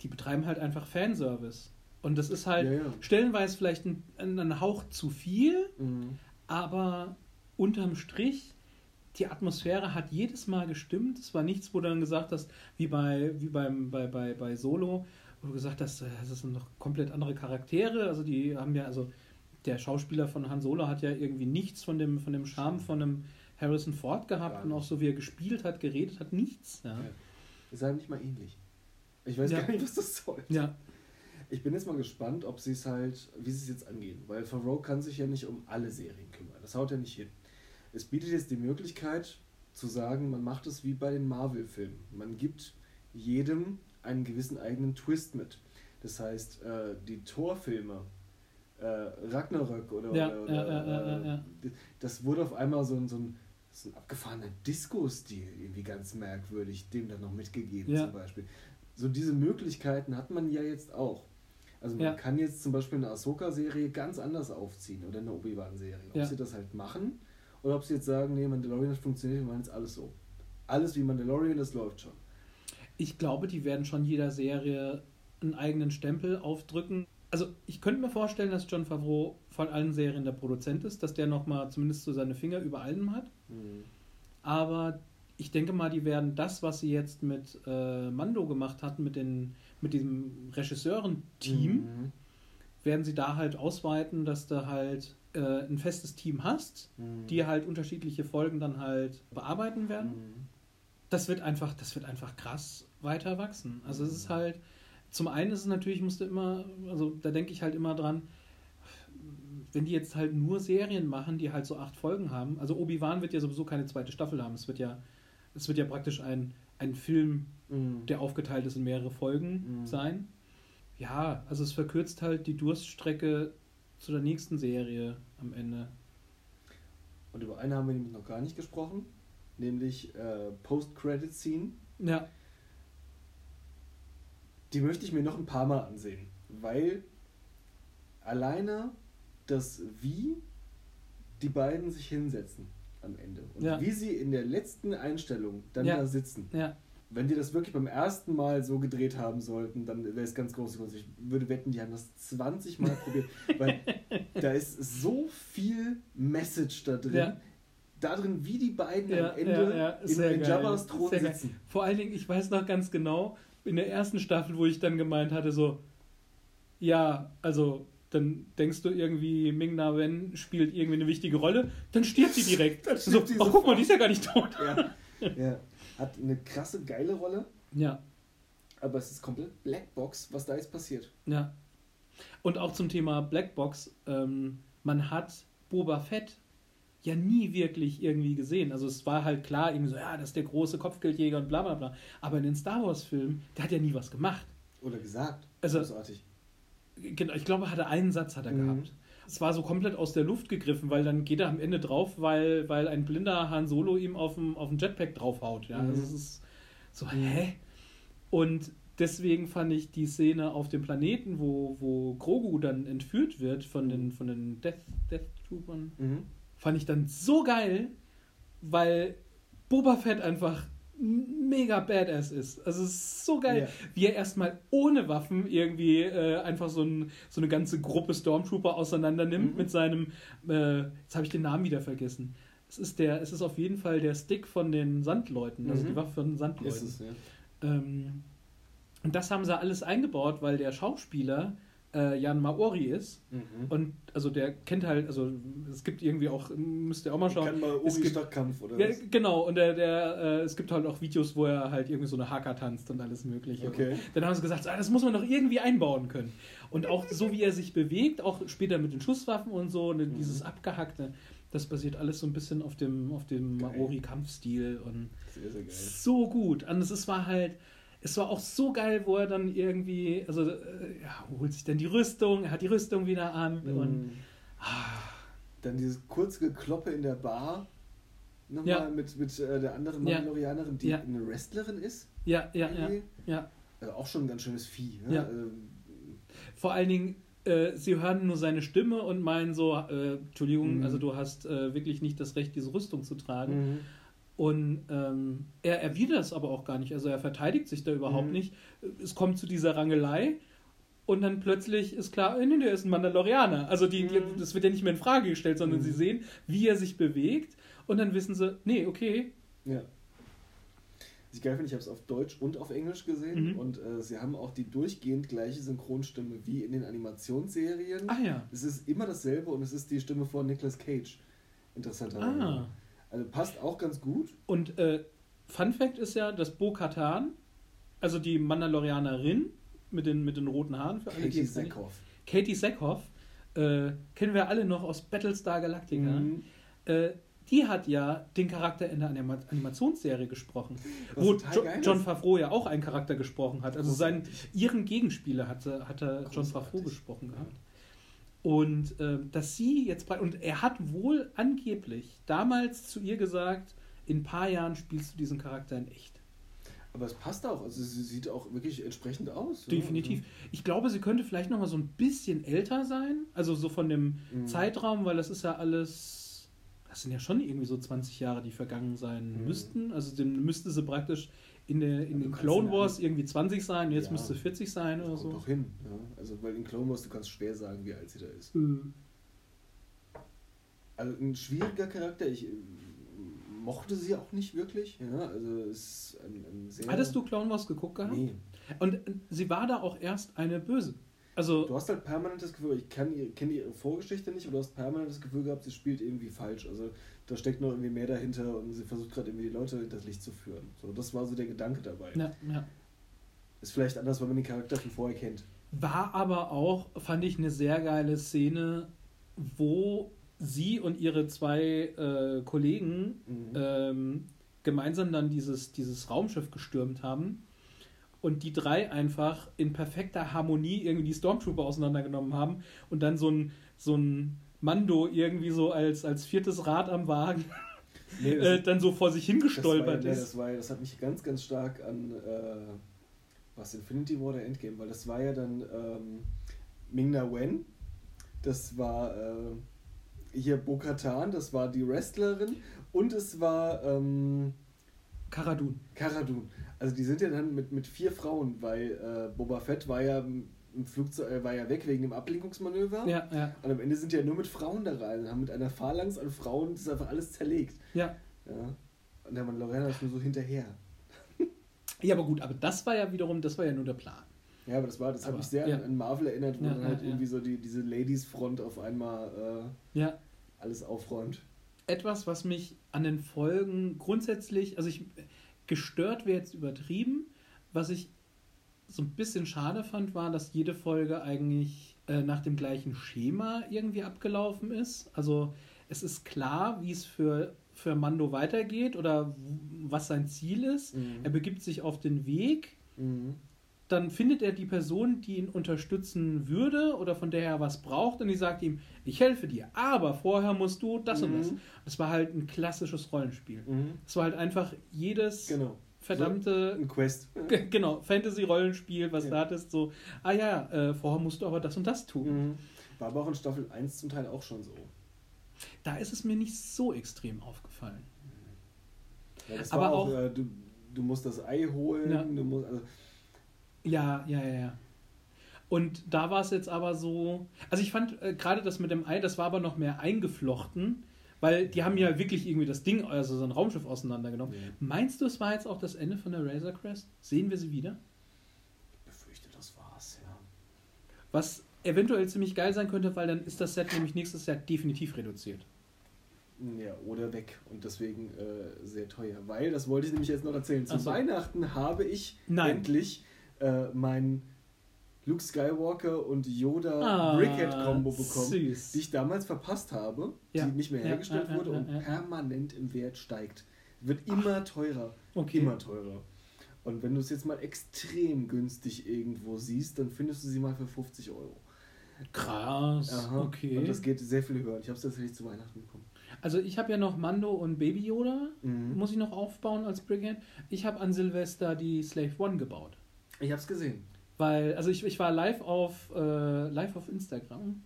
[SPEAKER 1] die betreiben halt einfach Fanservice. Und das ist halt
[SPEAKER 2] Ja, ja.
[SPEAKER 1] stellenweise vielleicht ein, ein Hauch zu viel,
[SPEAKER 2] Mhm.
[SPEAKER 1] aber unterm Strich, die Atmosphäre hat jedes Mal gestimmt. Es war nichts, wo du dann gesagt hast, wie bei, wie beim, bei, bei, bei Solo, wo du gesagt hast, äh, das sind noch komplett andere Charaktere. Also die haben ja, also der Schauspieler von Han Solo hat ja irgendwie nichts von dem, von dem Charme von einem Harrison Ford gehabt und auch so wie er gespielt hat, geredet hat, nichts. Ja.
[SPEAKER 2] Ja. Ist halt nicht mal ähnlich. Ich weiß
[SPEAKER 1] Ja.
[SPEAKER 2] gar nicht, was das soll.
[SPEAKER 1] ja.
[SPEAKER 2] Ich bin jetzt mal gespannt, ob sie es halt, wie sie es jetzt angehen. Weil Favreau kann sich ja nicht um alle Serien kümmern. Das haut ja nicht hin. Es bietet jetzt die Möglichkeit zu sagen, man macht es wie bei den Marvel-Filmen. Man gibt jedem einen gewissen eigenen Twist mit. Das heißt, äh, die Thor-Filme, äh, Ragnarök oder,
[SPEAKER 1] Ja,
[SPEAKER 2] oder, oder
[SPEAKER 1] ja, ja,
[SPEAKER 2] äh,
[SPEAKER 1] ja.
[SPEAKER 2] das wurde auf einmal so ein, so ein, so ein abgefahrener Disco-Stil, irgendwie ganz merkwürdig, dem dann noch mitgegeben
[SPEAKER 1] Ja.
[SPEAKER 2] zum Beispiel. So diese Möglichkeiten hat man ja jetzt auch. Also man
[SPEAKER 1] Ja.
[SPEAKER 2] kann jetzt zum Beispiel eine Ahsoka-Serie ganz anders aufziehen oder eine Obi-Wan-Serie. Ob
[SPEAKER 1] Ja.
[SPEAKER 2] sie das halt machen oder ob sie jetzt sagen, nee, Mandalorian hat funktioniert, wir machen jetzt alles so. Alles wie Mandalorian, das läuft schon.
[SPEAKER 1] Ich glaube, die werden schon jeder Serie einen eigenen Stempel aufdrücken. Also ich könnte mir vorstellen, dass John Favreau von allen Serien der Produzent ist, dass der nochmal zumindest so seine Finger über allem hat. Aber ich denke mal, die werden das, was sie jetzt mit äh, Mando gemacht hatten, mit, den, mit diesem Regisseurenteam,
[SPEAKER 2] Mhm.
[SPEAKER 1] werden sie da halt ausweiten, dass du halt äh, ein festes Team hast,
[SPEAKER 2] Mhm.
[SPEAKER 1] die halt unterschiedliche Folgen dann halt bearbeiten werden
[SPEAKER 2] Mhm.
[SPEAKER 1] Das wird einfach, das wird einfach krass weiter wachsen. Also es ist halt, zum einen ist es natürlich, musste immer, also da denke ich halt immer dran, wenn die jetzt halt nur Serien machen, die halt so acht Folgen haben, also Obi-Wan wird ja sowieso keine zweite Staffel haben, es wird ja, es wird ja praktisch ein, ein Film,
[SPEAKER 2] Mhm.
[SPEAKER 1] der aufgeteilt ist in mehrere Folgen
[SPEAKER 2] Mhm.
[SPEAKER 1] sein. Ja, also es verkürzt halt die Durststrecke zu der nächsten Serie am Ende.
[SPEAKER 2] Und über eine haben wir nämlich noch gar nicht gesprochen, nämlich äh, Post-Credit-Scene.
[SPEAKER 1] Ja,
[SPEAKER 2] Die möchte ich mir noch ein paar Mal ansehen, weil alleine das Wie die beiden sich hinsetzen am Ende und
[SPEAKER 1] Ja.
[SPEAKER 2] wie sie in der letzten Einstellung dann
[SPEAKER 1] Ja.
[SPEAKER 2] da sitzen,
[SPEAKER 1] ja,
[SPEAKER 2] Wenn die das wirklich beim ersten Mal so gedreht haben sollten, dann wäre es ganz Kunst. Ich würde wetten, die haben das 20 Mal probiert, weil da ist so viel Message da drin.
[SPEAKER 1] Ja.
[SPEAKER 2] Da drin, wie die beiden
[SPEAKER 1] Ja,
[SPEAKER 2] am Ende
[SPEAKER 1] ja, ja,
[SPEAKER 2] in, in
[SPEAKER 1] geil.
[SPEAKER 2] Jabba's Thron
[SPEAKER 1] Sehr geil.
[SPEAKER 2] sitzen.
[SPEAKER 1] Vor allen Dingen, ich weiß noch ganz genau, in der ersten Staffel, wo ich dann gemeint hatte, so, ja, also dann denkst du irgendwie, Ming Na Wen spielt irgendwie eine wichtige Rolle, dann stirbt sie direkt.
[SPEAKER 2] Dann
[SPEAKER 1] so,
[SPEAKER 2] stirbt sie
[SPEAKER 1] ach guck mal, die ist ja gar nicht tot.
[SPEAKER 2] Ja. ja. Hat eine krasse, geile Rolle,
[SPEAKER 1] Ja,
[SPEAKER 2] aber es ist komplett Blackbox, was da jetzt passiert.
[SPEAKER 1] ja. Und auch zum Thema Blackbox, ähm, man hat Boba Fett ja nie wirklich irgendwie gesehen. Also es war halt klar, irgendwie so, ja, das ist der große Kopfgeldjäger und bla bla bla. Aber in den Star Wars-Filmen, der hat ja nie was gemacht.
[SPEAKER 2] Oder gesagt.
[SPEAKER 1] Also-
[SPEAKER 2] Großartig.
[SPEAKER 1] Genau, ich glaube, er hatte einen Satz hat er
[SPEAKER 2] Mhm.
[SPEAKER 1] gehabt. Es war so komplett aus der Luft gegriffen, weil dann geht er am Ende drauf, weil, weil ein blinder Han Solo ihm auf dem, auf dem Jetpack draufhaut. Ja?
[SPEAKER 2] Mhm.
[SPEAKER 1] Also es ist so, hä? Und deswegen fand ich die Szene auf dem Planeten, wo, wo Grogu dann entführt wird von den, von den Death, Death Troopern,
[SPEAKER 2] Mhm.
[SPEAKER 1] Fand ich dann so geil, weil Boba Fett einfach mega badass ist. Also es ist so geil,
[SPEAKER 2] Ja.
[SPEAKER 1] wie er erstmal ohne Waffen irgendwie äh, einfach so, ein, so eine ganze Gruppe Stormtrooper auseinander nimmt
[SPEAKER 2] Mhm.
[SPEAKER 1] mit seinem, äh, jetzt habe ich den Namen wieder vergessen. Es ist der, es ist auf jeden Fall der Stick von den Sandleuten, also
[SPEAKER 2] Mhm.
[SPEAKER 1] die Waffe von den Sandleuten.
[SPEAKER 2] es, ja.
[SPEAKER 1] Ähm, und das haben sie alles eingebaut, weil der Schauspieler äh, Jan Maori ist.
[SPEAKER 2] Mhm.
[SPEAKER 1] Und also der kennt halt, also es gibt irgendwie auch, müsst ihr auch mal schauen.
[SPEAKER 2] Kann mal
[SPEAKER 1] es gibt,
[SPEAKER 2] Stockkampf oder
[SPEAKER 1] ja,
[SPEAKER 2] was?
[SPEAKER 1] genau, und der, der, äh, es gibt halt auch Videos, wo er halt irgendwie so eine Haka tanzt und alles mögliche.
[SPEAKER 2] Okay.
[SPEAKER 1] Und dann haben sie gesagt, ah, das muss man doch irgendwie einbauen können. Und auch so wie er sich bewegt, auch später mit den Schusswaffen und so, ne, dieses Abgehackte, das basiert alles so ein bisschen auf dem, auf dem. Maori-Kampfstil und
[SPEAKER 2] Sehr, sehr geil.
[SPEAKER 1] so gut. Und es war halt, es war auch so geil, wo er dann irgendwie, also äh, ja, holt sich dann die Rüstung, er hat die Rüstung wieder an und
[SPEAKER 2] Mhm. Dann dieses kurze Gekloppe in der Bar. Nochmal
[SPEAKER 1] Ja.
[SPEAKER 2] mit, mit äh, der anderen. Mandalorianerin, die
[SPEAKER 1] Ja.
[SPEAKER 2] eine Wrestlerin ist.
[SPEAKER 1] ja, ja, ja,
[SPEAKER 2] irgendwie.
[SPEAKER 1] ja.
[SPEAKER 2] Also auch schon ein ganz schönes Vieh. Ne?
[SPEAKER 1] Ja.
[SPEAKER 2] Also,
[SPEAKER 1] Vor allen Dingen, äh, sie hören nur seine Stimme und meinen so, äh, Entschuldigung,
[SPEAKER 2] Mhm.
[SPEAKER 1] also du hast äh, wirklich nicht das Recht, diese Rüstung zu tragen.
[SPEAKER 2] mhm.
[SPEAKER 1] Und ähm, er erwidert es aber auch gar nicht. Also er verteidigt sich da überhaupt
[SPEAKER 2] Mhm.
[SPEAKER 1] nicht. Es kommt zu dieser Rangelei und dann plötzlich ist klar, äh, nee, der ist ein Mandalorianer. Also die, die,
[SPEAKER 2] Mhm.
[SPEAKER 1] das wird ja nicht mehr in Frage gestellt, sondern
[SPEAKER 2] Mhm.
[SPEAKER 1] sie sehen, wie er sich bewegt und dann wissen sie, nee, okay,
[SPEAKER 2] Ja. Was ich geil finde, ich habe es auf Deutsch und auf Englisch gesehen
[SPEAKER 1] Mhm.
[SPEAKER 2] und äh, sie haben auch die durchgehend gleiche Synchronstimme wie in den Animationsserien.
[SPEAKER 1] ah ja,
[SPEAKER 2] Es ist immer dasselbe und es ist die Stimme von Nicolas Cage. Interessanterweise.
[SPEAKER 1] ah.
[SPEAKER 2] Also passt auch ganz gut.
[SPEAKER 1] Und äh, Fun Fact ist ja, dass Bo-Katan, also die Mandalorianerin mit den, mit den roten Haaren, für alle,
[SPEAKER 2] Katie Sackhoff.
[SPEAKER 1] Katie Sackhoff, äh, kennen wir alle noch aus Battlestar Galactica.
[SPEAKER 2] Mhm.
[SPEAKER 1] Äh, die hat ja den Charakter in der Anima Animationsserie gesprochen,
[SPEAKER 2] Was
[SPEAKER 1] wo jo John. Favreau ja auch einen Charakter gesprochen hat. Also seinen, ihren Gegenspieler hatte, hatte John
[SPEAKER 2] Großartig.
[SPEAKER 1] Favreau gesprochen gehabt. Und äh, dass sie jetzt und er hat wohl angeblich damals zu ihr gesagt, in ein paar Jahren spielst du diesen Charakter in echt.
[SPEAKER 2] Aber es passt auch. Also sie sieht auch wirklich entsprechend aus. ja.
[SPEAKER 1] Definitiv. Ich glaube, sie könnte vielleicht noch mal so ein bisschen älter sein, also so von dem
[SPEAKER 2] Mhm.
[SPEAKER 1] Zeitraum, weil das ist ja alles, das sind ja schon irgendwie so 20 Jahre, die vergangen sein
[SPEAKER 2] Mhm.
[SPEAKER 1] müssten. Also dem müsste sie praktisch in, der, in den
[SPEAKER 2] kannst
[SPEAKER 1] Clone Wars irgendwie 20 sein, jetzt
[SPEAKER 2] Ja.
[SPEAKER 1] müsste sie 40 sein oder so.
[SPEAKER 2] doch hin. Ja. Also, weil in Clone Wars, du kannst schwer sagen, wie alt sie da ist.
[SPEAKER 1] Mhm.
[SPEAKER 2] Also ein schwieriger Charakter. Ich äh, mochte sie auch nicht wirklich. Ja, also ist ein, ein sehr...
[SPEAKER 1] Hattest du Clone Wars geguckt gehabt?
[SPEAKER 2] Nee.
[SPEAKER 1] Und äh, sie war da auch erst eine Böse. Also,
[SPEAKER 2] Du hast halt permanent das Gefühl, ich kenne ihre Vorgeschichte nicht, aber du hast permanent das Gefühl gehabt, sie spielt irgendwie falsch. Also da steckt noch irgendwie mehr dahinter und sie versucht gerade irgendwie die Leute hinter das Licht zu führen. So, das war so der Gedanke dabei.
[SPEAKER 1] ja, ja.
[SPEAKER 2] Ist vielleicht anders, weil man den Charakter von vorher kennt.
[SPEAKER 1] War aber auch, fand ich, eine sehr geile Szene, wo sie und ihre zwei äh, Kollegen
[SPEAKER 2] Mhm.
[SPEAKER 1] ähm, gemeinsam dann dieses, dieses Raumschiff gestürmt haben und die drei einfach in perfekter Harmonie irgendwie die Stormtrooper auseinandergenommen haben und dann so ein, so ein Mando irgendwie so als, als viertes Rad am Wagen
[SPEAKER 2] Nee,
[SPEAKER 1] äh, dann so vor sich
[SPEAKER 2] das, war ja,
[SPEAKER 1] hingestolpert
[SPEAKER 2] nee,
[SPEAKER 1] ist.
[SPEAKER 2] das, war ja, das hat mich ganz, ganz stark an äh, was Infinity War oder Endgame, weil das war ja dann ähm, Ming-Na Wen, das war äh, hier Bo-Katan, das war die Wrestlerin und es war ähm,
[SPEAKER 1] Karadun.
[SPEAKER 2] Karadun. Also die sind ja dann mit, mit vier Frauen, weil äh, Boba Fett war ja im Flugzeug, äh, war ja weg wegen dem Ablenkungsmanöver.
[SPEAKER 1] Ja, ja.
[SPEAKER 2] Und am Ende sind die ja nur mit Frauen da rein und haben mit einer Phalanx an Frauen das ist einfach alles zerlegt.
[SPEAKER 1] Ja.
[SPEAKER 2] Ja. Und der Mandalorianer ist nur so hinterher.
[SPEAKER 1] Ja, aber gut, aber das war ja wiederum, das war ja nur der Plan.
[SPEAKER 2] Ja, aber das war, das hat
[SPEAKER 1] Aber,
[SPEAKER 2] mich sehr
[SPEAKER 1] ja.
[SPEAKER 2] an, Marvel erinnert, wo
[SPEAKER 1] Ja,
[SPEAKER 2] dann
[SPEAKER 1] ja,
[SPEAKER 2] halt
[SPEAKER 1] ja.
[SPEAKER 2] irgendwie so die, diese Ladies-Front auf einmal
[SPEAKER 1] Ja.
[SPEAKER 2] äh, alles aufräumt.
[SPEAKER 1] Etwas, was mich an den Folgen grundsätzlich, also ich gestört wäre jetzt übertrieben, was ich so ein bisschen schade fand, war, dass jede Folge eigentlich äh, nach dem gleichen Schema irgendwie abgelaufen ist. Also es ist klar, wie es für, für Mando weitergeht oder was sein Ziel ist.
[SPEAKER 2] Mhm.
[SPEAKER 1] Er begibt sich auf den Weg,
[SPEAKER 2] Mhm.
[SPEAKER 1] dann findet er die Person, die ihn unterstützen würde oder von der er was braucht und die sagt ihm, ich helfe dir, aber vorher musst du das und das.
[SPEAKER 2] Mhm.
[SPEAKER 1] Das war halt ein klassisches Rollenspiel.
[SPEAKER 2] Mhm.
[SPEAKER 1] Es war halt einfach jedes
[SPEAKER 2] Genau.
[SPEAKER 1] Verdammte,
[SPEAKER 2] Ein Quest.
[SPEAKER 1] Genau, Fantasy-Rollenspiel, was
[SPEAKER 2] Ja.
[SPEAKER 1] da hattest, so, ah ja, äh, vorher musst du aber das und das tun.
[SPEAKER 2] Mhm. War aber auch in Staffel 1 zum Teil auch schon so.
[SPEAKER 1] Da ist es mir nicht so extrem aufgefallen.
[SPEAKER 2] Ja,
[SPEAKER 1] Aber
[SPEAKER 2] auch,
[SPEAKER 1] auch-
[SPEAKER 2] äh, du, du musst das Ei holen,
[SPEAKER 1] Ja.
[SPEAKER 2] du musst, also,
[SPEAKER 1] Ja, ja, ja, ja. Und da war es jetzt aber so, also ich fand äh, gerade das mit dem Ei, das war aber noch mehr eingeflochten, weil die haben ja wirklich irgendwie das Ding, also so ein Raumschiff auseinandergenommen.
[SPEAKER 2] Ja.
[SPEAKER 1] Meinst du, es war jetzt auch das Ende von der Razor Crest? Sehen wir sie wieder?
[SPEAKER 2] ich befürchte, das war's, ja.
[SPEAKER 1] Was eventuell ziemlich geil sein könnte, weil dann ist das Set nämlich nächstes Jahr definitiv reduziert.
[SPEAKER 2] Ja, oder weg und deswegen äh, sehr teuer. Weil, das wollte ich nämlich jetzt noch erzählen, zu
[SPEAKER 1] so.
[SPEAKER 2] Weihnachten habe ich
[SPEAKER 1] Nein.
[SPEAKER 2] endlich äh, mein Luke Skywalker und Yoda
[SPEAKER 1] Ah,
[SPEAKER 2] Brickhead-Kombo bekommen,
[SPEAKER 1] süß.
[SPEAKER 2] die ich damals verpasst habe,
[SPEAKER 1] Ja.
[SPEAKER 2] die nicht mehr hergestellt
[SPEAKER 1] ja, ja,
[SPEAKER 2] wurde und permanent im Wert steigt. Wird immer teurer.
[SPEAKER 1] Okay.
[SPEAKER 2] Immer teurer. Und wenn du es jetzt mal extrem günstig irgendwo siehst, dann findest du sie mal für 50 Euro.
[SPEAKER 1] Krass.
[SPEAKER 2] Aha.
[SPEAKER 1] Okay.
[SPEAKER 2] Und das geht sehr viel höher. Ich habe es tatsächlich zu Weihnachten bekommen.
[SPEAKER 1] Also ich habe ja noch Mando und Baby Yoda,
[SPEAKER 2] Mhm.
[SPEAKER 1] muss ich noch aufbauen als Brigand. Ich habe an Silvester die Slave One gebaut.
[SPEAKER 2] Ich habe es gesehen.
[SPEAKER 1] Weil, also ich, ich war live auf, äh, live auf Instagram.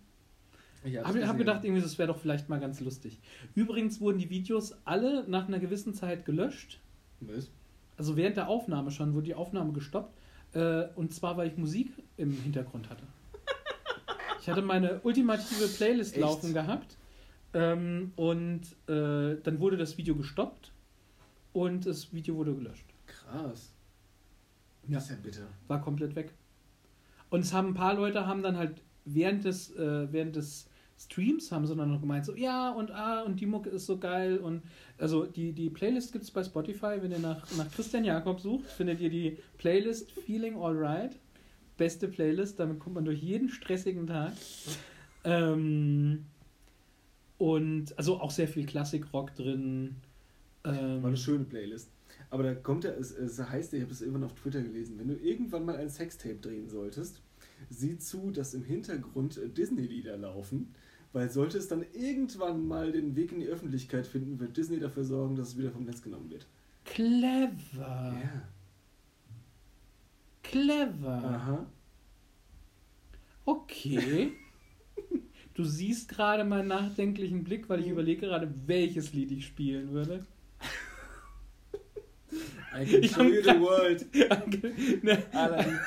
[SPEAKER 2] Ich
[SPEAKER 1] Habe hab gedacht, irgendwie, das wäre doch vielleicht mal ganz lustig. Übrigens wurden die Videos alle nach einer gewissen Zeit gelöscht.
[SPEAKER 2] Was?
[SPEAKER 1] Also während der Aufnahme schon wurde die Aufnahme gestoppt. Äh, und zwar, weil ich Musik im Hintergrund hatte. Ich hatte meine ultimative Playlist
[SPEAKER 2] Echt?
[SPEAKER 1] laufen gehabt. Ähm, und äh, dann wurde das Video gestoppt und das Video wurde gelöscht.
[SPEAKER 2] Krass.
[SPEAKER 1] Ja.
[SPEAKER 2] Das ist ja bitter.
[SPEAKER 1] War komplett weg. Und es haben ein paar Leute haben dann halt während des, äh, während des Streams haben sie dann noch gemeint, so ja und ah und die Mucke ist so geil und also die, die Playlist gibt es bei Spotify, wenn ihr nach, nach Christian Jakob sucht, findet ihr die Playlist Feeling Alright. Beste Playlist, damit kommt man durch jeden stressigen Tag. Ähm, und also auch sehr viel Klassik-Rock drin. Ähm,
[SPEAKER 2] War eine schöne Playlist. Aber da kommt ja, es, es heißt ja, ich habe es irgendwann auf Twitter gelesen, wenn du irgendwann mal ein Sextape drehen solltest, sieh zu, dass im Hintergrund äh, Disney-Lieder laufen, weil sollte es dann irgendwann mal den Weg in die Öffentlichkeit finden, wird Disney dafür sorgen, dass es wieder vom Netz genommen wird.
[SPEAKER 1] clever. Clever.
[SPEAKER 2] Aha.
[SPEAKER 1] Okay. Du siehst gerade meinen nachdenklichen Blick, weil ich überlege gerade, welches Lied ich spielen würde.
[SPEAKER 2] I can show you the world. Aladdin.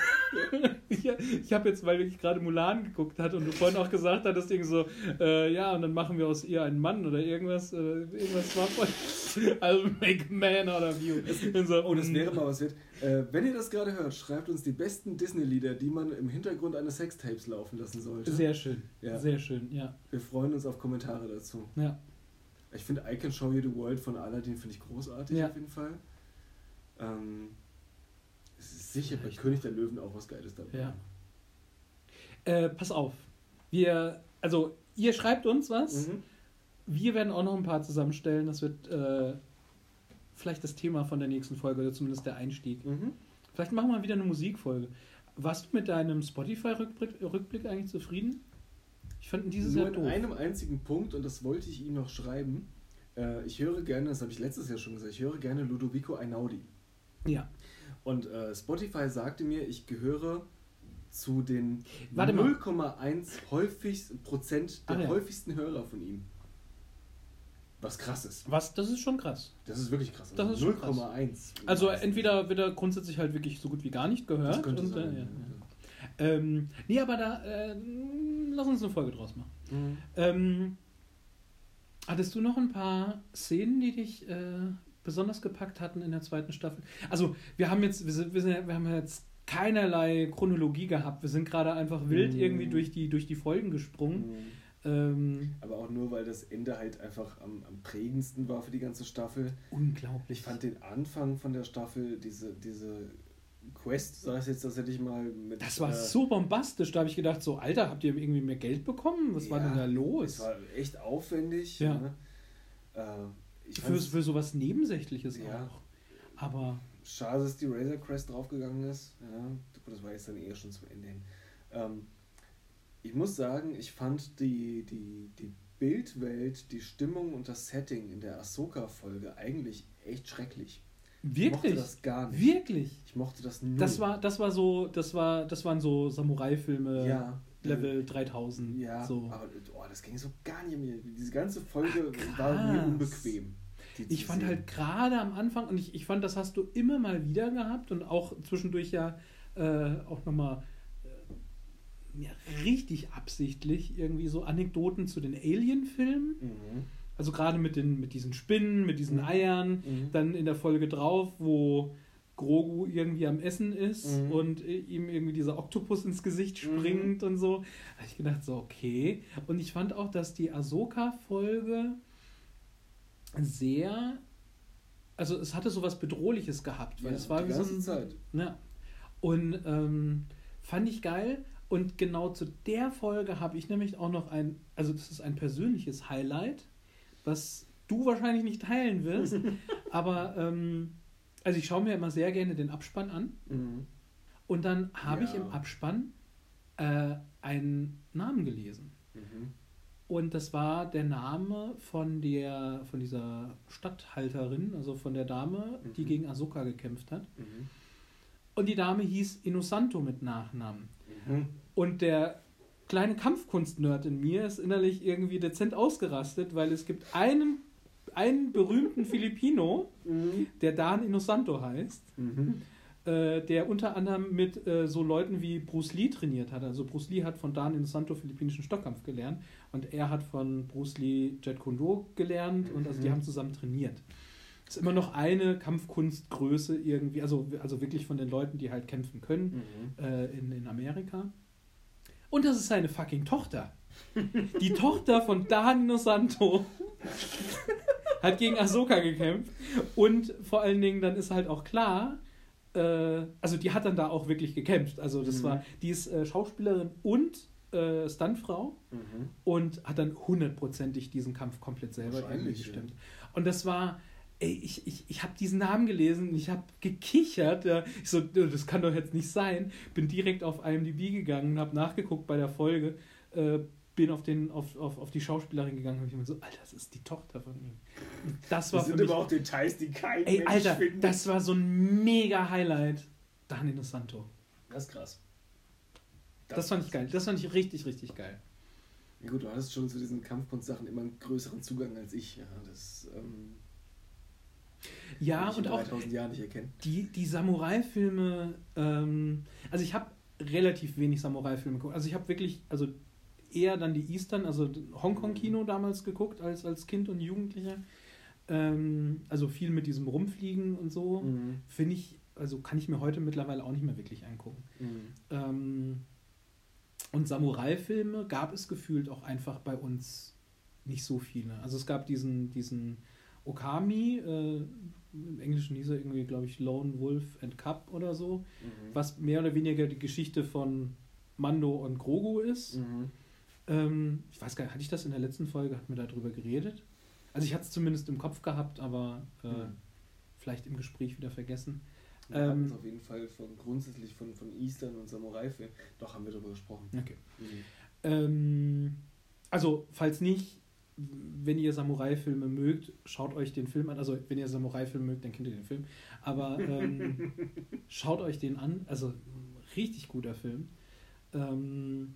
[SPEAKER 1] ich ich habe jetzt, weil ich gerade Mulan geguckt hatte und du vorhin auch gesagt hattest, irgendwie so, äh, ja, und dann machen wir aus ihr einen Mann oder irgendwas, äh, irgendwas war voll. Also make man out of you. Und so,
[SPEAKER 2] Oh, das
[SPEAKER 1] mm,
[SPEAKER 2] wäre mal was wert. Äh, wenn ihr das gerade hört, schreibt uns die besten Disney-Lieder, die man im Hintergrund eines Sextapes laufen lassen sollte.
[SPEAKER 1] Sehr schön.
[SPEAKER 2] Ja.
[SPEAKER 1] Sehr schön, ja.
[SPEAKER 2] Wir freuen uns auf Kommentare dazu.
[SPEAKER 1] Ja.
[SPEAKER 2] Ich finde I Can Show You the World von Aladdin finde ich großartig
[SPEAKER 1] Ja.
[SPEAKER 2] auf jeden Fall. Ähm, es ist sicher bei König der Löwen auch was Geiles dabei.
[SPEAKER 1] Ja. Äh, pass auf. Wir, also, ihr schreibt uns was.
[SPEAKER 2] Mhm.
[SPEAKER 1] Wir werden auch noch ein paar zusammenstellen. Das wird äh, vielleicht das Thema von der nächsten Folge oder zumindest der Einstieg.
[SPEAKER 2] Mhm.
[SPEAKER 1] Vielleicht machen wir wieder eine Musikfolge. Warst du mit deinem Spotify-Rückblick Rückblick eigentlich zufrieden? Ich fand ihn dieses
[SPEAKER 2] Nur
[SPEAKER 1] Jahr
[SPEAKER 2] in
[SPEAKER 1] doof.
[SPEAKER 2] einem einzigen Punkt, und das wollte ich ihm noch schreiben. Äh, ich höre gerne, das habe ich letztes Jahr schon gesagt, ich höre gerne Ludovico Einaudi.
[SPEAKER 1] Ja.
[SPEAKER 2] Und äh, Spotify sagte mir, ich gehöre zu den
[SPEAKER 1] Warte mal.
[SPEAKER 2] 0,1 häufigst Prozent der
[SPEAKER 1] Ah, ja.
[SPEAKER 2] häufigsten Hörer von ihm. Was krass ist.
[SPEAKER 1] Was, das ist schon krass.
[SPEAKER 2] Das ist wirklich krass.
[SPEAKER 1] Das ist krass.
[SPEAKER 2] 0,1.
[SPEAKER 1] Also entweder wird er grundsätzlich halt wirklich so gut wie gar nicht gehört.
[SPEAKER 2] Das könnte
[SPEAKER 1] und,
[SPEAKER 2] sein.
[SPEAKER 1] Äh, ja. Ähm, nee, aber da, äh, lass uns eine Folge draus machen.
[SPEAKER 2] Mhm.
[SPEAKER 1] Ähm, hattest du noch ein paar Szenen, die dich äh, besonders gepackt hatten in der zweiten Staffel? Also, wir haben jetzt, wir, sind, wir, sind, wir haben jetzt keinerlei Chronologie gehabt. Wir sind gerade einfach wild
[SPEAKER 2] Mhm.
[SPEAKER 1] irgendwie durch die, durch die Folgen gesprungen.
[SPEAKER 2] Mhm.
[SPEAKER 1] Ähm,
[SPEAKER 2] Aber auch nur, weil das Ende halt einfach am, am prägendsten war für die ganze Staffel.
[SPEAKER 1] unglaublich.
[SPEAKER 2] Ich fand den Anfang von der Staffel, diese, diese Quest, sag ich jetzt tatsächlich mal, mit.
[SPEAKER 1] das war
[SPEAKER 2] äh,
[SPEAKER 1] so bombastisch. Da habe ich gedacht, so, Alter, habt ihr irgendwie mehr Geld bekommen? Was war
[SPEAKER 2] ja,
[SPEAKER 1] denn da
[SPEAKER 2] Es
[SPEAKER 1] los?
[SPEAKER 2] war echt aufwendig.
[SPEAKER 1] Ja.
[SPEAKER 2] Ne? Äh,
[SPEAKER 1] Für,
[SPEAKER 2] fand's
[SPEAKER 1] für sowas Nebensächliches
[SPEAKER 2] Ja.
[SPEAKER 1] auch. Aber
[SPEAKER 2] schade, dass die Razor Crest draufgegangen ist. Ja, gut, das war jetzt dann eher schon zum Ende hin. Ähm, ich muss sagen, ich fand die, die, die Bildwelt, die Stimmung und das Setting in der Ahsoka-Folge eigentlich echt schrecklich. Ich mochte
[SPEAKER 1] wirklich,
[SPEAKER 2] das gar nicht.
[SPEAKER 1] wirklich.
[SPEAKER 2] Ich mochte das null.
[SPEAKER 1] Das war, das war so, das war, das waren so Samurai-Filme
[SPEAKER 2] ja,
[SPEAKER 1] Level 3000.
[SPEAKER 2] Ja,
[SPEAKER 1] so.
[SPEAKER 2] aber oh, das ging so gar nicht mehr. Diese ganze Folge
[SPEAKER 1] Ach,
[SPEAKER 2] war mir unbequem. die zu
[SPEAKER 1] Ich fand
[SPEAKER 2] sehen.
[SPEAKER 1] halt gerade am Anfang, und ich, ich fand, das hast du immer mal wieder gehabt und auch zwischendurch ja äh, auch nochmal äh, ja, richtig absichtlich irgendwie so Anekdoten zu den Alien-Filmen.
[SPEAKER 2] Mhm.
[SPEAKER 1] Also gerade mit, den, mit diesen Spinnen, mit diesen
[SPEAKER 2] Mhm.
[SPEAKER 1] Eiern.
[SPEAKER 2] Mhm.
[SPEAKER 1] Dann in der Folge drauf, wo Grogu irgendwie am Essen ist
[SPEAKER 2] Mhm.
[SPEAKER 1] und ihm irgendwie dieser Oktopus ins Gesicht
[SPEAKER 2] Mhm.
[SPEAKER 1] springt und so. Da habe ich gedacht, so, okay. Und ich fand auch, dass die Ahsoka-Folge sehr. Also es hatte so was Bedrohliches gehabt, weil
[SPEAKER 2] Ja,
[SPEAKER 1] es war
[SPEAKER 2] die
[SPEAKER 1] wie so ein.
[SPEAKER 2] Zeit.
[SPEAKER 1] Ja. Und ähm, fand ich geil. Und genau zu der Folge habe ich nämlich auch noch ein, also das ist ein persönliches Highlight, was du wahrscheinlich nicht teilen wirst. aber ähm, also ich schaue mir immer sehr gerne den Abspann an.
[SPEAKER 2] Mhm.
[SPEAKER 1] Und dann habe ich
[SPEAKER 2] Ja.
[SPEAKER 1] im Abspann äh, einen Namen gelesen.
[SPEAKER 2] Mhm.
[SPEAKER 1] Und das war der Name von der von dieser Statthalterin, also von der Dame, die
[SPEAKER 2] Mhm.
[SPEAKER 1] gegen Ahsoka gekämpft hat.
[SPEAKER 2] Mhm.
[SPEAKER 1] Und die Dame hieß Innocento mit Nachnamen.
[SPEAKER 2] Mhm.
[SPEAKER 1] Und der kleine Kampfkunst-Nerd in mir ist innerlich irgendwie dezent ausgerastet, weil es gibt einen, einen berühmten Filipino,
[SPEAKER 2] Mhm.
[SPEAKER 1] der Dan Innocento heißt,
[SPEAKER 2] Mhm.
[SPEAKER 1] äh, der unter anderem mit äh, so Leuten wie Bruce Lee trainiert hat. Also Bruce Lee hat von Dan Innocento philippinischen Stockkampf gelernt und er hat von Bruce Lee Jet Kundo gelernt und also die
[SPEAKER 2] Mhm.
[SPEAKER 1] haben zusammen trainiert. Ist immer noch eine Kampfkunstgröße irgendwie, also, also wirklich von den Leuten, die halt kämpfen können
[SPEAKER 2] Mhm.
[SPEAKER 1] äh, in, in Amerika. Und das ist seine fucking Tochter. Die Tochter von Dan Santo hat gegen Ahsoka gekämpft. Und vor allen Dingen, dann ist halt auch klar, äh, also die hat dann da auch wirklich gekämpft. Also das
[SPEAKER 2] Mhm.
[SPEAKER 1] war, die ist äh, Schauspielerin und äh, Stuntfrau
[SPEAKER 2] Mhm.
[SPEAKER 1] und hat dann hundertprozentig diesen Kampf komplett selber gestimmt. Und das war, ey, ich, ich, ich habe diesen Namen gelesen, ich habe gekichert. Ja. Ich so, das kann doch jetzt nicht sein. Bin direkt auf IMDb gegangen, habe nachgeguckt bei der Folge, äh, bin auf, den, auf, auf, auf die Schauspielerin gegangen und ich mir so, Alter, das ist die Tochter von ihm. Und das war
[SPEAKER 2] Das sind
[SPEAKER 1] mich,
[SPEAKER 2] aber auch Details, die kein
[SPEAKER 1] ey,
[SPEAKER 2] Mensch
[SPEAKER 1] Alter,
[SPEAKER 2] findet.
[SPEAKER 1] das war so ein mega Highlight. Danilo Santo.
[SPEAKER 2] das ist krass.
[SPEAKER 1] Das fand ich geil. Das fand ich richtig, richtig geil.
[SPEAKER 2] Ja gut, du hattest schon zu diesen Kampfkunstsachen immer einen größeren Zugang als ich. Ja, das ähm,
[SPEAKER 1] Ja, und auch
[SPEAKER 2] 3000 Jahren nicht erkennen.
[SPEAKER 1] Die, die Samurai-Filme, ähm, also ich habe relativ wenig Samurai-Filme geguckt. Also ich habe wirklich, also eher dann die Eastern, also Hongkong-Kino damals geguckt als, als Kind und Jugendlicher. Ähm, also viel mit diesem Rumfliegen und so.
[SPEAKER 2] Mhm.
[SPEAKER 1] Finde ich, also kann ich mir heute mittlerweile auch nicht mehr wirklich angucken.
[SPEAKER 2] Mhm.
[SPEAKER 1] Ähm, und Samurai-Filme gab es gefühlt auch einfach bei uns nicht so viele. Also es gab diesen, diesen Okami, äh, im Englischen hieß er irgendwie, glaube ich, Lone Wolf and Cub oder so,
[SPEAKER 2] Mhm.
[SPEAKER 1] was mehr oder weniger die Geschichte von Mando und Grogu ist.
[SPEAKER 2] Mhm.
[SPEAKER 1] Ähm, ich weiß gar nicht, hatte ich das in der letzten Folge, hat mir darüber geredet? Also ich hatte es zumindest im Kopf gehabt, aber äh,
[SPEAKER 2] Mhm.
[SPEAKER 1] vielleicht im Gespräch wieder vergessen.
[SPEAKER 2] Wir hatten
[SPEAKER 1] Ähm,
[SPEAKER 2] es auf jeden Fall von grundsätzlich von, von Eastern und Samurai-Film. Doch, haben wir darüber gesprochen.
[SPEAKER 1] Okay.
[SPEAKER 2] Mhm.
[SPEAKER 1] Ähm, also, falls nicht, wenn ihr Samurai-Filme mögt, schaut euch den Film an. Also, wenn ihr Samurai-Filme mögt, dann kennt ihr den Film. Aber ähm, schaut euch den an. Also, richtig guter Film. Ähm,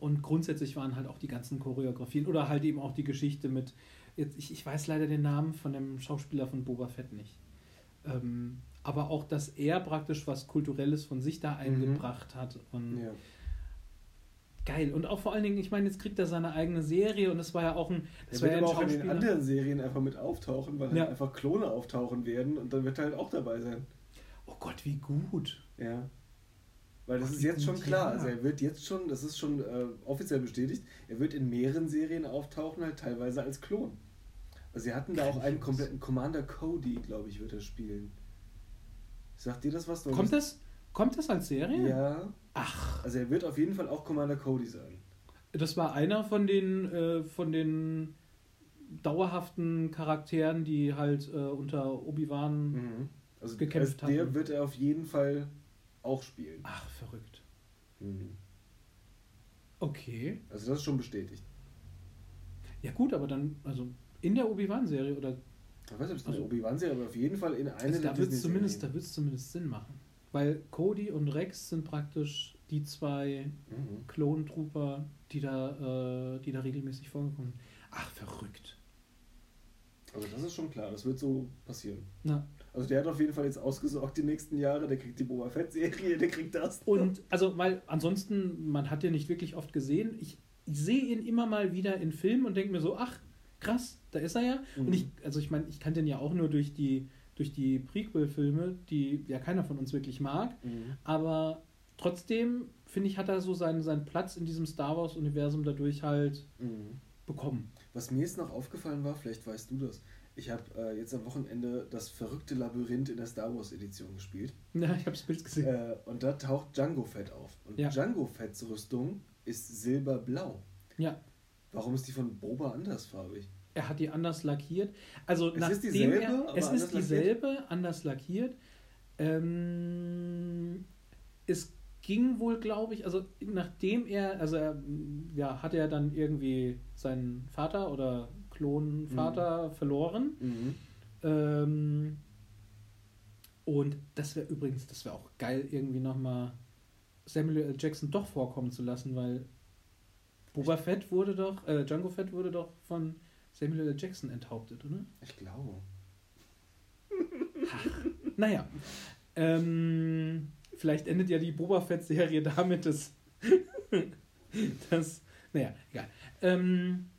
[SPEAKER 1] Und grundsätzlich waren halt auch die ganzen Choreografien oder halt eben auch die Geschichte mit, jetzt, ich, ich weiß leider den Namen von dem Schauspieler von Boba Fett nicht. Ähm, aber auch, dass er praktisch was Kulturelles von sich da eingebracht hat. Und
[SPEAKER 2] Ja.
[SPEAKER 1] geil. Und auch vor allen Dingen, ich meine, jetzt kriegt er seine eigene Serie und es war ja auch ein. Das
[SPEAKER 2] wird
[SPEAKER 1] ja
[SPEAKER 2] aber auch in den anderen Serien einfach mit auftauchen, weil
[SPEAKER 1] Ja.
[SPEAKER 2] halt einfach Klone auftauchen werden und dann wird er halt auch dabei sein.
[SPEAKER 1] Oh Gott, wie gut.
[SPEAKER 2] Ja. Weil das ist jetzt schon klar. Also er wird jetzt schon, das ist schon äh, offiziell bestätigt, er wird in mehreren Serien auftauchen, halt teilweise als Klon. Also sie hatten da auch einen kompletten Commander Cody, glaube ich, wird er spielen. Sagt dir das was?
[SPEAKER 1] Kommt
[SPEAKER 2] hast-
[SPEAKER 1] das, kommt das als Serie?
[SPEAKER 2] Ja.
[SPEAKER 1] Ach,
[SPEAKER 2] Also er wird auf jeden Fall auch Commander Cody sein.
[SPEAKER 1] das war einer von den, äh, von den dauerhaften Charakteren, die halt äh, unter Obi-Wan.
[SPEAKER 2] Mhm. Also
[SPEAKER 1] Gekämpft
[SPEAKER 2] als der
[SPEAKER 1] hatten.
[SPEAKER 2] wird er auf jeden Fall auch spielen.
[SPEAKER 1] Ach, verrückt.
[SPEAKER 2] Mhm.
[SPEAKER 1] Okay.
[SPEAKER 2] Also das ist schon bestätigt.
[SPEAKER 1] Ja, gut, aber dann, also in der Obi-Wan-Serie oder
[SPEAKER 2] Ich weiß nicht, ob es eine
[SPEAKER 1] Also-
[SPEAKER 2] Obi-Wan-Serie, aber auf jeden Fall in einer
[SPEAKER 1] also da wird es zumindest, da
[SPEAKER 2] Disney-Serien.
[SPEAKER 1] wird's zumindest Sinn machen. Weil Cody und Rex sind praktisch die zwei
[SPEAKER 2] Mhm.
[SPEAKER 1] Klontrooper, die da, äh, die da regelmäßig vorgekommen sind. Ach, verrückt.
[SPEAKER 2] Also das ist schon klar, das wird so passieren.
[SPEAKER 1] Na,
[SPEAKER 2] Also der hat auf jeden Fall jetzt ausgesorgt die nächsten Jahre, der kriegt die Boba Fett-Serie, der kriegt das.
[SPEAKER 1] Und also, weil ansonsten, man hat den nicht wirklich oft gesehen. Ich, ich sehe ihn immer mal wieder in Filmen und denke mir so, ach, krass, da ist er ja.
[SPEAKER 2] Mhm.
[SPEAKER 1] Und ich, also ich meine, ich kannte den ja auch nur durch die, durch die Prequel-Filme, die ja keiner von uns wirklich mag.
[SPEAKER 2] Mhm.
[SPEAKER 1] Aber trotzdem, finde ich, hat er so seinen, seinen Platz in diesem Star Wars-Universum dadurch halt
[SPEAKER 2] Mhm.
[SPEAKER 1] bekommen.
[SPEAKER 2] Was mir jetzt noch aufgefallen war, vielleicht weißt du das, ich habe äh, jetzt am Wochenende das verrückte Labyrinth in der Star Wars Edition gespielt.
[SPEAKER 1] Ja, ich habe das Bild gesehen.
[SPEAKER 2] Äh, und da taucht Django Fett auf. Und
[SPEAKER 1] Ja.
[SPEAKER 2] Django Fetts Rüstung ist silberblau.
[SPEAKER 1] Ja,
[SPEAKER 2] Warum ist die von Boba andersfarbig?
[SPEAKER 1] er hat die anders lackiert. Also
[SPEAKER 2] Es ist dieselbe,
[SPEAKER 1] er,
[SPEAKER 2] aber
[SPEAKER 1] es
[SPEAKER 2] anders
[SPEAKER 1] ist dieselbe, anders lackiert. Ähm, es ging wohl, glaube ich, also nachdem er, also er, ja, hat er dann irgendwie seinen Vater oder Klonvater verloren.
[SPEAKER 2] Mhm.
[SPEAKER 1] Ähm, und das wäre übrigens, das wäre auch geil, irgendwie nochmal Samuel L. Jackson doch vorkommen zu lassen, weil Boba Fett wurde doch, äh, Django Fett wurde doch von Samuel L. Jackson enthauptet, oder?
[SPEAKER 2] Ich glaube.
[SPEAKER 1] Naja. Ähm, vielleicht endet ja die Boba Fett-Serie damit, dass. dass naja, egal. Ähm,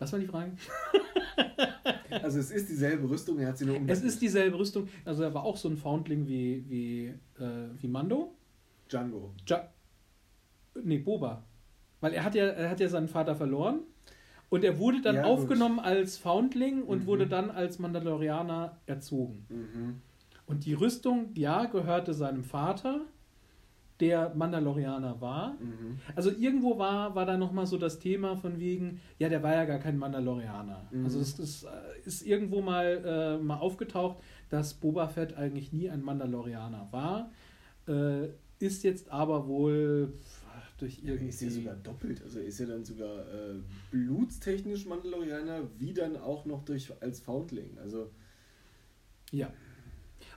[SPEAKER 1] was war die Frage?
[SPEAKER 2] Also es ist dieselbe Rüstung, er hat sie nur
[SPEAKER 1] Es
[SPEAKER 2] umbenannt.
[SPEAKER 1] ist dieselbe Rüstung. Also er war auch so ein Foundling wie, wie, äh, wie Mando.
[SPEAKER 2] Django.
[SPEAKER 1] Ja, nee, Boba. Weil er hat ja, er hat ja seinen Vater verloren. Und er wurde dann
[SPEAKER 2] Ja, gut.
[SPEAKER 1] aufgenommen als Foundling und
[SPEAKER 2] Mhm.
[SPEAKER 1] wurde dann als Mandalorianer erzogen.
[SPEAKER 2] Mhm.
[SPEAKER 1] Und die Rüstung, ja, gehörte seinem Vater, der Mandalorianer war.
[SPEAKER 2] Mhm.
[SPEAKER 1] Also irgendwo war, war da nochmal so das Thema von wegen, ja, der war ja gar kein Mandalorianer.
[SPEAKER 2] Mhm.
[SPEAKER 1] Also es ist, äh, ist irgendwo mal, äh, mal aufgetaucht, dass Boba Fett eigentlich nie ein Mandalorianer war. Äh, ist jetzt aber wohl durch
[SPEAKER 2] Ja, er ist ja
[SPEAKER 1] irgendwie...
[SPEAKER 2] sogar doppelt. Also ist ja dann sogar äh, blutstechnisch Mandalorianer, wie dann auch noch durch als Foundling. Also
[SPEAKER 1] Ja.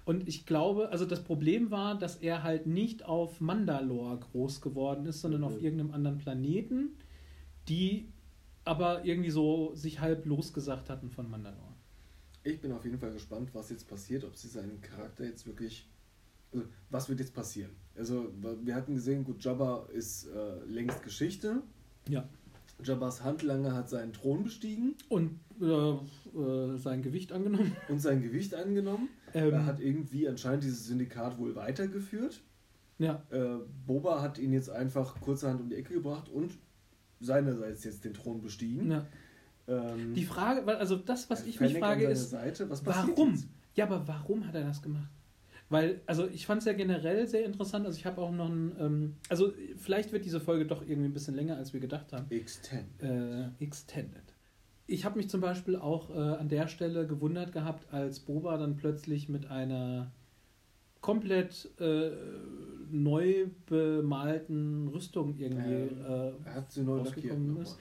[SPEAKER 1] Und ich glaube, also das Problem war, dass er halt nicht auf Mandalore groß geworden ist, sondern auf
[SPEAKER 2] Mhm.
[SPEAKER 1] irgendeinem anderen Planeten, die aber irgendwie so sich halb losgesagt hatten von Mandalore.
[SPEAKER 2] ich bin auf jeden Fall gespannt, was jetzt passiert, ob sie seinen Charakter jetzt wirklich. Also, was wird jetzt passieren? Also, wir hatten gesehen, gut, Jabba ist äh, längst Geschichte.
[SPEAKER 1] Ja.
[SPEAKER 2] Jabbas Handlanger hat seinen Thron bestiegen
[SPEAKER 1] Und äh, äh, sein Gewicht angenommen.
[SPEAKER 2] und sein Gewicht angenommen.
[SPEAKER 1] Ähm,
[SPEAKER 2] er hat irgendwie anscheinend dieses Syndikat wohl weitergeführt.
[SPEAKER 1] ja,
[SPEAKER 2] Äh, Boba hat ihn jetzt einfach kurzerhand um die Ecke gebracht und seinerseits jetzt den Thron bestiegen.
[SPEAKER 1] ja.
[SPEAKER 2] Ähm,
[SPEAKER 1] Die Frage, also das, was ich mich frage, ist,
[SPEAKER 2] Seite.
[SPEAKER 1] Warum?
[SPEAKER 2] Jetzt?
[SPEAKER 1] Ja, aber warum hat er das gemacht? Weil, also ich fand es ja generell sehr interessant. Also ich habe auch noch ein, ähm, also vielleicht wird diese Folge doch irgendwie ein bisschen länger, als wir gedacht haben.
[SPEAKER 2] X10.
[SPEAKER 1] äh, extended. Ich habe mich zum Beispiel auch äh, an der Stelle gewundert gehabt, als Boba dann plötzlich mit einer komplett äh, neu bemalten Rüstung irgendwie.
[SPEAKER 2] Ja,
[SPEAKER 1] äh,
[SPEAKER 2] hat sie neu lackiert.
[SPEAKER 1] rausgekommen
[SPEAKER 2] nochmal,
[SPEAKER 1] ist.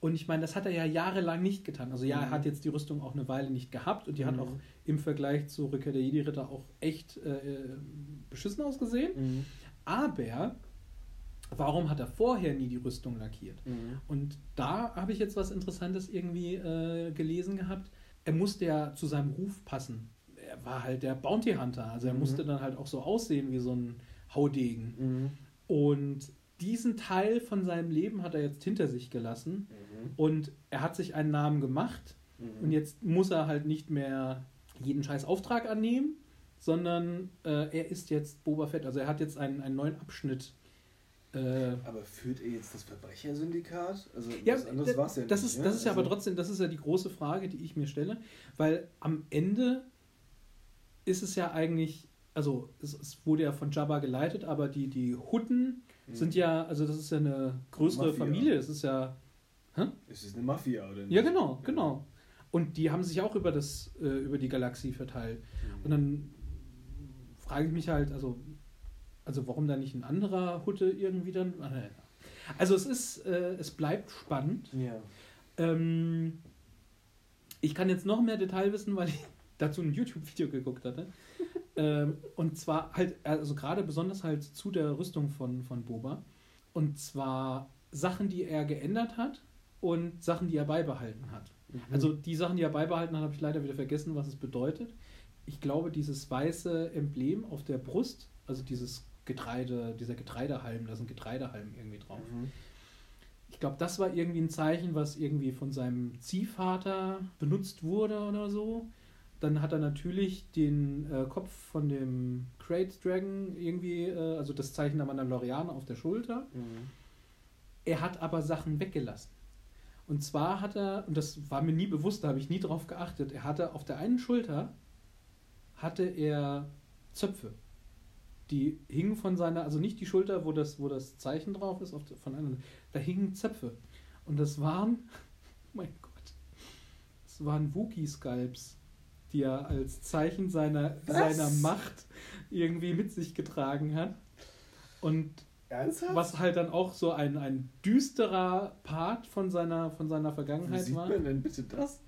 [SPEAKER 1] und ich meine, das hat er ja jahrelang nicht getan. Also ja, er
[SPEAKER 2] Mhm.
[SPEAKER 1] hat jetzt die Rüstung auch eine Weile nicht gehabt und die hat
[SPEAKER 2] Mhm.
[SPEAKER 1] auch im Vergleich zu Rückkehr der Jedi-Ritter auch echt äh, äh, beschissen ausgesehen.
[SPEAKER 2] ja. Mhm.
[SPEAKER 1] Aber warum hat er vorher nie die Rüstung lackiert?
[SPEAKER 2] Mhm.
[SPEAKER 1] Und da habe ich jetzt was Interessantes irgendwie äh, gelesen gehabt. Er musste ja zu seinem Ruf passen. Er war halt der Bounty Hunter, also er
[SPEAKER 2] Mhm.
[SPEAKER 1] musste dann halt auch so aussehen wie so ein Haudegen.
[SPEAKER 2] Mhm.
[SPEAKER 1] Und diesen Teil von seinem Leben hat er jetzt hinter sich gelassen
[SPEAKER 2] Mhm.
[SPEAKER 1] und er hat sich einen Namen gemacht
[SPEAKER 2] Mhm.
[SPEAKER 1] und jetzt muss er halt nicht mehr jeden scheiß Auftrag annehmen, sondern äh, er ist jetzt Boba Fett. Also er hat jetzt einen, einen neuen Abschnitt. Äh,
[SPEAKER 2] Aber führt er jetzt das Verbrechersyndikat? Also
[SPEAKER 1] ja,
[SPEAKER 2] was anderes war es ja
[SPEAKER 1] das
[SPEAKER 2] nicht.
[SPEAKER 1] ist, das ist ja aber
[SPEAKER 2] Also-
[SPEAKER 1] trotzdem, das ist ja die große Frage, die ich mir stelle, weil am Ende ist es ja eigentlich, also es, es wurde ja von Jabba geleitet, aber die, die Hutten
[SPEAKER 2] Mhm.
[SPEAKER 1] sind ja, also das ist ja eine größere
[SPEAKER 2] Mafia.
[SPEAKER 1] Familie, das ist ja,
[SPEAKER 2] Es ist eine Mafia, oder nicht?
[SPEAKER 1] ja genau, genau. Und die haben sich auch über, das, äh, über die Galaxie verteilt.
[SPEAKER 2] Mhm.
[SPEAKER 1] Und dann frage ich mich halt, also, also warum da nicht ein anderer Hutte irgendwie dann. Ah. Also es ist, äh, es bleibt spannend.
[SPEAKER 2] Ja.
[SPEAKER 1] Ähm, ich kann jetzt noch mehr Detail wissen, weil ich dazu ein YouTube-Video geguckt hatte. ähm, und zwar halt, also gerade besonders halt zu der Rüstung von, von Boba. Und zwar Sachen, die er geändert hat und Sachen, die er beibehalten hat.
[SPEAKER 2] Mhm.
[SPEAKER 1] Also die Sachen, die er beibehalten hat, habe ich leider wieder vergessen, was es bedeutet. Ich glaube, dieses weiße Emblem auf der Brust, also dieses Getreide, dieser Getreidehalm, da ist ein Getreidehalm irgendwie drauf.
[SPEAKER 2] Mhm.
[SPEAKER 1] Ich glaube, das war irgendwie ein Zeichen, was irgendwie von seinem Ziehvater benutzt wurde oder so. Dann hat er natürlich den äh, Kopf von dem Crate Dragon irgendwie, äh, also das Zeichen der Mandalorianer auf der Schulter.
[SPEAKER 2] Mhm.
[SPEAKER 1] Er hat aber Sachen weggelassen. Und zwar hat er, und das war mir nie bewusst, da habe ich nie drauf geachtet, er hatte auf der einen Schulter hatte er Zöpfe. Die hingen von seiner, also nicht die Schulter, wo das, wo das Zeichen drauf ist, auf von einer, da hingen Zöpfe. Und das waren, oh mein Gott, das waren Wookie-Sculpts, die er als Zeichen seiner,
[SPEAKER 2] Was?
[SPEAKER 1] seiner Macht irgendwie mit sich getragen hat. Und
[SPEAKER 2] Ernsthaft?
[SPEAKER 1] was halt dann auch so ein, ein düsterer Part von seiner, von seiner
[SPEAKER 2] Wie
[SPEAKER 1] Vergangenheit
[SPEAKER 2] sieht
[SPEAKER 1] war.
[SPEAKER 2] man denn bitte das?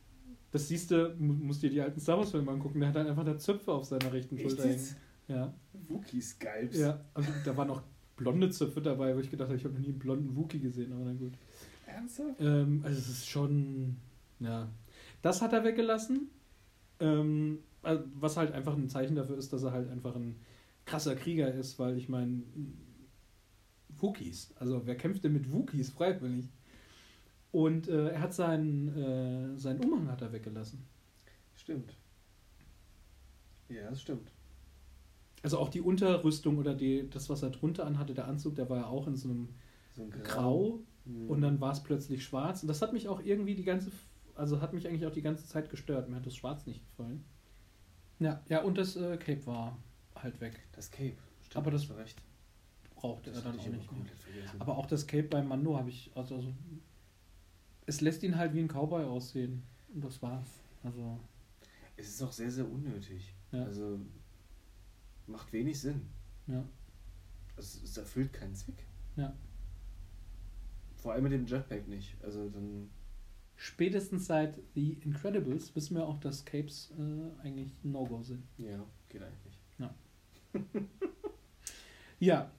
[SPEAKER 1] Das siehst du, mu- musst dir die alten Star Wars Filme angucken, der hat dann einfach da Zöpfe auf seiner rechten
[SPEAKER 2] Echt
[SPEAKER 1] Schulter hängen. Ja,
[SPEAKER 2] Wookie-Skypes.
[SPEAKER 1] ja. Also da waren auch blonde Zöpfe dabei, wo ich gedacht habe, ich habe noch nie einen blonden Wookie gesehen, aber na gut.
[SPEAKER 2] Ernsthaft?
[SPEAKER 1] Ähm, also es ist schon, ja. Das hat er weggelassen. Ähm, also was halt einfach ein Zeichen dafür ist, dass er halt einfach ein krasser Krieger ist, weil ich meine, Wookies, also wer kämpft denn mit Wookies freiwillig? Und äh, er hat seinen, äh, seinen Umhang hat er weggelassen.
[SPEAKER 2] Stimmt. Ja, das stimmt.
[SPEAKER 1] Also auch die Unterrüstung oder die, das, was er drunter anhatte, der Anzug, der war ja auch in so einem
[SPEAKER 2] So ein
[SPEAKER 1] Grau
[SPEAKER 2] Mhm.
[SPEAKER 1] und dann war es plötzlich schwarz. Und das hat mich auch irgendwie die ganze, also hat mich eigentlich auch die ganze Zeit gestört. Mir hat das Schwarz nicht gefallen. Ja, ja, und das äh, Cape war halt weg.
[SPEAKER 2] Das Cape. Stimmt,
[SPEAKER 1] Aber das-
[SPEAKER 2] recht.
[SPEAKER 1] Brauchte
[SPEAKER 2] Das
[SPEAKER 1] er dann auch nicht mehr. Aber auch das Cape beim Mando habe ich, also, also es lässt ihn halt wie ein Cowboy aussehen. Und das war's. Also,
[SPEAKER 2] es ist auch sehr, sehr unnötig.
[SPEAKER 1] Ja.
[SPEAKER 2] Also macht wenig Sinn.
[SPEAKER 1] ja.
[SPEAKER 2] Es, es erfüllt keinen Zweck.
[SPEAKER 1] Ja.
[SPEAKER 2] Vor allem mit dem Jetpack nicht. Also dann.
[SPEAKER 1] Spätestens seit The Incredibles wissen wir auch, dass Capes äh, eigentlich No-Go sind.
[SPEAKER 2] Ja, geht eigentlich nicht.
[SPEAKER 1] Ja.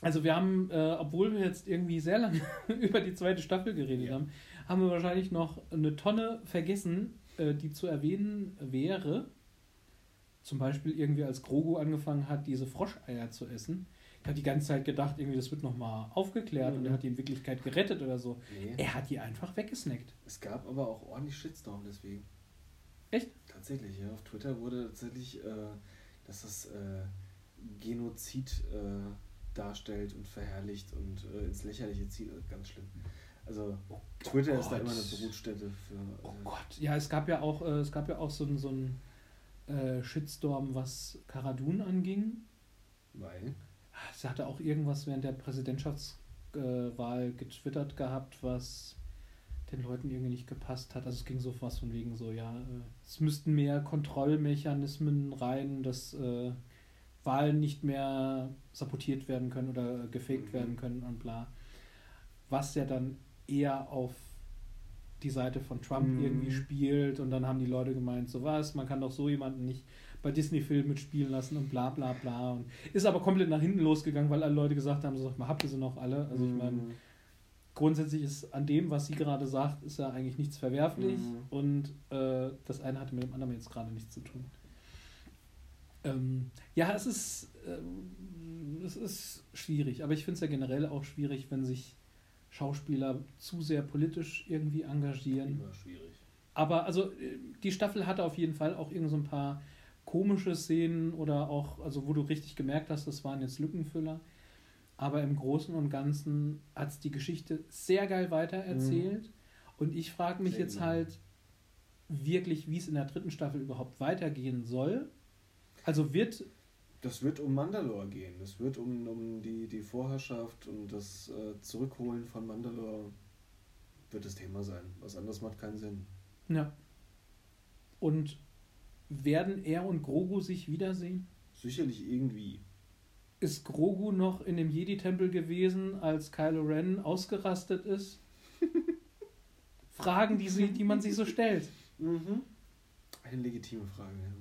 [SPEAKER 1] Also wir haben, äh, obwohl wir jetzt irgendwie sehr lange über die zweite Staffel geredet
[SPEAKER 2] Ja.
[SPEAKER 1] haben, haben wir wahrscheinlich noch eine Tonne vergessen, äh, die zu erwähnen wäre. Zum Beispiel irgendwie als Grogu angefangen hat, diese Froscheier zu essen. Habe die ganze Zeit gedacht, irgendwie das wird nochmal aufgeklärt und
[SPEAKER 2] Mhm.
[SPEAKER 1] er hat die in Wirklichkeit gerettet oder so.
[SPEAKER 2] Nee.
[SPEAKER 1] Er hat die einfach weggesnackt.
[SPEAKER 2] Es gab aber auch ordentlich Shitstorm deswegen.
[SPEAKER 1] Echt?
[SPEAKER 2] Tatsächlich, ja. Auf Twitter wurde tatsächlich, äh, dass das äh, Genozid äh, darstellt und verherrlicht und äh, ins Lächerliche zieht. Also ganz schlimm. Also Twitter ist da
[SPEAKER 1] Gott.
[SPEAKER 2] immer eine Brutstätte für.
[SPEAKER 1] Oh
[SPEAKER 2] äh,
[SPEAKER 1] Gott. Ja, es gab ja auch, äh, es gab ja auch so so einen, äh, Shitstorm, was Karadun anging.
[SPEAKER 2] Weil.
[SPEAKER 1] Sie hatte auch irgendwas während der Präsidentschaftswahl getwittert gehabt, was den Leuten irgendwie nicht gepasst hat. Also es ging so was von wegen so, ja, äh, es müssten mehr Kontrollmechanismen rein, dass äh, Wahlen nicht mehr sabotiert werden können oder gefaked
[SPEAKER 2] Mhm.
[SPEAKER 1] werden können und bla. Was ja dann eher auf die Seite von Trump
[SPEAKER 2] Mhm.
[SPEAKER 1] irgendwie spielt und dann haben die Leute gemeint, so was, man kann doch so jemanden nicht bei Disney-Filmen mitspielen lassen und bla bla bla. Und ist aber komplett nach hinten losgegangen, weil alle Leute gesagt haben, so, habt ihr sie noch alle? Also ich meine,
[SPEAKER 2] Mhm.
[SPEAKER 1] grundsätzlich ist an dem, was sie gerade sagt, ist ja eigentlich nichts verwerflich
[SPEAKER 2] Mhm.
[SPEAKER 1] und äh, das eine hatte mit dem anderen jetzt gerade nichts zu tun. Ähm, ja, es ist, ähm, es ist schwierig, aber ich finde es ja generell auch schwierig, wenn sich Schauspieler zu sehr politisch irgendwie engagieren.
[SPEAKER 2] Immer schwierig.
[SPEAKER 1] Aber also äh, die Staffel hatte auf jeden Fall auch irgend so ein paar komische Szenen oder auch, also wo du richtig gemerkt hast, das waren jetzt Lückenfüller. Aber im Großen und Ganzen hat es die Geschichte sehr geil weitererzählt. Und ich frage mich
[SPEAKER 2] Sehr
[SPEAKER 1] jetzt
[SPEAKER 2] genau.
[SPEAKER 1] halt wirklich, wie es in der dritten Staffel überhaupt weitergehen soll. Also wird,
[SPEAKER 2] Das wird um Mandalore gehen. Das wird um, um die, die Vorherrschaft und das äh, Zurückholen von Mandalore wird das Thema sein. Was anderes macht keinen Sinn.
[SPEAKER 1] ja. Und werden er und Grogu sich wiedersehen?
[SPEAKER 2] Sicherlich irgendwie.
[SPEAKER 1] Ist Grogu noch in dem Jedi-Tempel gewesen, als Kylo Ren ausgerastet ist? Fragen, die, sie, die man sich so stellt.
[SPEAKER 2] Mhm. Eine legitime Frage, ja.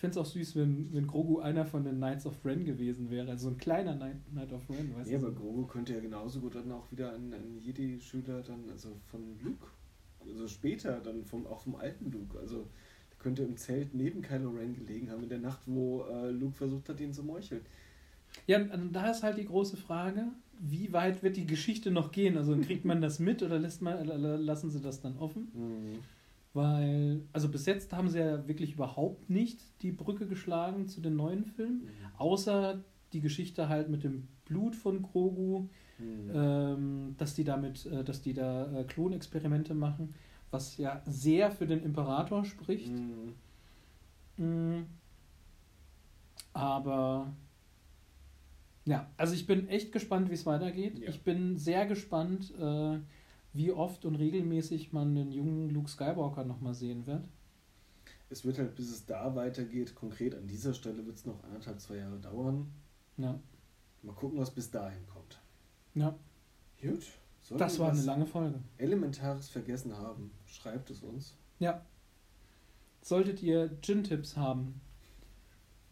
[SPEAKER 1] Ich fände es auch süß, wenn, wenn Grogu einer von den Knights of Ren gewesen wäre. Also so ein kleiner Knight, Knight of Ren, weißt
[SPEAKER 2] Ja,
[SPEAKER 1] du?
[SPEAKER 2] aber Grogu könnte ja genauso gut dann auch wieder ein, ein Jedi-Schüler dann, also von Luke, also später dann vom, auch vom alten Luke, also der könnte im Zelt neben Kylo Ren gelegen haben in der Nacht, wo äh, Luke versucht hat, ihn zu meucheln.
[SPEAKER 1] Ja, und- da ist halt die große Frage, wie weit wird die Geschichte noch gehen? Also kriegt man das mit oder lässt man, lassen sie das dann offen? Weil, also bis jetzt haben sie ja wirklich überhaupt nicht die Brücke geschlagen zu den neuen Filmen. Außer die Geschichte halt mit dem Blut von Grogu,
[SPEAKER 2] Mhm.
[SPEAKER 1] ähm, dass die damit, äh, dass die da äh, Klonexperimente machen, was ja sehr für den Imperator spricht.
[SPEAKER 2] Mhm.
[SPEAKER 1] Mm. Aber ja, also ich bin echt gespannt, wie es weitergeht.
[SPEAKER 2] Ja.
[SPEAKER 1] Ich bin sehr gespannt, äh, wie oft und regelmäßig man den jungen Luke Skywalker nochmal sehen wird.
[SPEAKER 2] Es wird halt, bis es da weitergeht, konkret an dieser Stelle wird es noch anderthalb, zwei Jahre dauern.
[SPEAKER 1] Ja,
[SPEAKER 2] Mal gucken, was bis dahin kommt.
[SPEAKER 1] ja.
[SPEAKER 2] Gut. Sollten
[SPEAKER 1] das war eine lange Folge.
[SPEAKER 2] Elementares vergessen haben, schreibt es uns.
[SPEAKER 1] Ja. Solltet ihr Gin-Tipps haben,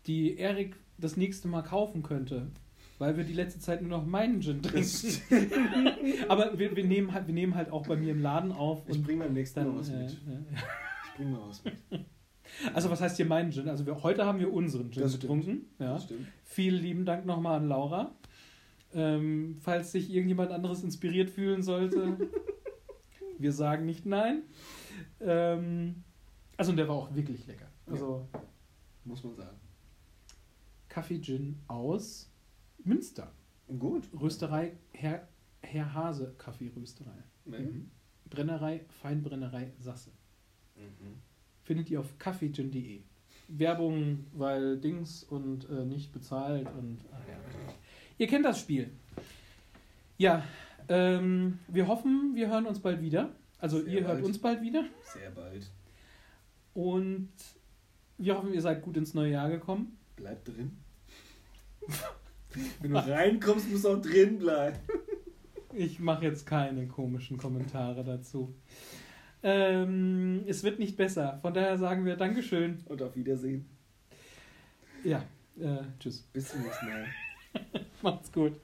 [SPEAKER 1] die Erik das nächste Mal kaufen könnte, weil wir die letzte Zeit nur noch meinen Gin trinken. Aber wir, wir, nehmen halt, wir nehmen halt auch bei mir im Laden auf.
[SPEAKER 2] Ich
[SPEAKER 1] und
[SPEAKER 2] bringe beim nächsten Mal was
[SPEAKER 1] äh,
[SPEAKER 2] mit.
[SPEAKER 1] äh,
[SPEAKER 2] Ich bringe mal was mit.
[SPEAKER 1] also was heißt hier meinen Gin? Also wir, heute haben wir unseren Gin
[SPEAKER 2] Das stimmt.
[SPEAKER 1] getrunken. Ja.
[SPEAKER 2] Das stimmt.
[SPEAKER 1] Vielen lieben Dank nochmal an Laura. Ähm, falls sich irgendjemand anderes inspiriert fühlen sollte, wir sagen nicht nein. Ähm, also und der war auch wirklich lecker. Also
[SPEAKER 2] Muss man sagen.
[SPEAKER 1] Kaffee Gin aus Münster.
[SPEAKER 2] Gut.
[SPEAKER 1] Rösterei Herr, Herr Hase Kaffeerösterei.
[SPEAKER 2] Mhm.
[SPEAKER 1] Mhm. Brennerei Feinbrennerei Sasse.
[SPEAKER 2] Mhm.
[SPEAKER 1] Findet ihr auf kaffeegin.de. Werbung, weil Dings und äh, nicht bezahlt und ach ja. Ihr kennt das Spiel. Ja, ähm, wir hoffen, wir hören uns bald wieder. Also
[SPEAKER 2] Sehr
[SPEAKER 1] ihr hört
[SPEAKER 2] bald.
[SPEAKER 1] uns bald wieder.
[SPEAKER 2] Sehr bald.
[SPEAKER 1] Und wir hoffen, ihr seid gut ins neue Jahr gekommen.
[SPEAKER 2] Bleib drin. Wenn du reinkommst, musst du auch drin bleiben.
[SPEAKER 1] Ich mache jetzt keine komischen Kommentare dazu. Ähm, es wird nicht besser. Von daher sagen wir Dankeschön.
[SPEAKER 2] Und auf Wiedersehen.
[SPEAKER 1] Ja, äh, tschüss.
[SPEAKER 2] Bis zum nächsten Mal.
[SPEAKER 1] Macht's gut.